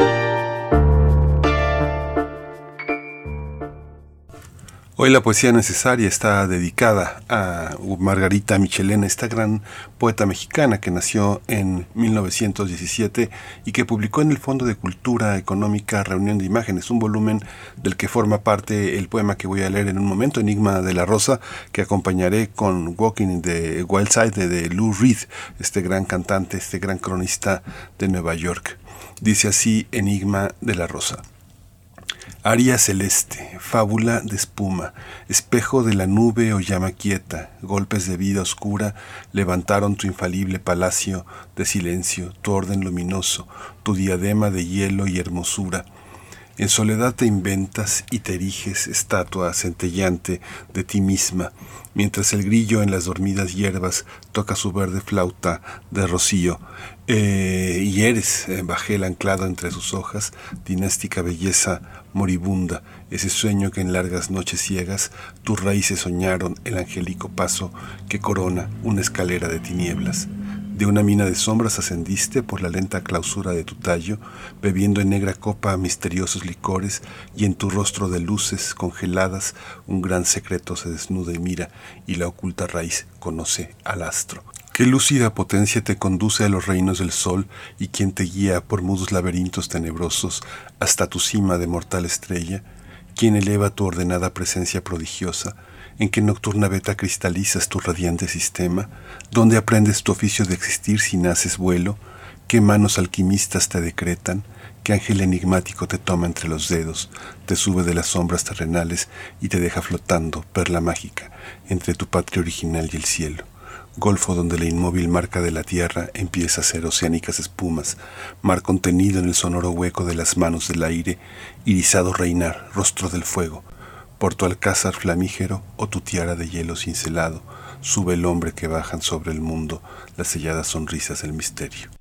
Hoy la poesía necesaria está dedicada a Margarita Michelena, esta gran poeta mexicana que nació en 1917 y que publicó en el Fondo de Cultura Económica Reunión de Imágenes, un volumen del que forma parte el poema que voy a leer en un momento, Enigma de la Rosa, que acompañaré con Walking the Wild Side de Lou Reed, este gran cantante, este gran cronista de Nueva York. Dice así Enigma de la Rosa. Aria celeste, fábula de espuma, espejo de la nube o llama quieta, golpes de vida oscura levantaron tu infalible palacio de silencio, tu orden luminoso, tu diadema de hielo y hermosura. En soledad te inventas y te eriges estatua centellante de ti misma, mientras el grillo en las dormidas hierbas toca su verde flauta de rocío, eh, y eres, eh, bajel anclado entre sus hojas, dinástica belleza moribunda, ese sueño que en largas noches ciegas tus raíces soñaron el angélico paso que corona una escalera de tinieblas. De una mina de sombras ascendiste por la lenta clausura de tu tallo, bebiendo en negra copa misteriosos licores, y en tu rostro de luces congeladas un gran secreto se desnuda y mira, y la oculta raíz conoce al astro. Qué lúcida potencia te conduce a los reinos del sol y quien te guía por mudos laberintos tenebrosos hasta tu cima de mortal estrella, quien eleva tu ordenada presencia prodigiosa, en qué nocturna beta cristalizas tu radiante sistema, donde aprendes tu oficio de existir si naces vuelo, qué manos alquimistas te decretan, qué ángel enigmático te toma entre los dedos, te sube de las sombras terrenales y te deja flotando, perla mágica, entre tu patria original y el cielo. Golfo donde la inmóvil marca de la tierra empieza a ser oceánicas espumas, mar contenido en el sonoro hueco de las manos del aire, irisado reinar, rostro del fuego, por tu alcázar flamígero o tu tiara de hielo cincelado, sube el hombre que bajan sobre el mundo las selladas sonrisas del misterio.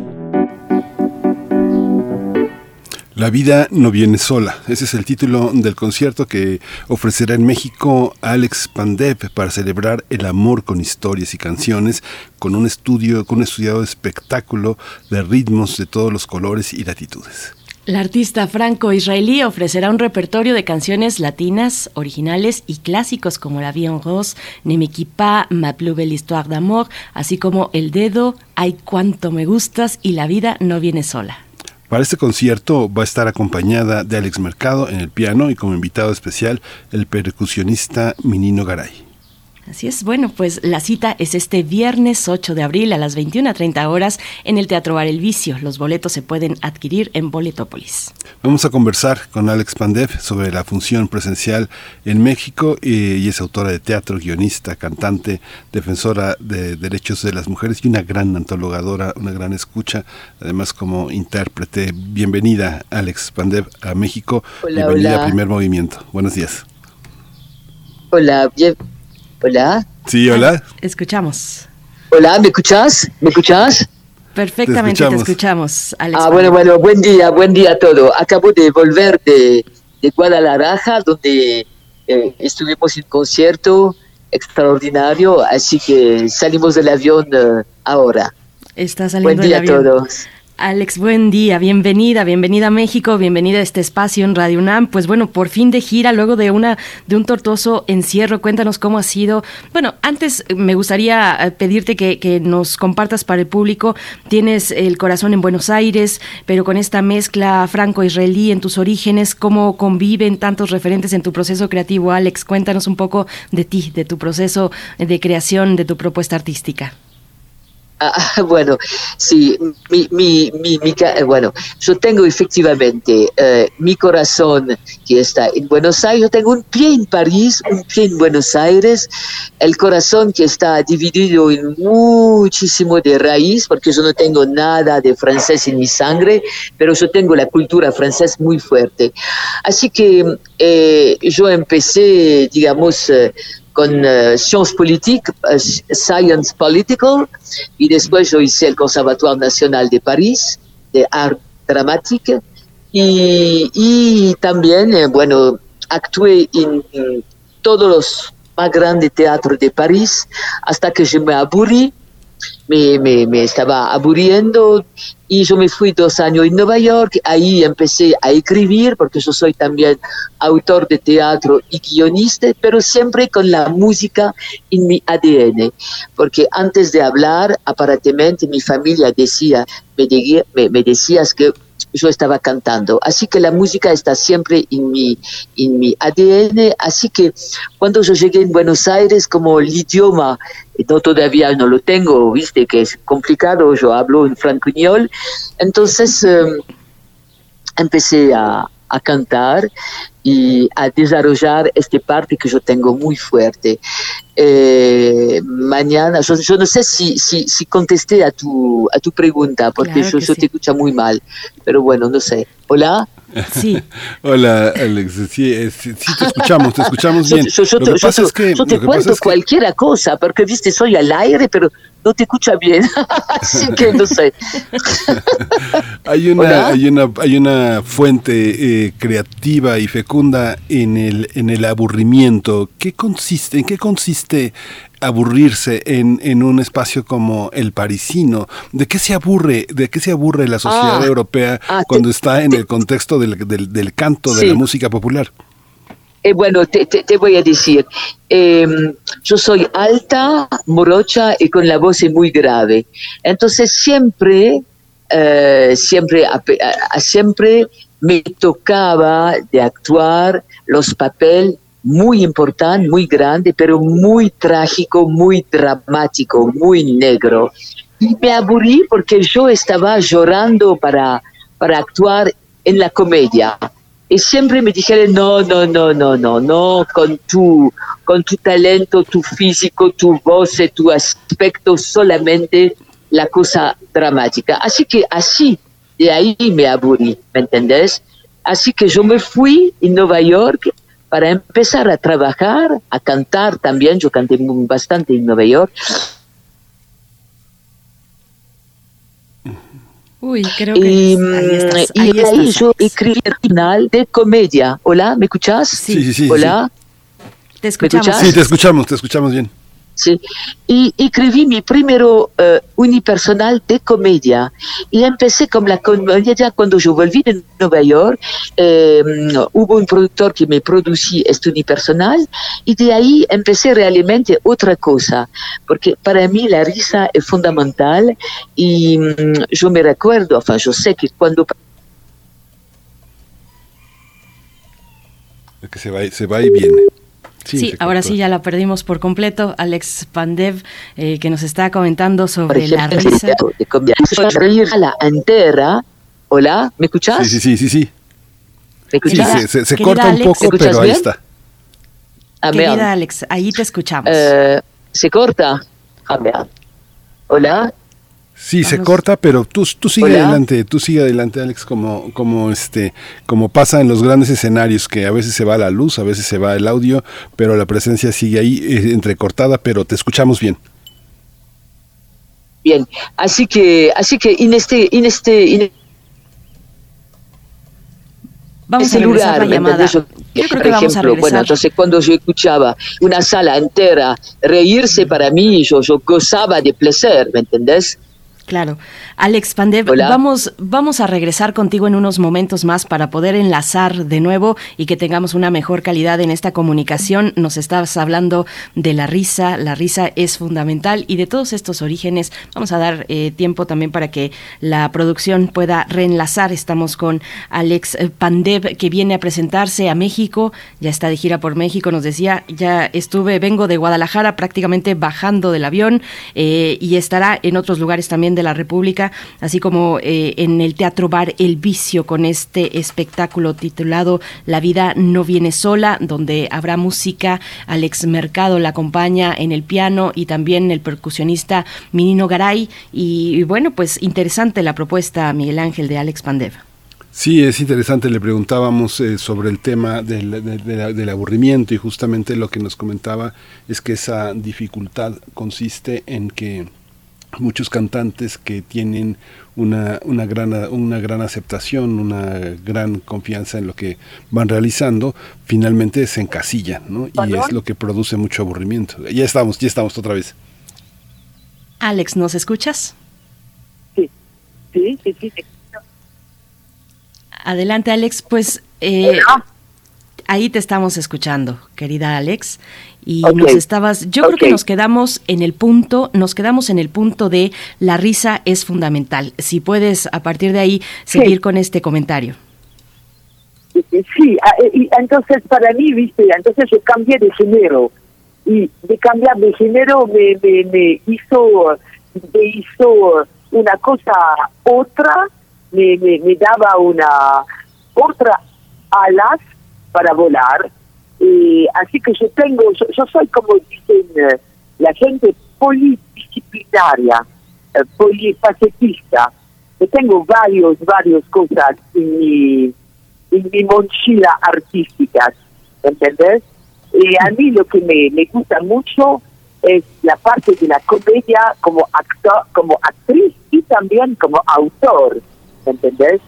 La vida no viene sola. Ese es el título del concierto que ofrecerá en México Alex Pandev para celebrar el amor con historias y canciones, con un estudio, con un estudiado espectáculo de ritmos de todos los colores y latitudes. La artista franco-israelí ofrecerá un repertorio de canciones latinas, originales y clásicos como La Vie en Rose, Ne me quipa, Ma plus belle histoire d'amour, así como El Dedo, Ay cuánto me gustas y La vida no viene sola. Para este concierto va a estar acompañada de Alex Mercado en el piano y como invitado especial el percusionista Minino Garay. Así es, bueno, pues la cita es este viernes 8 de abril a las 21.30 horas en el Teatro Bar El Vicio. Los boletos se pueden adquirir en Boletópolis. Vamos a conversar con Alex Pandev sobre la función presencial en México y, y es autora de teatro, guionista, cantante, defensora de derechos de las mujeres y una gran antologadora, una gran escucha, además como intérprete. Bienvenida, Alex Pandev, a México. Hola, Bienvenida hola. a Primer Movimiento. Buenos días. Hola, bien. Hola. Sí, hola. Escuchamos. Hola, ¿me escuchas? ¿Me escuchas? Perfectamente te escuchamos. escuchamos, Alex. Ah, bueno, bueno, buen día, buen día a todo. Acabo de volver de, de Guadalajara, donde eh, estuvimos en concierto extraordinario, así que salimos del avión eh, ahora. Está saliendo Buen día del avión. a todos. Alex, buen día, bienvenida, bienvenida a México, bienvenida a este espacio en Radio UNAM. Pues bueno, por fin de gira, luego de una de un tortuoso encierro, cuéntanos cómo ha sido. Bueno, antes eh, me gustaría eh, pedirte que, que nos compartas para el público. Tienes el corazón en Buenos Aires, pero con esta mezcla franco-israelí en tus orígenes, cómo conviven tantos referentes en tu proceso creativo. Alex, cuéntanos un poco de ti, de tu proceso de creación, de tu propuesta artística. Ah, bueno, sí, mi, mi, mi, eh, bueno, yo tengo efectivamente eh, mi corazón que está en Buenos Aires, yo tengo un pie en París, un pie en Buenos Aires, el corazón que está dividido en muchísimo de raíz, porque yo no tengo nada de francés en mi sangre, pero yo tengo la cultura francesa muy fuerte. Así que eh, yo empecé, digamos, con eh, Sciences Politiques, eh, Science Political, y después yo hice el Conservatoire Nacional de París, de Art Dramatique, y, y también, eh, bueno, actué en, en todos los más grandes teatros de París, hasta que yo me aburrí, me, me, me estaba aburriendo y yo me fui dos años en Nueva York, ahí empecé a escribir, porque yo soy también autor de teatro y guionista, pero siempre con la música en mi ADN, porque antes de hablar, aparentemente mi familia decía, me, de- me, me decías que yo estaba cantando, así que la música está siempre en mi, en mi ADN, así que cuando yo llegué en Buenos Aires, como el idioma no todavía no lo tengo, viste que es complicado, yo hablo en francuñol, entonces eh, empecé a, a cantar y a desarrollar esta parte que yo tengo muy fuerte. Eh, mañana, yo, yo no sé si, si, si contesté a tu, a tu pregunta, porque Claro yo, que yo sí. te escucho muy mal, pero bueno, no sé. Hola. Sí. Hola, Alex. Sí, eh, sí, sí, te escuchamos, te escuchamos Yo, bien. yo- yo Lo te, que yo pasa es que, yo te lo cuento es que cualquier cosa, porque viste, soy al aire, pero no te escucha bien. Así que no sé. hay una, Hola. hay una, hay una fuente eh, creativa y fecunda en el, en el aburrimiento. ¿Qué consiste, en qué consiste aburrirse en, en un espacio como el parisino. ¿De qué se aburre? ¿De qué se aburre la sociedad Ah. europea Ah, cuando te- está en el contexto del, del, del canto, de la música popular? Eh, bueno, te, te- voy a decir, eh, yo soy alta, morocha y con la voz muy grave. Entonces siempre, eh, siempre, a- siempre me tocaba de actuar los papeles muy importantes, muy grandes, pero muy trágico, muy dramático, muy negro. Y me aburrí porque yo estaba llorando para, para actuar en la comedia. Y siempre me dijeron, no, no, no, no, no, no, con tu, con tu talento, tu físico, tu voz, tu aspecto, solamente la cosa dramática. Así que así, de ahí me aburrí, ¿me entendés? Así que yo me fui en Nueva York para empezar a trabajar, a cantar también, yo canté bastante en Nueva York, Uy, creo que y, ahí estás, y ahí ahí estás, yo escribí el final de comedia. Hola, ¿me escuchás? Sí, sí, sí, Hola. Te escuchamos. Sí, te escuchamos, te escuchamos bien. Y escribí mi primero eh, unipersonal de comedia. Y empecé con la comedia cuando yo volví de Nueva York. eh, hubo un productor que me producía este unipersonal y de ahí empecé realmente otra cosa. Porque para mí la risa es fundamental y mm, yo me recuerdo, enfin, yo sé que cuando que se va, se va y viene. Sí, se ahora sí ya la perdimos por completo. Alex Pandev, eh, que nos está comentando por sobre la ejemplo, risa. de comedia, reír a la entera. Hola, ¿me escuchás? Sí, sí, sí, sí, sí. ¿Me Sí, escuchás? se, se- se corta un poco, ¿me escuchas pero ahí está. A ver, Querida Alex, ahí te escuchamos. eh, ¿se corta? A ver. Hola, Sí, se Vamos. corta, pero tú, tú sigue Hola. adelante, tú sigue adelante, Alex, como, como este, como pasa en los grandes escenarios, que a veces se va la luz, a veces se va el audio, pero la presencia sigue ahí, eh, entrecortada, pero te escuchamos bien. bien. Así que, así que en este, en este, en Vamos ese a lugar, la ¿me llamada. Yo- Yo creo por que vamos a ejemplo, bueno, entonces cuando yo escuchaba una sala entera reírse para mí, yo, yo gozaba de placer, ¿me entendés? Claro. Alex Pandev, Hola. vamos, vamos a regresar contigo en unos momentos más para poder enlazar de nuevo y que tengamos una mejor calidad en esta comunicación. Nos estabas hablando de la risa, la risa es fundamental y de todos estos orígenes. Vamos a dar eh, tiempo también para que la producción pueda reenlazar. Estamos con Alex eh, Pandev que viene a presentarse a México, ya está de gira por México, nos decía, ya estuve, vengo de Guadalajara prácticamente bajando del avión eh, y estará en otros lugares también de la República, así como eh, en el Teatro Bar El Vicio con este espectáculo titulado La vida no viene sola, donde habrá música. Alex Mercado la acompaña en el piano y también el percusionista Minino Garay. Y, bueno, pues interesante la propuesta, Miguel Ángel, de Alex Pandev. Sí, es interesante, le preguntábamos eh, sobre el tema del aburrimiento y justamente lo que nos comentaba es que esa dificultad consiste en que muchos cantantes que tienen una, una, gran, una gran aceptación, una gran confianza en lo que van realizando, finalmente se encasillan, ¿no? Y es lo que produce mucho aburrimiento. Ya estamos, ya estamos otra vez. Alex, ¿nos escuchas? Sí, sí, sí, sí. Adelante, Alex. Pues eh, ahí te estamos escuchando, querida Alex. Y nos estabas, yo creo que nos quedamos en el punto, nos quedamos en el punto de la risa es fundamental. Si puedes a partir de ahí seguir con este comentario. Sí, ah, eh, entonces para mí, viste, entonces yo cambié de género y de cambiar de género me, me, me hizo me hizo una cosa otra, me, me, me daba una otra alas para volar. Eh, así que yo tengo, yo, soy como dicen eh, la gente polidisciplinaria, eh, polifacetista. Yo tengo varios, varios cosas en mi, en mochila artística, ¿entendés? Eh, a mí lo que me, me gusta mucho es la parte de la comedia como actor, como actriz y también como autor, ¿entendés?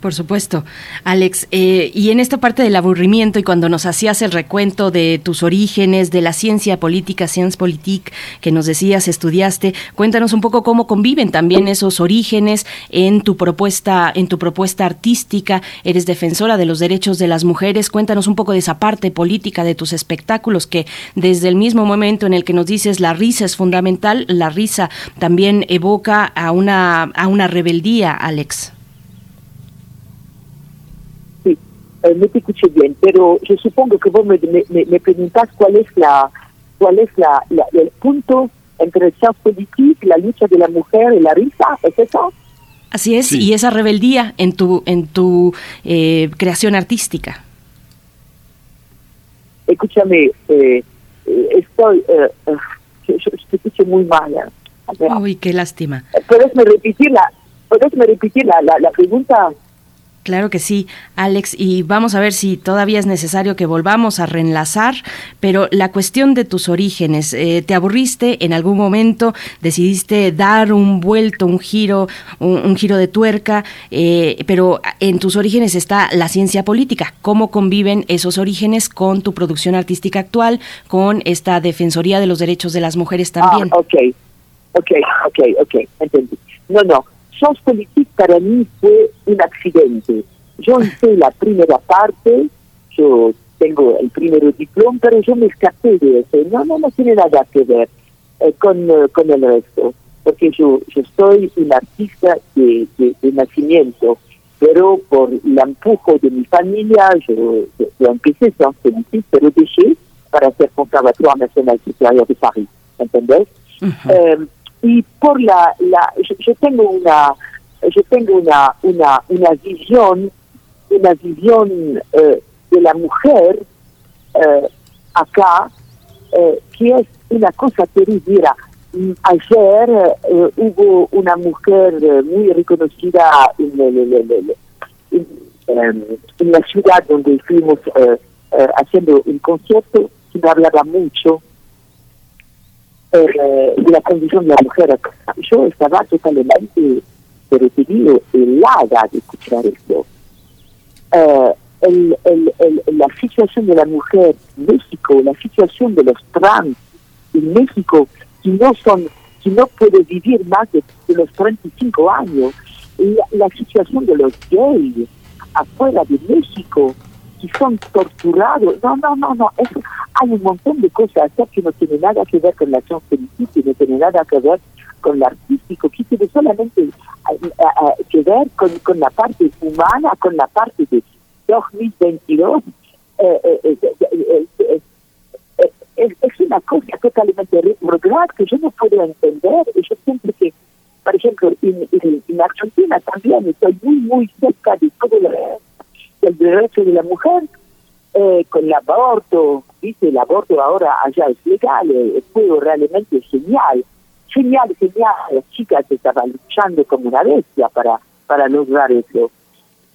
Por supuesto, Alex. Eh, y en esta parte del aburrimiento y cuando nos hacías el recuento de tus orígenes, de la ciencia política, Science Politique, que nos decías estudiaste, cuéntanos un poco cómo conviven también esos orígenes en tu propuesta, en tu propuesta artística. Eres defensora de los derechos de las mujeres. Cuéntanos un poco de esa parte política de tus espectáculos que desde el mismo momento en el que nos dices la risa es fundamental, la risa también evoca a una a una rebeldía, Alex. Eh, no te escuché bien, pero yo supongo que vos me, me, preguntás cuál es la cuál es la, el punto entre el science politique, la lucha de la mujer y la risa, ¿es eso? Así es, y esa rebeldía en tu en tu eh, creación artística. Escúchame, eh, estoy, yo, te escucho muy mal. Uy, qué lástima. ¿Puedes repetir la, ¿puedes repetir la, la, la pregunta? Claro que sí, Alex, y vamos a ver si todavía es necesario que volvamos a reenlazar, pero la cuestión de tus orígenes, eh, ¿te aburriste en algún momento? ¿Decidiste dar un vuelto, un giro, un, giro de tuerca? Eh, pero en tus orígenes está la ciencia política. ¿Cómo conviven esos orígenes con tu producción artística actual, con esta Defensoría de los Derechos de las Mujeres también? Ah, ok, ok, ok, ok, entendí. No, no, Politique para mí fue un accidente. Yo hice la primera parte, yo tengo el primer diploma, pero yo me escapé de eso. No, no, no tiene nada que ver eh, con, eh, con el resto, porque yo, yo soy un artista de, de, nacimiento, pero por el empujo de mi familia, yo, yo, empecé Science Politique, pero dejé para hacer Conservatoire Nacional Superior de París, ¿entendés? Y por la, la yo, tengo una yo tengo una una una visión una visión eh, de la mujer eh, acá eh, que es una cosa terrible. Ayer hubo una mujer muy reconocida en, el, em, en, la ciudad donde fuimos haciendo un concierto que hablaba mucho eh, de la condición de la mujer. Yo estaba totalmente, digo, helada de escuchar esto. Eh, el, el, el, la situación de la mujer en México, la situación de los trans en México, que no son, que no puede vivir más de, los 35 años, la, la situación de los gays afuera de México, que son torturados. No, no, no, no. hay un montón de cosas que no tiene nada que ver con la acción feminista, no tiene nada que ver con lo artístico, que tiene solamente que ver con, con la parte humana, con la parte de 2022. Eh, eh, eh, es, una cosa totalmente regular que yo no puedo entender. Y yo siento que, por ejemplo, en Argentina también estoy muy, muy cerca de todo lo el derecho de la mujer eh, con el aborto, dice el aborto ahora allá es legal, eh, fue realmente genial, genial, genial, las chicas estaban luchando como una bestia para, para lograr eso.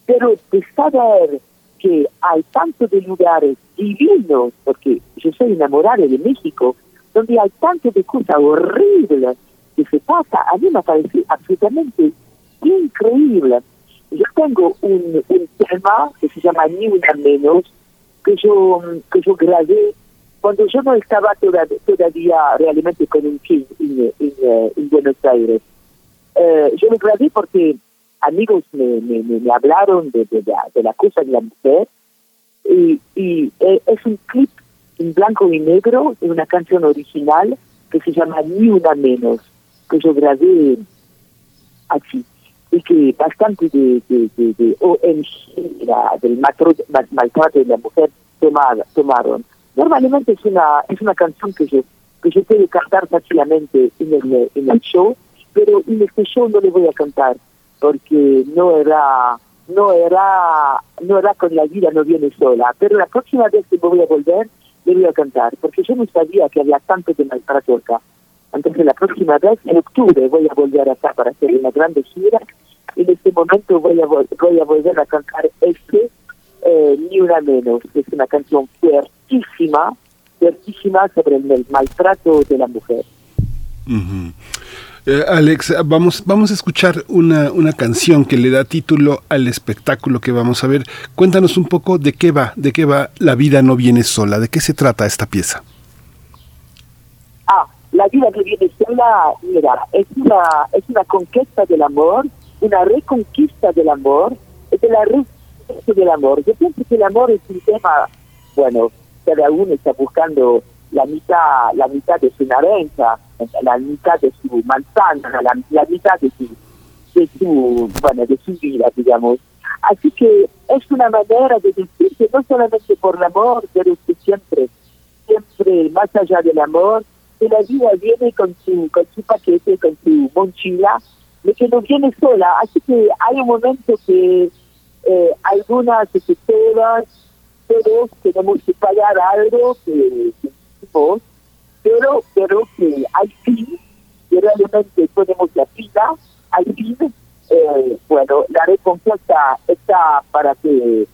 Pero de saber que hay tantos lugares divinos, porque yo soy enamorada de México, donde hay tanto de cosas horribles que se pasa, a mí me parece absolutamente increíble yo tengo un, tema que se llama Ni una menos, que yo, que yo grabé cuando yo no estaba todavía, realmente con un film en, en, Buenos Aires. Eh, yo lo grabé porque amigos me, me, me hablaron de, de, la, de la cosa de la mujer y, eh, es un clip en blanco y negro de una canción original que se llama Ni una menos, que yo grabé aquí y que bastante de, de, de, de ONG del maltrato de la mujer tomaron. Normalmente es una es una canción que yo que yo puedo cantar fácilmente en el, en el show, pero en este show no le voy a cantar porque no era no era no era con la vida no viene sola, pero la próxima vez que voy a volver le voy a cantar porque yo no sabía que había tanto de maltrato acá. Entonces la próxima vez, en octubre, voy a volver acá para hacer una grande gira. En este momento voy a, voy a volver a cantar este, eh, Ni una menos, que es una canción fuertísima, fuertísima sobre el, maltrato de la mujer. Eh, Alex, vamos, vamos a escuchar una, una canción que le da título al espectáculo que vamos a ver. Cuéntanos un poco de qué va, de qué va La vida no viene sola, de qué se trata esta pieza. Ah, La vida no viene sola, mira, es una, es una conquista del amor, una reconquista del amor, de la reconquista del amor. Yo pienso que el amor es un tema, bueno, cada uno está buscando la mitad, la mitad de su naranja, la mitad de su manzana, la, mitad de su, de su, bueno, de su vida, digamos. Así que es una manera de decir que no solamente por el amor, pero que siempre, siempre más allá del amor, que la vida viene con su, con su paquete, con su mochila, no viene sola. Así que hay un momento que eh, algunas se quedan, pero tenemos que pagar algo que, que pero, pero que al fin, que realmente ponemos la pila, al fin, eh, bueno, la recompensa está para que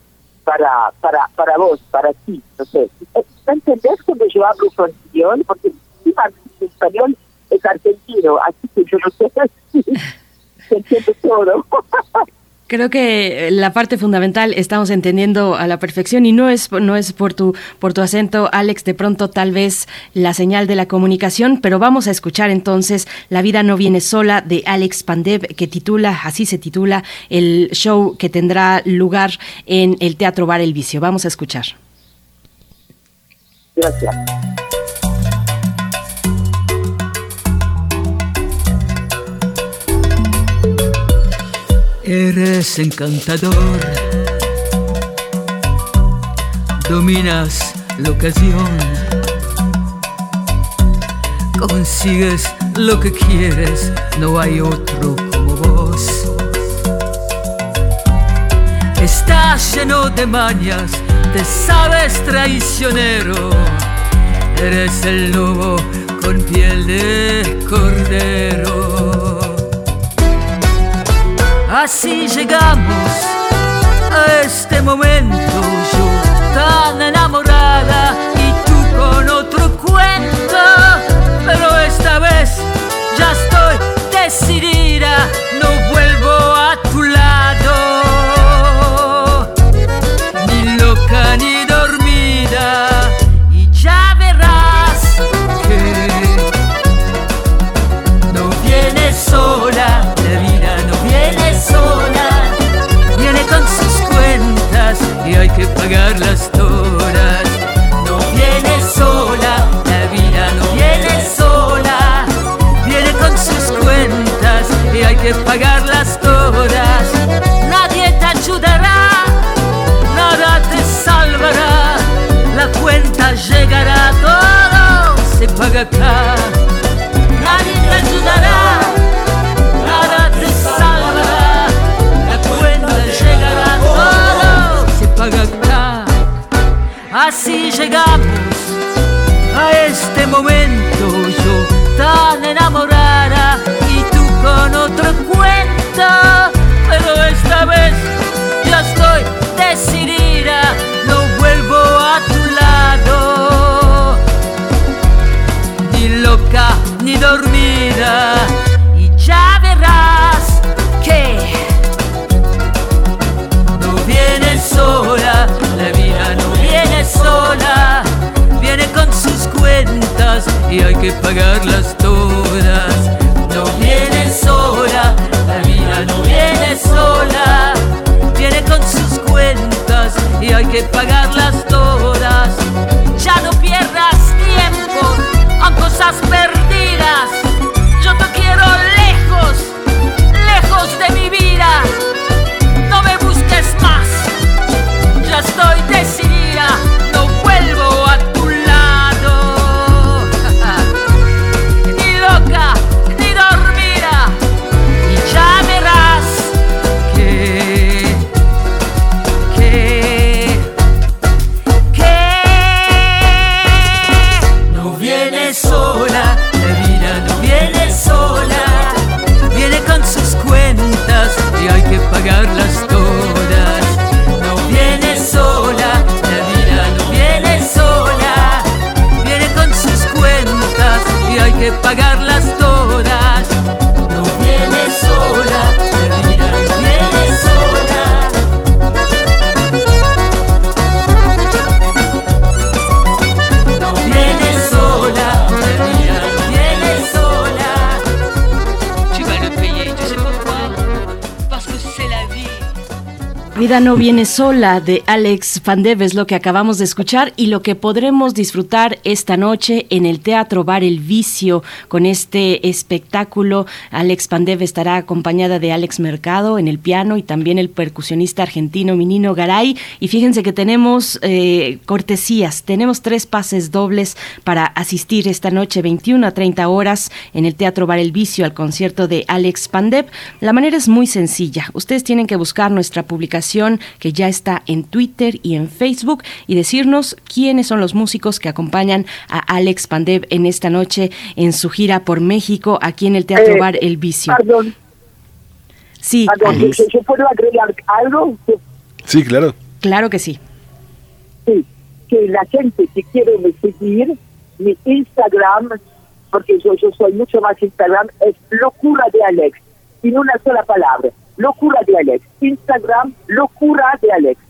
para para para vos, para ti, no sé. ¿Entendés cuando yo hablo español? Porque mi español es argentino, así que yo no sé si entiendo todo. Creo que la parte fundamental estamos entendiendo a la perfección y no es no es por tu por tu acento Alex de pronto tal vez la señal de la comunicación, pero vamos a escuchar entonces La vida no viene sola de Alex Pandev que titula así se titula el show que tendrá lugar en el Teatro Bar El Vicio. Vamos a escuchar. Gracias. Eres encantador, dominas la ocasión, consigues lo que quieres, no hay otro como vos. Estás lleno de mañas, te sabes traicionero, eres el lobo con piel de cordero. Así llegamos a este momento, yo tan enamorada y tú con otro cuento, pero esta vez ya estoy decidida, no vuelvo y hay que pagarlas todas. Así y hay que pagarlas todas. No viene sola, la vida no viene sola, viene con sus cuentas y hay que pagarlas No viene sola de Alex Pandev es lo que acabamos de escuchar y lo que podremos disfrutar esta noche en el Teatro Bar El Vicio con este espectáculo. Alex Pandev estará acompañada de Alex Mercado en el piano y también el percusionista argentino Minino Garay. Y fíjense que tenemos eh, cortesías, tenemos tres pases dobles para asistir esta noche 21 a 30 horas en el Teatro Bar El Vicio al concierto de Alex Pandev. La manera es muy sencilla. Ustedes tienen que buscar nuestra publicación que ya está en Twitter y en Facebook y decirnos quiénes son los músicos que acompañan a Alex Pandev en esta noche en su gira por México aquí en el Teatro Eh, Bar El Vicio. Perdón, Sí, perdón, Alex. ¿yo, yo puedo agregar algo? Sí, claro. Claro que sí. Sí, que la gente que quiere me seguir, mi Instagram, porque yo, yo soy mucho más Instagram, es locura de Alex, sin una sola palabra. Locura de Alex. Instagram, locura de Alex.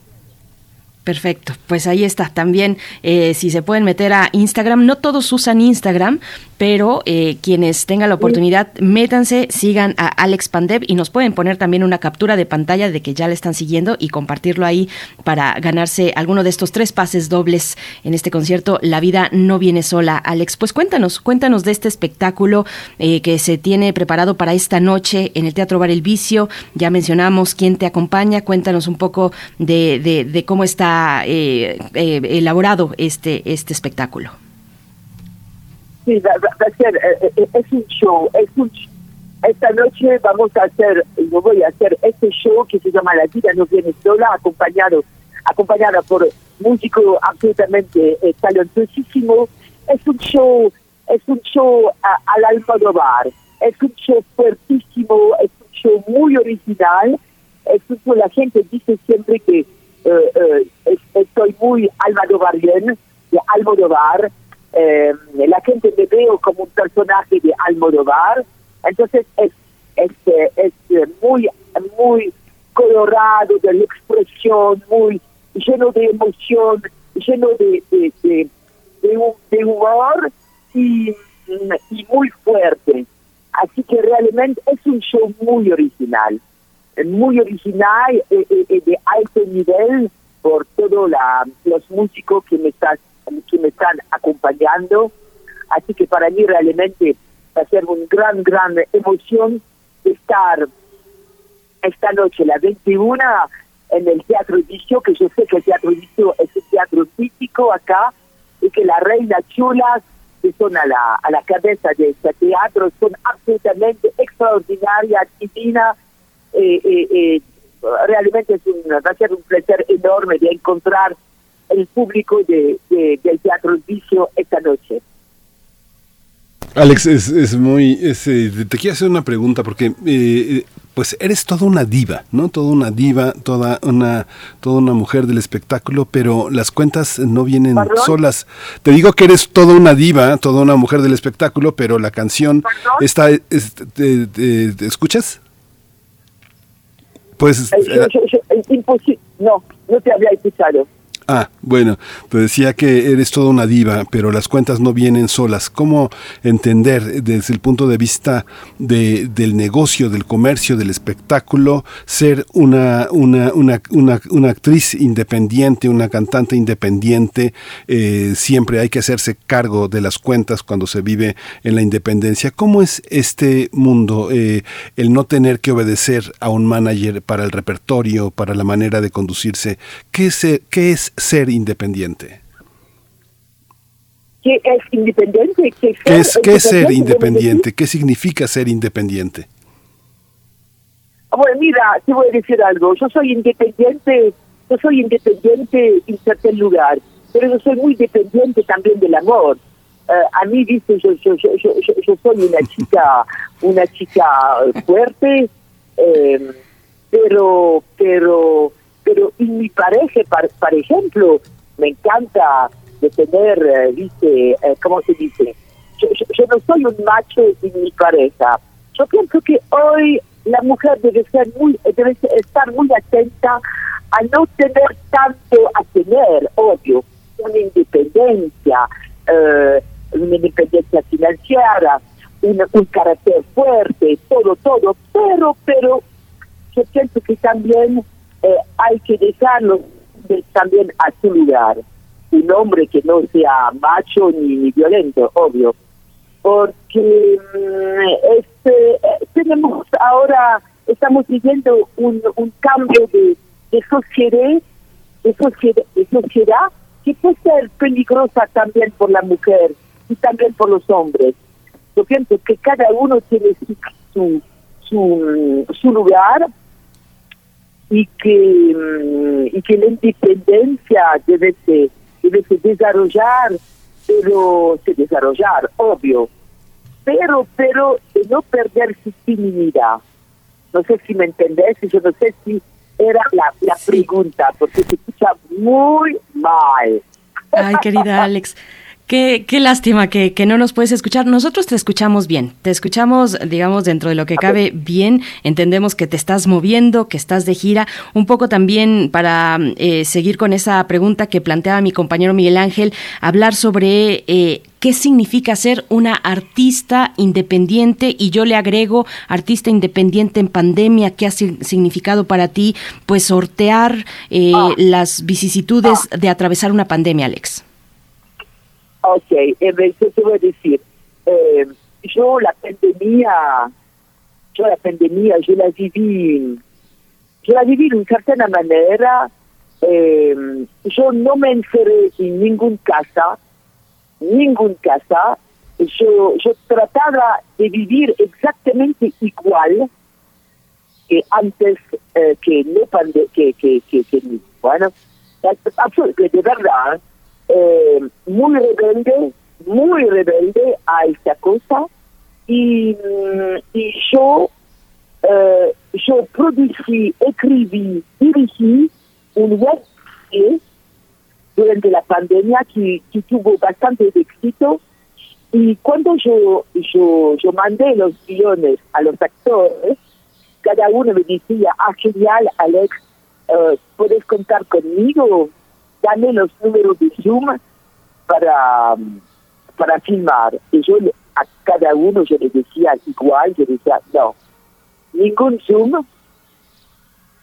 Perfecto, pues ahí está. También eh, si se pueden meter a Instagram, no todos usan Instagram, pero eh, quienes tengan la oportunidad, métanse, sigan a Alex Pandev y nos pueden poner también una captura de pantalla de que ya le están siguiendo y compartirlo ahí para ganarse alguno de estos tres pases dobles en este concierto. La vida no viene sola, Alex. Pues cuéntanos, cuéntanos de este espectáculo eh, que se tiene preparado para esta noche en el Teatro Bar El Vicio. Ya mencionamos quién te acompaña. Cuéntanos un poco de, de- de cómo está eh, eh, elaborado este, este espectáculo. Ser, eh, eh, es un show, esta noche vamos a hacer, yo voy a hacer este show que se llama La vida no viene sola, acompañado, acompañada por músico absolutamente eh, talentosísimo. Es un show, es un show al Almodóvar, es un show fuertísimo, es un show muy original. Es un show, la gente dice siempre que eh, eh, es- estoy muy almodóvarien, de Almodóvar. Eh, la gente me veo como un personaje de Almodóvar. Entonces es, es, eh, es eh, muy, muy colorado de la expresión, muy lleno de emoción, lleno de, de, de, de hu- de humor y, y muy fuerte. Así que realmente es un show muy original, muy original eh, eh, eh, de alto nivel por todos los músicos que me, están, que me están acompañando. Así que para mí realmente va a ser una gran, gran emoción estar esta noche, la 21, en el Teatro Vicio, que yo sé que el Teatro Vicio es un teatro típico acá, y que las reinas chulas que son a la, a la cabeza de este teatro son absolutamente extraordinarias, divinas. Eh, eh, eh, realmente es un, va a ser un placer enorme de encontrar el público de, de- del Teatro Vicio esta noche. Alex, es, es muy... es, eh, te quiero hacer una pregunta porque... eh, pues eres toda una diva, ¿no? Toda una diva, toda una, toda una mujer del espectáculo, pero las cuentas no vienen ¿Perdón? solas. Te digo que eres toda una diva, toda una mujer del espectáculo, pero la canción está... es- te- te- te- ¿Escuchas? Pues... Eh, yo- yo- yo- es imposible. No, no te había escuchado. Ah, bueno, te decía que eres toda una diva, pero las cuentas no vienen solas. ¿Cómo entender desde el punto de vista de, del negocio, del comercio, del espectáculo, ser una, actriz independiente, una cantante independiente? Eh, siempre hay que hacerse cargo de las cuentas cuando se vive en la independencia. ¿Cómo es este mundo, eh, el no tener que obedecer a un manager para el repertorio, para la manera de conducirse? ¿Qué es, qué es ser independiente? ¿Qué es independiente? ¿Qué, ¿Qué es, qué es ser independiente? ¿Qué significa ser independiente? Bueno, mira, te voy a decir algo. Yo soy independiente, yo soy independiente en cierto lugar, pero yo soy muy dependiente también del amor. Eh, a mí, dice, yo, yo, yo, yo, yo- yo soy una chica, una chica fuerte, eh, pero, pero, pero y mi pareja, par- por ejemplo, me encanta de tener, eh, dice, eh, ¿cómo se dice? Yo, no soy un macho en mi pareja. Yo pienso que hoy la mujer debe ser muy, debe estar muy atenta a no tener tanto a tener, obvio, una independencia, eh, una independencia financiera, un carácter fuerte, todo, todo, pero, pero yo pienso que también eh, hay que dejarlo también a su lugar. Un hombre que no sea macho ni, violento, obvio. Porque mm, este, eh, tenemos ahora, estamos viviendo un, cambio de, de sociedad, que puede ser peligrosa también por la mujer y también por los hombres. Yo pienso que cada uno tiene su, su, su lugar y que, y que la independencia debe se, debe desarrollar, pero se desarrollar, obvio, pero, pero de no perder su feminidad. No sé si me entendés, yo no sé si era la, la pregunta, porque se escucha muy mal. Ay, querida Alex. Qué, qué lástima que, que, no nos puedes escuchar. Nosotros te escuchamos bien, te escuchamos, digamos, dentro de lo que cabe bien. Entendemos que te estás moviendo, que estás de gira. Un poco también para eh, seguir con esa pregunta que planteaba mi compañero Miguel Ángel, hablar sobre eh, qué significa ser una artista independiente y yo le agrego artista independiente en pandemia, qué ha significado para ti, pues sortear eh, ah. las vicisitudes ah. de atravesar una pandemia, Alex. Ok, entonces te voy a decir, eh, yo la pandemia, yo la pandemia, yo la viví, yo la viví de una cierta manera, eh, yo no me encerré en ningún casa, ningún casa, yo, yo trataba de vivir exactamente igual que antes eh, que no pande que, que, que, bueno, de verdad, eh, muy rebelde, muy rebelde a esta cosa. Y, mm, yo, eh, yo producí, escribí, dirigí un web durante la pandemia que, que, tuvo bastante éxito. Y cuando yo, yo, yo mandé los guiones a los actores, cada uno me decía, ah, genial, Alex, uh, puedes contar conmigo, dame los números de Zoom para, para filmar. Y yo a cada uno yo le decía igual, yo decía, no, ningún Zoom,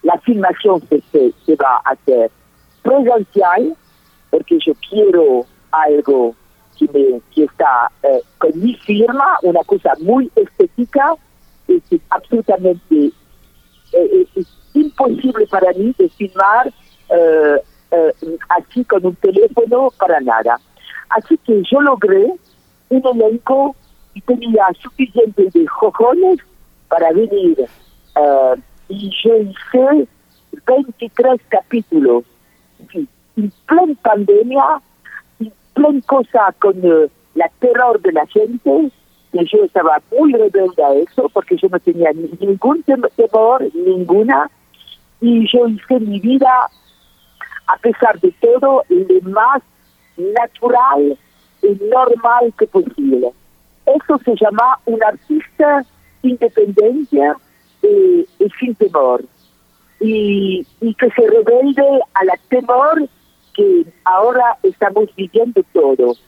la filmación se, se, va a hacer presencial, porque yo quiero algo que, me, que está eh, con mi firma, una cosa muy estética, es absolutamente eh, es imposible para mí de filmar eh, eh, así con un teléfono para nada. Así que yo logré un elenco y tenía suficiente de jojones para venir. Eh, y yo hice 23 capítulos. en plena pandemia, en plena cosa con eh, la terror de la gente, que yo estaba muy rebelde a eso, porque yo no tenía ningún temor, ninguna, y yo hice mi vida a pesar de todo, lo más natural y normal que posible. Eso se llama un artista independencia y, sin temor. Y, y que se rebelde a la temor que ahora estamos viviendo todos.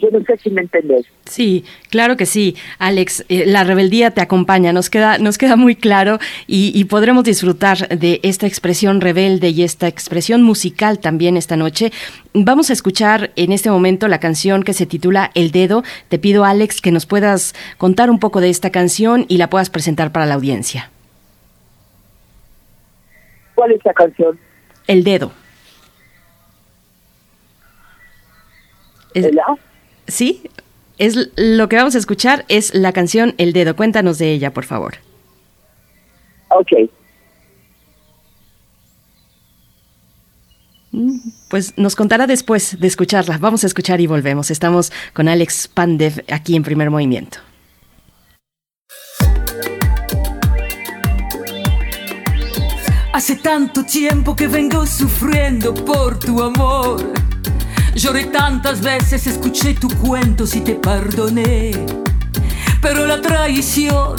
Yo no sé si me entendés. Sí, claro que sí, Alex. Eh, la rebeldía te acompaña, nos queda, nos queda muy claro y, podremos disfrutar de esta expresión rebelde y esta expresión musical también esta noche. Vamos a escuchar en este momento la canción que se titula El Dedo. Te pido, Alex, que nos puedas contar un poco de esta canción y la puedas presentar para la audiencia. ¿Cuál es la canción? El Dedo. Sí, es lo que vamos a escuchar es la canción El Dedo. Cuéntanos de ella, por favor. Ok. Mm, pues nos contará después de escucharla. Vamos a escuchar y volvemos. Estamos con Alex Pandev aquí en Primer Movimiento. Hace tanto tiempo que vengo sufriendo por tu amor Lloré tantas veces, escuché tu cuento y te perdoné. Pero la traición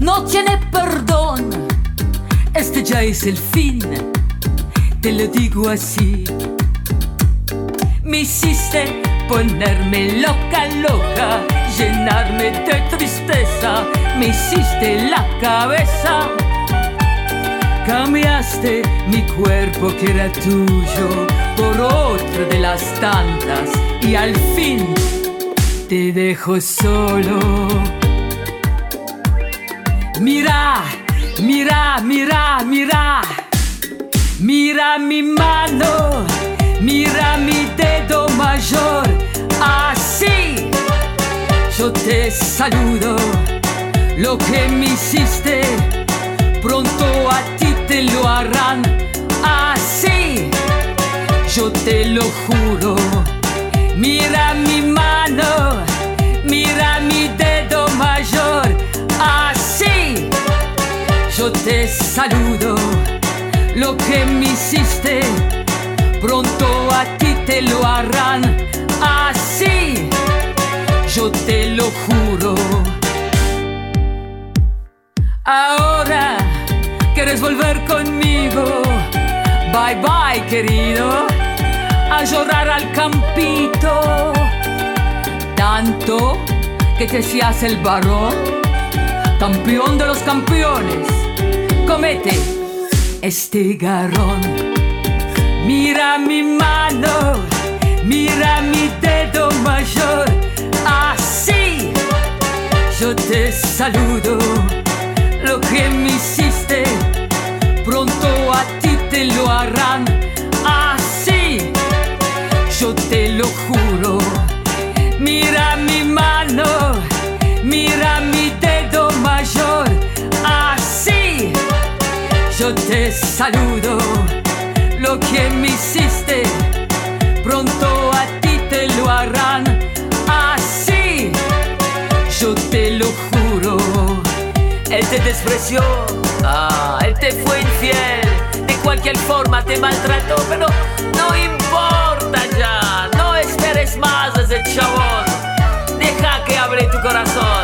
no tiene perdón. Este ya es el fin, te lo digo así. Me hiciste ponerme loca, loca, llenarme de tristeza. Me hiciste la cabeza Cambiaste mi cuerpo que era tuyo por otro de las tantas y al fin te dejo solo. Mira, mira, mira, mira, mira mi mano, mira mi dedo mayor, así yo te saludo. Lo que me hiciste, pronto a ti te lo harán así, yo te lo juro. Mira mi mano, mira mi dedo mayor, así yo te saludo. Lo que me hiciste, pronto a ti te lo harán así, yo te lo juro. Ahora quieres volver conmigo, bye bye querido a llorar al campito. Tanto que te seas el varón, campeón de los campeones. Comete este garrón. Mira mi mano, mira mi dedo mayor. Así yo te saludo. Lo que me te lo harán. Así yo te lo juro. Mira mi mano, mira mi dedo mayor, así yo te saludo. Lo que me hiciste, pronto a ti te lo harán, así yo te lo juro. Él te despreció, ah, él te fue infiel, cualquier forma te maltrató, pero no importa ya, no esperes más de ese chabón. Deja que hable tu corazón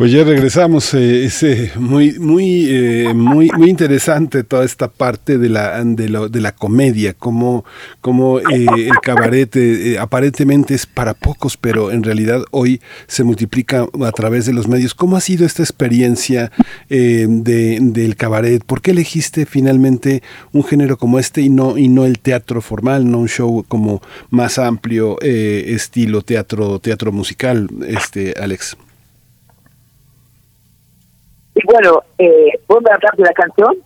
Pues ya regresamos, eh, es muy, muy, eh, muy, muy interesante toda esta parte de la, de lo- de la comedia, como, como eh, el cabaret eh, aparentemente es para pocos, pero en realidad hoy se multiplica a través de los medios. ¿Cómo ha sido esta experiencia de, del cabaret? ¿Por qué elegiste finalmente un género como este y no, y no el teatro formal, no un show como más amplio, estilo teatro, teatro musical, este, Alex? Y bueno, eh, ¿vos me hablar de la canción?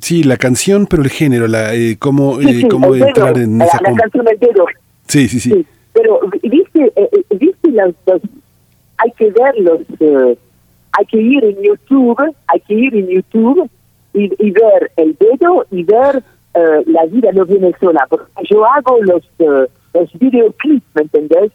Sí, la canción, pero el género, la, eh, cómo, Sí, eh, sí, cómo dedo, entrar en la, esa... la com- canción El Dedo. Sí, sí, sí. Pero, ¿viste, eh, eh, viste los, los- hay que ver los, eh, hay que ir en YouTube, hay que ir en YouTube y, y ver el dedo y ver eh, la vida no viene sola, porque yo hago los, eh, los videoclips, ¿me entendés?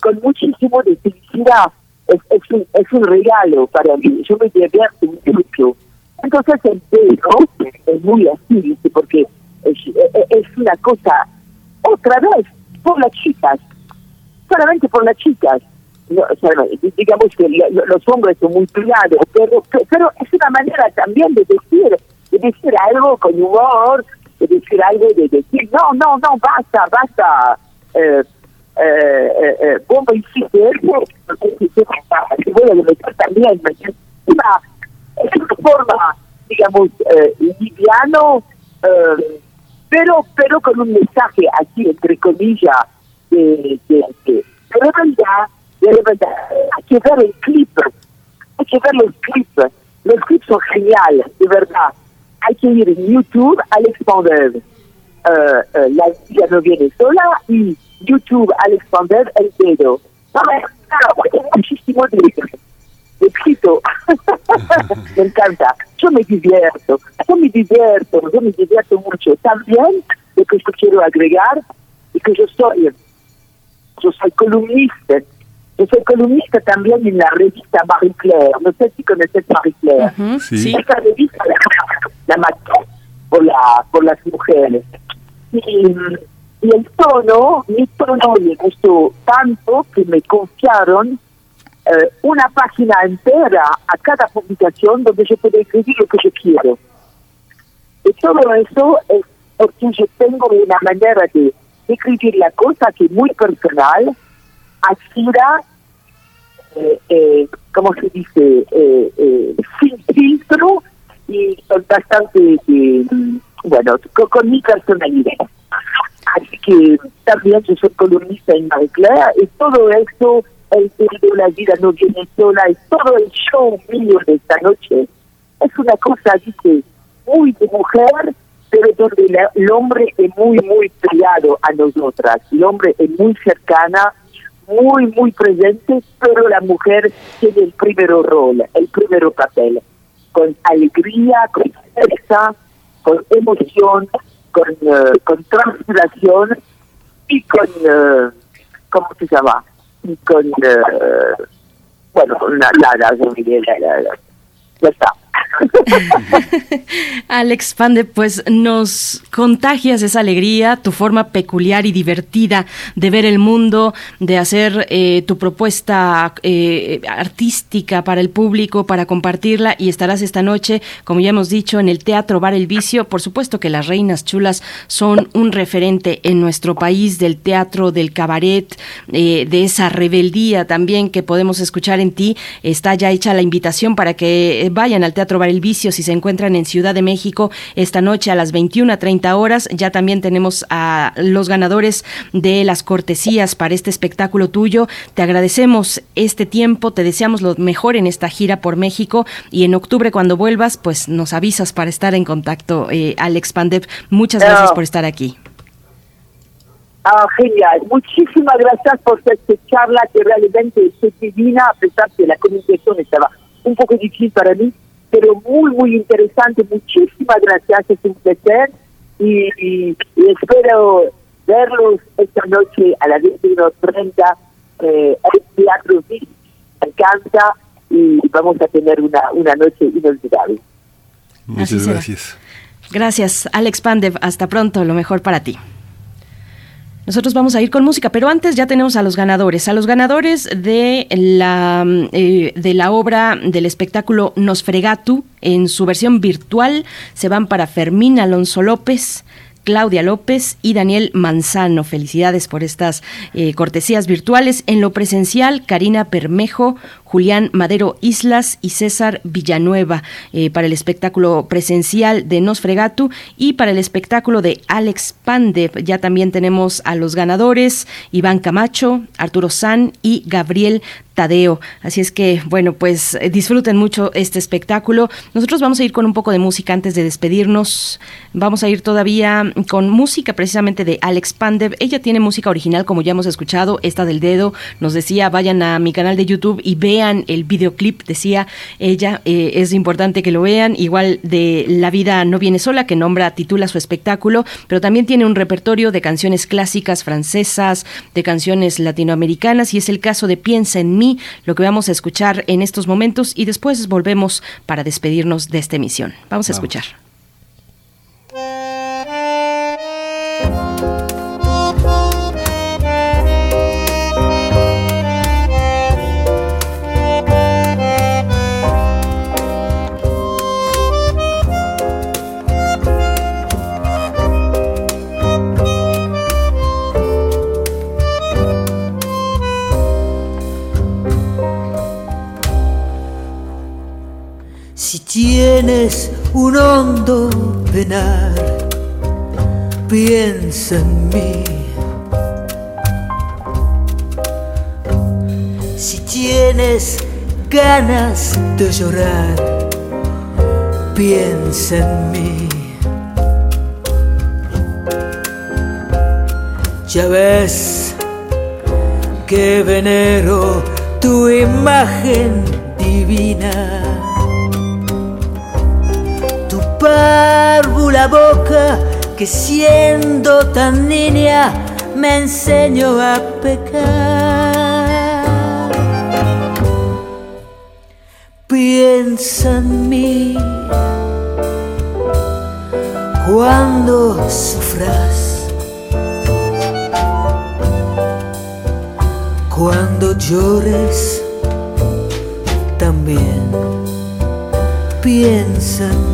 Con muchísimo de felicidad. Es, es, un, es un regalo para mí, yo me divierto mucho. Entonces el dedo es muy así, porque es, una cosa, otra vez, por las chicas, solamente por las chicas. No, digamos que lo- lo- los hombres son muy privados, pero, pe- pero es una manera también de decir, de decir algo con humor, de decir algo, de decir, no, no, no, basta, basta, eh, eh, eh, vos me hiciste eso, yo te voy a también. Una, es una forma, digamos, eh, liviano, eh, pero pero con un mensaje así, entre comillas, de, de, de, verdad, de verdad, hay que ver el clip, hay que ver los clips, los clips son geniales, de verdad. Hay que ir en YouTube, Alex Pander, eh, eh, La vida no viene sola, y YouTube, Alex Pander, El dedo. Hay muchísimo escrito. me encanta. Yo me divierto, yo me divierto, yo me divierto mucho. También lo que yo quiero agregar es que yo soy, yo soy columnista. Yo soy columnista también en la revista Marie Claire. No sé si conoces Marie Claire. Sí. Esta revista la, la mató por, la, por las mujeres. Y, y el tono, mi tono le gustó tanto que me confiaron eh, una página entera a cada publicación donde yo puedo escribir lo que yo quiero. Y todo eso es porque yo tengo una manera de escribir la cosa que es muy personal, aspira, eh, eh, ¿cómo se dice? Eh, eh, sin filtro y bastante, eh, bueno, con mi personalidad. Así que también yo soy columnista en Marie Claire y todo esto, el de la vida no viene sola y todo el show mío de esta noche es una cosa, dice, muy de mujer, pero donde el hombre es muy, muy pegado a nosotras. El hombre es muy cercana, muy, muy presente, pero la mujer tiene el primer rol, el primer papel, con alegría, con fuerza, con emoción, con, eh, con transpiración y con, eh, ¿cómo se llama? Y con, eh, bueno, con la, la, la, la, la- la- ya está. Alex Pande, pues nos contagias esa alegría, tu forma peculiar y divertida de ver el mundo, de hacer eh, tu propuesta eh, artística para el público, para compartirla y estarás esta noche, como ya hemos dicho, en el Teatro Bar El Vicio. Por supuesto que las Reinas Chulas son un referente en nuestro país del teatro, del cabaret, eh, de esa rebeldía también que podemos escuchar en ti. Está ya hecha la invitación para que vayan al Teatro Bar El Vicio si se encuentran en Ciudad de México esta noche a las 21 a 30 horas. Ya también tenemos a los ganadores de las cortesías para este espectáculo tuyo. Te agradecemos este tiempo, te deseamos lo mejor en esta gira por México y en octubre cuando vuelvas, pues nos avisas para estar en contacto, eh, Alex Pandev. Muchas gracias por estar aquí. Ah, genial. Muchísimas gracias por esta charla que realmente es divina, a pesar que la comunicación estaba un poco difícil para mí, pero muy, muy interesante. Muchísimas gracias, es un placer y, y- y espero verlos esta noche a las 21.30 eh, al Teatro Vic. Me encanta y vamos a tener una, una noche inolvidable. Muchas gracias. Gracias, Alex Pandev. Hasta pronto, lo mejor para ti. Nosotros vamos a ir con música, pero antes ya tenemos a los ganadores, a los ganadores de la eh, de la obra del espectáculo Nosfregatu en su versión virtual se van para Fermín Alonso López. Claudia López y Daniel Manzano. Felicidades por estas eh, cortesías virtuales. En lo presencial, Karina Permejo, Julián Madero Islas y César Villanueva eh, para el espectáculo presencial de Nosfregatu y para el espectáculo de Alex Pandev. Ya también tenemos a los ganadores, Iván Camacho, Arturo San y Gabriel Tadeo. Así es que, bueno, pues eh, disfruten mucho este espectáculo. Nosotros vamos a ir con un poco de música antes de despedirnos. Vamos a ir todavía con música precisamente de Alex Pandev. Ella tiene música original, como ya hemos escuchado, esta del dedo. Nos decía, vayan a mi canal de YouTube y vean el videoclip, decía ella. Eh, es importante que lo vean. Igual de La vida no viene sola, que nombra, titula su espectáculo, pero también tiene un repertorio de canciones clásicas francesas, de canciones latinoamericanas, y es el caso de Piensa en mí, lo que vamos a escuchar en estos momentos, y después volvemos para despedirnos de esta emisión. Vamos a Vamos. escuchar. Si tienes un hondo penar, piensa en mí. Si tienes ganas de llorar, piensa en mí. Ya ves que venero tu imagen divina. Párvula boca que siendo tan niña me enseñó a pecar. Piensa en mí cuando sufras, cuando llores también. Piensa en mí.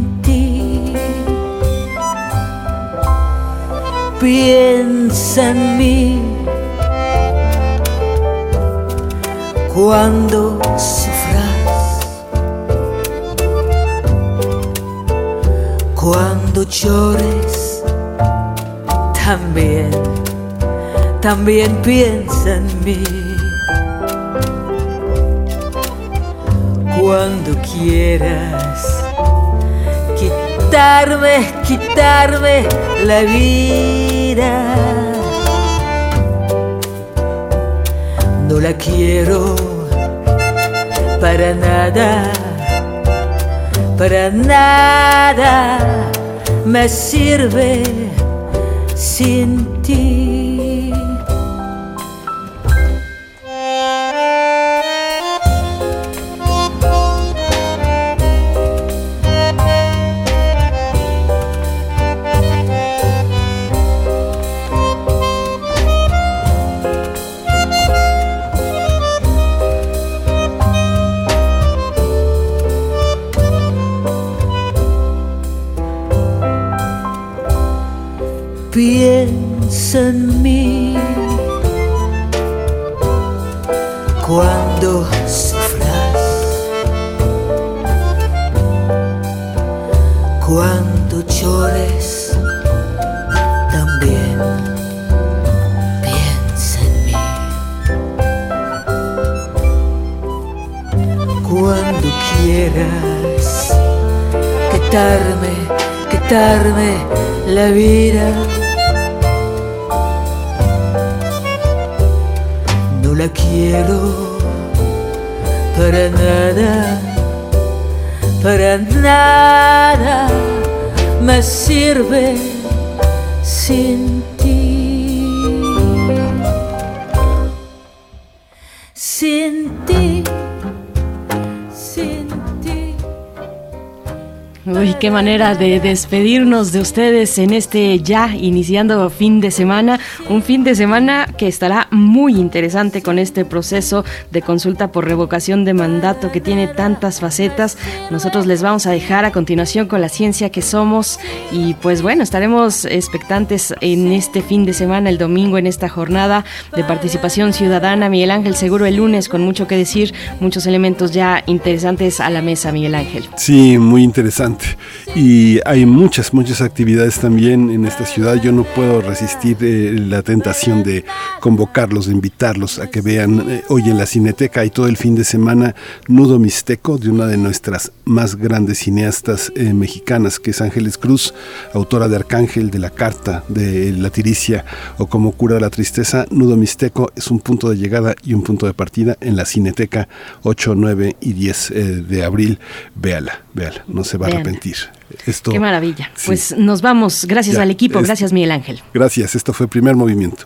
Piensa en mí cuando sufras, cuando llores, también, también piensa en mí. Cuando quieras quitarme, quitarme la vida. No la quiero para nada, para nada me sirve sin ti. Qué manera de despedirnos de ustedes en este ya iniciando fin de semana. Un fin de semana que estará muy interesante con este proceso de consulta por revocación de mandato que tiene tantas facetas. Nosotros les vamos a dejar a continuación con la ciencia que somos y pues bueno, estaremos expectantes en este fin de semana, el domingo, en esta jornada de participación ciudadana. Miguel Ángel, seguro el lunes con mucho que decir, muchos elementos ya interesantes a la mesa, Miguel Ángel. Sí, muy interesante. Y hay muchas, muchas actividades también en esta ciudad. Yo no puedo resistir eh, la tentación de convocarlos, invitarlos a que vean eh, hoy en la Cineteca y todo el fin de semana Nudo Mixteco de una de nuestras más grandes cineastas eh, mexicanas, que es Ángeles Cruz, autora de Arcángel, de La Carta, de La Tiricia o Como Cura la Tristeza. Nudo Mixteco es un punto de llegada y un punto de partida en la Cineteca 8, 9 y 10 eh, de abril. Véala, véala, no se va a arrepentir. Esto, Qué maravilla. Sí. Pues nos vamos. Gracias Ya, al equipo. es- Gracias, Miguel Ángel. Gracias, esto fue primer movimiento.